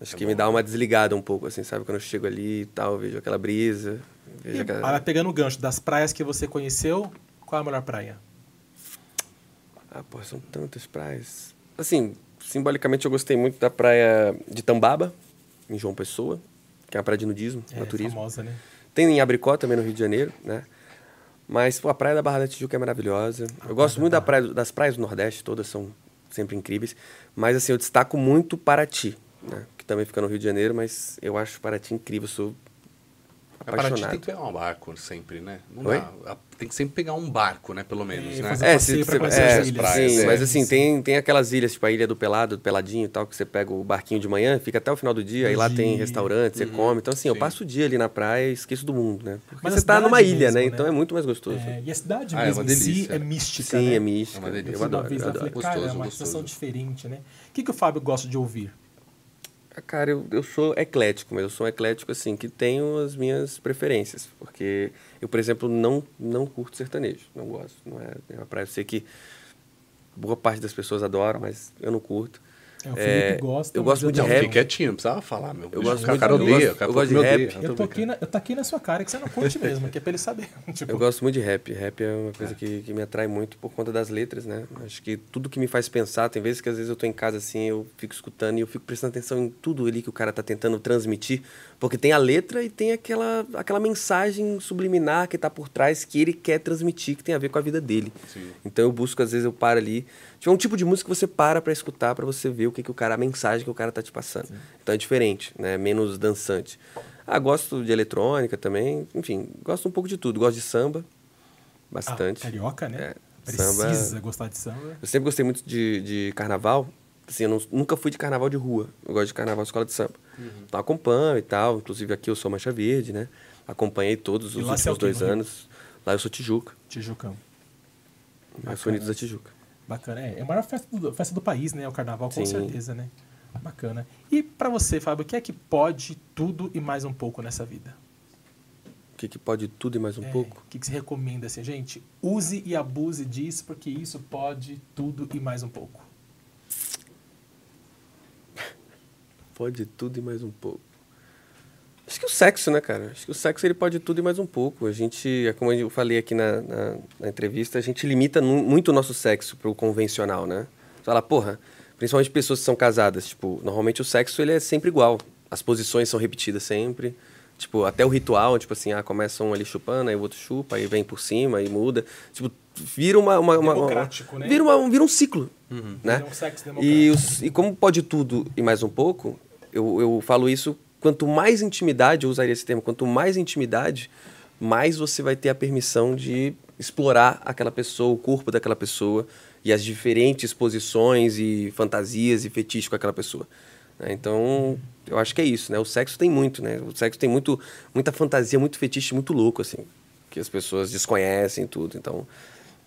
Acho é que bom. me dá uma desligada um pouco, assim, sabe? Quando eu chego ali e tal, vejo aquela brisa. Vejo e, aquela... Pegando o gancho das praias que você conheceu, qual é a melhor praia? Ah, pô, são tantas praias. Assim, simbolicamente eu gostei muito da praia de Tambaba, em João Pessoa, que é uma praia de nudismo, é, naturismo. famosa, né? Tem em Abricó também no Rio de Janeiro, né? Mas pô, a praia da Barra da Tijuca é maravilhosa. eu gosto muito da praia, das praias do Nordeste, todas são sempre incríveis. Mas assim, eu destaco muito Paraty, né? Que também fica no Rio de Janeiro, mas eu acho Paraty incrível, eu sou apaixonado. Paraty tem que pegar um barco sempre, né? Não Oi? Dá, tem que sempre pegar um barco, né? Pelo menos, é, né? É, se, você, é, sim, é, mas assim, sim. Tem, tem aquelas ilhas, tipo a Ilha do Pelado, do Peladinho e tal, que você pega o barquinho de manhã, fica até o final do dia, aí lá tem restaurante, você uhum. come. Então, assim, sim. eu passo o dia ali na praia e esqueço do mundo, né? Porque mas você tá numa ilha, né? mesmo, né? Então é muito mais gostoso. É, e a cidade ah, mesmo é em si é mística, Sim, né? é mística. É uma delícia. Eu, adoro, eu adoro. Falei, cara, é uma sensação diferente, né? O que, que o Fábio gosta de ouvir? Cara, eu, eu sou eclético, mas eu sou um eclético, assim, que tenho as minhas preferências. Porque eu, por exemplo, não, não curto sertanejo. Não gosto. Não é, é uma praia. Eu sei que boa parte das pessoas adoram, mas eu não curto. É, o Felipe é, gosta. Eu gosto muito de rap. quietinho, não precisava falar, meu. Eu gosto muito, odeia, eu gosto, eu gosto de rap. Eu, tô aqui na, eu tô aqui na sua cara que você não curte mesmo, que é pra ele saber. tipo... Eu gosto muito de rap. Rap é uma coisa é. Que, que me atrai muito por conta das letras, né? Acho que tudo que me faz pensar, tem vezes que às vezes eu tô em casa assim, eu fico escutando e eu fico prestando atenção em tudo ali que o cara tá tentando transmitir, porque tem a letra e tem aquela, aquela mensagem subliminar que tá por trás que ele quer transmitir, que tem a ver com a vida dele. Sim. Então eu busco, às vezes eu paro ali Tipo, é um tipo de música que você para para escutar, para você ver o que, que o cara, a mensagem que o cara tá te passando. Sim. Então é diferente, né? Menos dançante. Ah, gosto de eletrônica também, enfim, gosto um pouco de tudo. Gosto de samba, bastante. Ah, carioca, né? É, Precisa samba. gostar de samba. Eu sempre gostei muito de, de carnaval. Assim, eu não, nunca fui de carnaval de rua. Eu gosto de carnaval de escola de samba. Uhum. Então acompanho e tal. Inclusive aqui eu sou Mancha Verde, né? Acompanhei todos os últimos é dois anos. Lá eu sou Tijuca. Tijucão. Mais Unidos da Tijuca. Bacana. É, é a maior festa do, festa do país, né? O carnaval, com Sim. certeza, né? Bacana. E pra você, Fábio, o que é que pode tudo e mais um pouco nessa vida? O que, que pode tudo e mais um É, pouco? O que, que você recomenda, assim, gente? Use e abuse disso, porque isso pode tudo e mais um pouco. Pode tudo e mais um pouco. Acho que o sexo, né, cara? Acho que o sexo ele pode tudo e mais um pouco. A gente, é como eu falei aqui na, na, na entrevista, a gente limita muito o nosso sexo pro convencional, né? Você fala, porra, principalmente pessoas que são casadas, tipo, normalmente o sexo ele é sempre igual. As posições são repetidas sempre. Tipo, até o ritual, tipo assim, ah, começa um ali chupando, aí o outro chupa, aí vem por cima, aí muda. Tipo, vira uma... uma, uma- uma- né? Vira, uma, vira um ciclo, né? Vira um sexo E, democrático. os- e como pode tudo e mais um pouco, eu, eu falo isso, quanto mais intimidade, eu usaria esse termo, quanto mais intimidade, mais você vai ter a permissão de explorar aquela pessoa, o corpo daquela pessoa e as diferentes posições e fantasias e fetiches com aquela pessoa. né? Então, eu acho que é isso, né? O sexo tem muito, né? O sexo tem muito, muita fantasia, muito fetiche, muito louco, assim, que as pessoas desconhecem tudo. Então,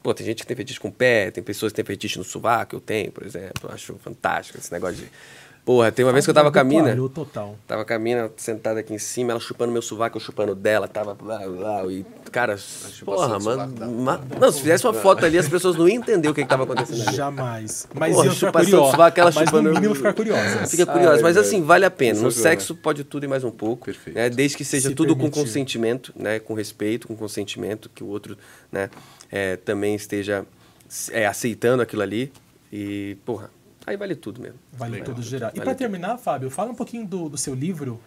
Pô, tem gente que tem fetiche com o pé, tem pessoas que têm fetiche no sovaco, eu tenho, por exemplo. Eu acho fantástico esse negócio de. Porra, tem uma vez que eu tava com a mina. Total. Tava com a mina sentada aqui em cima, ela chupando meu sovaco, eu chupando dela, tava lá, lá, e, cara, porra, do mano. sovaco da- ma- Não, se fizesse uma foto ali, as pessoas não iam entender o que, que tava acontecendo ali. Jamais. Mas Porra, ficar chupação de curiosas. sovaco, ela Mas chupando- no mínimo ficar curiosas. Fica curioso, Ai, mas assim, vale a pena. No Sensacional. sexo pode tudo e mais um pouco. Perfeito. Né? Desde que seja Se tudo com permitir. consentimento, né? Com respeito, com consentimento, que o outro né? é, também esteja é, aceitando aquilo ali. E, porra, aí vale tudo mesmo. Vale Legal. tudo geral. E Vale para tudo. terminar, Fábio, fala um pouquinho do, do seu livro,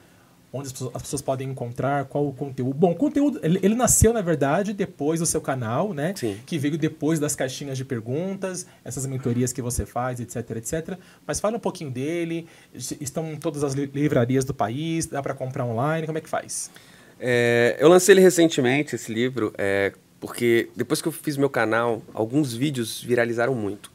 onde as pessoas, as pessoas podem encontrar, qual o conteúdo. Bom, o conteúdo, ele, ele nasceu, na verdade, depois do seu canal, né? Sim. Que veio depois das caixinhas de perguntas, essas mentorias que você faz, etc, etc. Mas fala um pouquinho dele. Es- Estão em todas as li- livrarias do país, dá para comprar online, como é que faz? É, eu lancei ele recentemente, esse livro, é, porque depois que eu fiz meu canal, alguns vídeos viralizaram muito.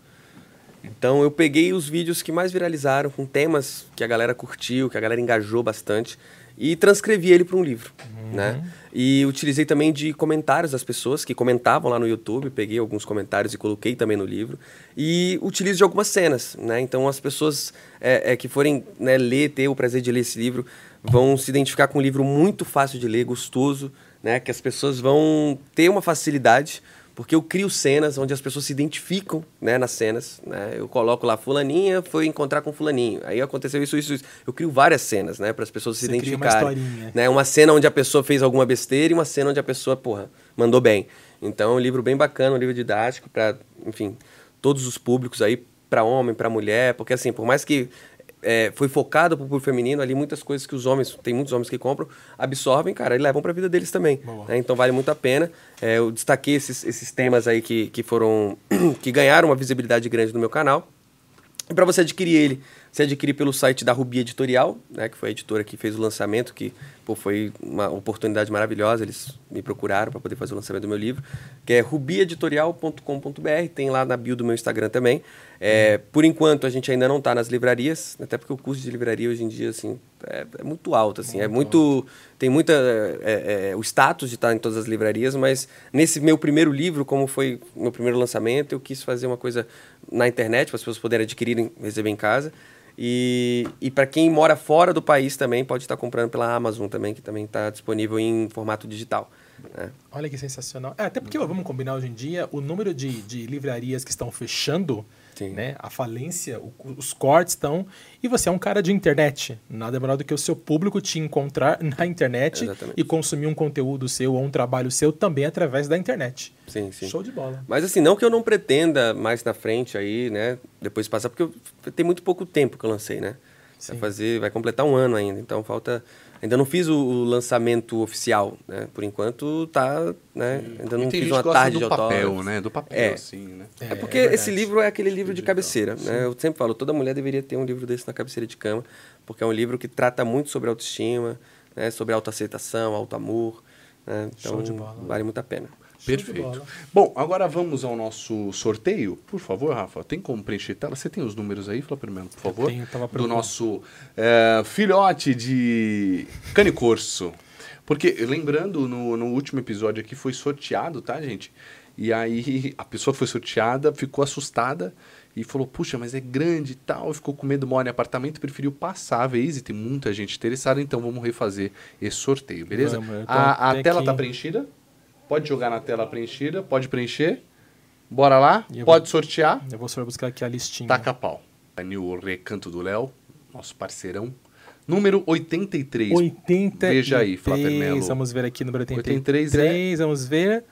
Então eu peguei os vídeos que mais viralizaram, com temas que a galera curtiu, que a galera engajou bastante, e transcrevi ele para um livro, né? E utilizei também de comentários das pessoas que comentavam lá no YouTube, peguei alguns comentários e coloquei também no livro, e utilizo de algumas cenas, né? Então as pessoas é, é, que forem né, ler, ter o prazer de ler esse livro, vão se identificar com um livro muito fácil de ler, gostoso, né? Que as pessoas vão ter uma facilidade porque eu crio cenas onde as pessoas se identificam né, nas cenas. Né? Eu coloco lá, fulaninha foi encontrar com fulaninho. Aí aconteceu isso, isso, isso. Eu crio várias cenas, né? Para as pessoas se Você cria uma identificarem. historinha. né? Uma cena onde a pessoa fez alguma besteira e uma cena onde a pessoa, porra, mandou bem. Então, é um livro bem bacana, um livro didático para, enfim, todos os públicos aí, para homem, para mulher. Porque, assim, por mais que é, foi focado pro público feminino, ali muitas coisas que os homens, tem muitos homens que compram, absorvem, cara, e levam para a vida deles também. Né? Então vale muito a pena. É, eu destaquei esses, esses temas aí que, que foram. que ganharam uma visibilidade grande no meu canal. E para você adquirir ele, você adquire pelo site da Rubi Editorial, né, que foi a editora que fez o lançamento, que pô, foi uma oportunidade maravilhosa. Eles me procuraram para poder fazer o lançamento do meu livro, que é rubieditorial.com.br, tem lá na bio do meu Instagram também. É, por enquanto, a gente ainda não está nas livrarias, até porque o custo de livraria hoje em dia assim, é, é muito alto. Assim, é muito. Tem muita. é, é, o status de estar em todas as livrarias, mas nesse meu primeiro livro, como foi meu primeiro lançamento, eu quis fazer uma coisa na internet, para as pessoas poderem adquirir e receber em casa. E, e para quem mora fora do país também, pode estar comprando pela Amazon também, que também está disponível em formato digital. né? Olha que sensacional. É, até porque, vamos combinar hoje em dia, o número de, de livrarias que estão fechando, Sim. né, a falência, o- os cortes estão. E você é um cara de internet. Nada melhor do que o seu público te encontrar na internet Exatamente. e consumir um conteúdo seu ou um trabalho seu também através da internet. Sim, sim. Show de bola. Mas assim, não que eu não pretenda mais na frente aí, né? Depois passar, porque eu, tem muito pouco tempo que eu lancei, né? Vai fazer, vai completar um ano ainda, então falta. Ainda não fiz o, o lançamento oficial, né? Por enquanto tá, né? Ainda não fiz uma tarde do de papel, né? Do papel, É. assim, né? É, porque é esse livro é aquele livro de cabeceira, né? Eu sempre falo, toda mulher deveria ter um livro desse na cabeceira de cama, porque é um livro que trata muito sobre autoestima, né? Sobre autoaceitação, auto-amor, né? Então, Show de bola. vale muito a pena. Perfeito. Bom, agora vamos ao nosso sorteio. Por favor, Rafa, tem como preencher tela? Você tem os números aí? Fala primeiro, por favor. tenho, tava Do nosso é, filhote de cane corso. Porque, lembrando, no, no último episódio aqui foi sorteado, tá, gente? E aí a pessoa foi sorteada, ficou assustada e falou: Puxa, mas é grande e tal. Ficou com medo, mora em apartamento, preferiu passar a vez e tem muita gente interessada, então vamos refazer esse sorteio, beleza? Vamos, a a tela aqui- tá preenchida? Pode jogar na tela preenchida, pode preencher. Bora lá, eu pode sortear. Eu vou só buscar aqui a listinha. Taca pau. Anil Recanto do Léo, nosso parceirão. Número 83. 83. Veja aí, Flapermelo. Vamos ver aqui, número 83 83. Vamos ver.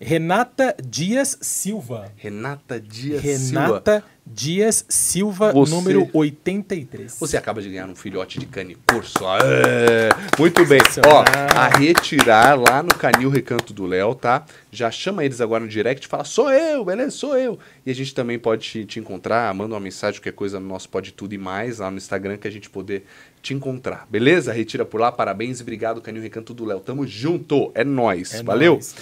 Renata Dias Silva. Renata Dias Silva. Renata Dias Silva, Você- número 83. Você acaba de ganhar um filhote de cane corso. É, muito bem. Ó, a retirar lá no Canil Recanto do Léo, tá? Já chama eles agora no direct e fala, sou eu, beleza? Sou eu. E a gente também pode te, te encontrar, manda uma mensagem, qualquer coisa no nosso Pode Tudo e Mais, lá no Instagram, que a gente poder te encontrar. Beleza? Retira por lá, parabéns e obrigado, Canil Recanto do Léo. Tamo junto, é nóis. É Valeu? nóis.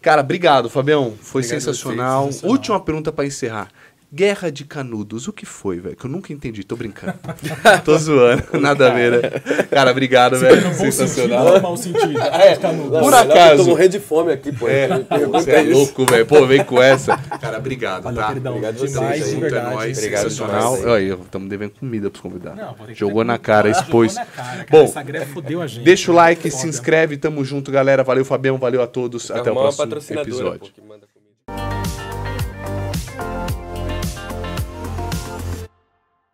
Cara, obrigado, Fabião. Foi Obrigado sensacional. vocês, sensacional. Última pergunta pra encerrar. Guerra de Canudos, o que foi, velho? Que eu nunca entendi. Tô brincando. Tô zoando. Nada a ver, né? Cara, obrigado, velho. Sentido Sensacional. no mau sentido? É. Por acaso. Eu tô morrendo de fome aqui, pô. É, você é louco, velho. Pô, vem com essa. Cara, obrigado, Valeu, tá? queridão. Obrigado demais, aí. de Junto é nóis, Obrigado sensacional. Olha, estamos devendo comida pros convidados. Não, vou ter que Jogou na cara, Jogou expôs. na cara, cara. Bom, Essa greve fudeu a gente. deixa o like, se inscreve, tamo junto, galera. Valeu, Fabião. Valeu a todos. Até o próximo episódio. pô, que manda comida.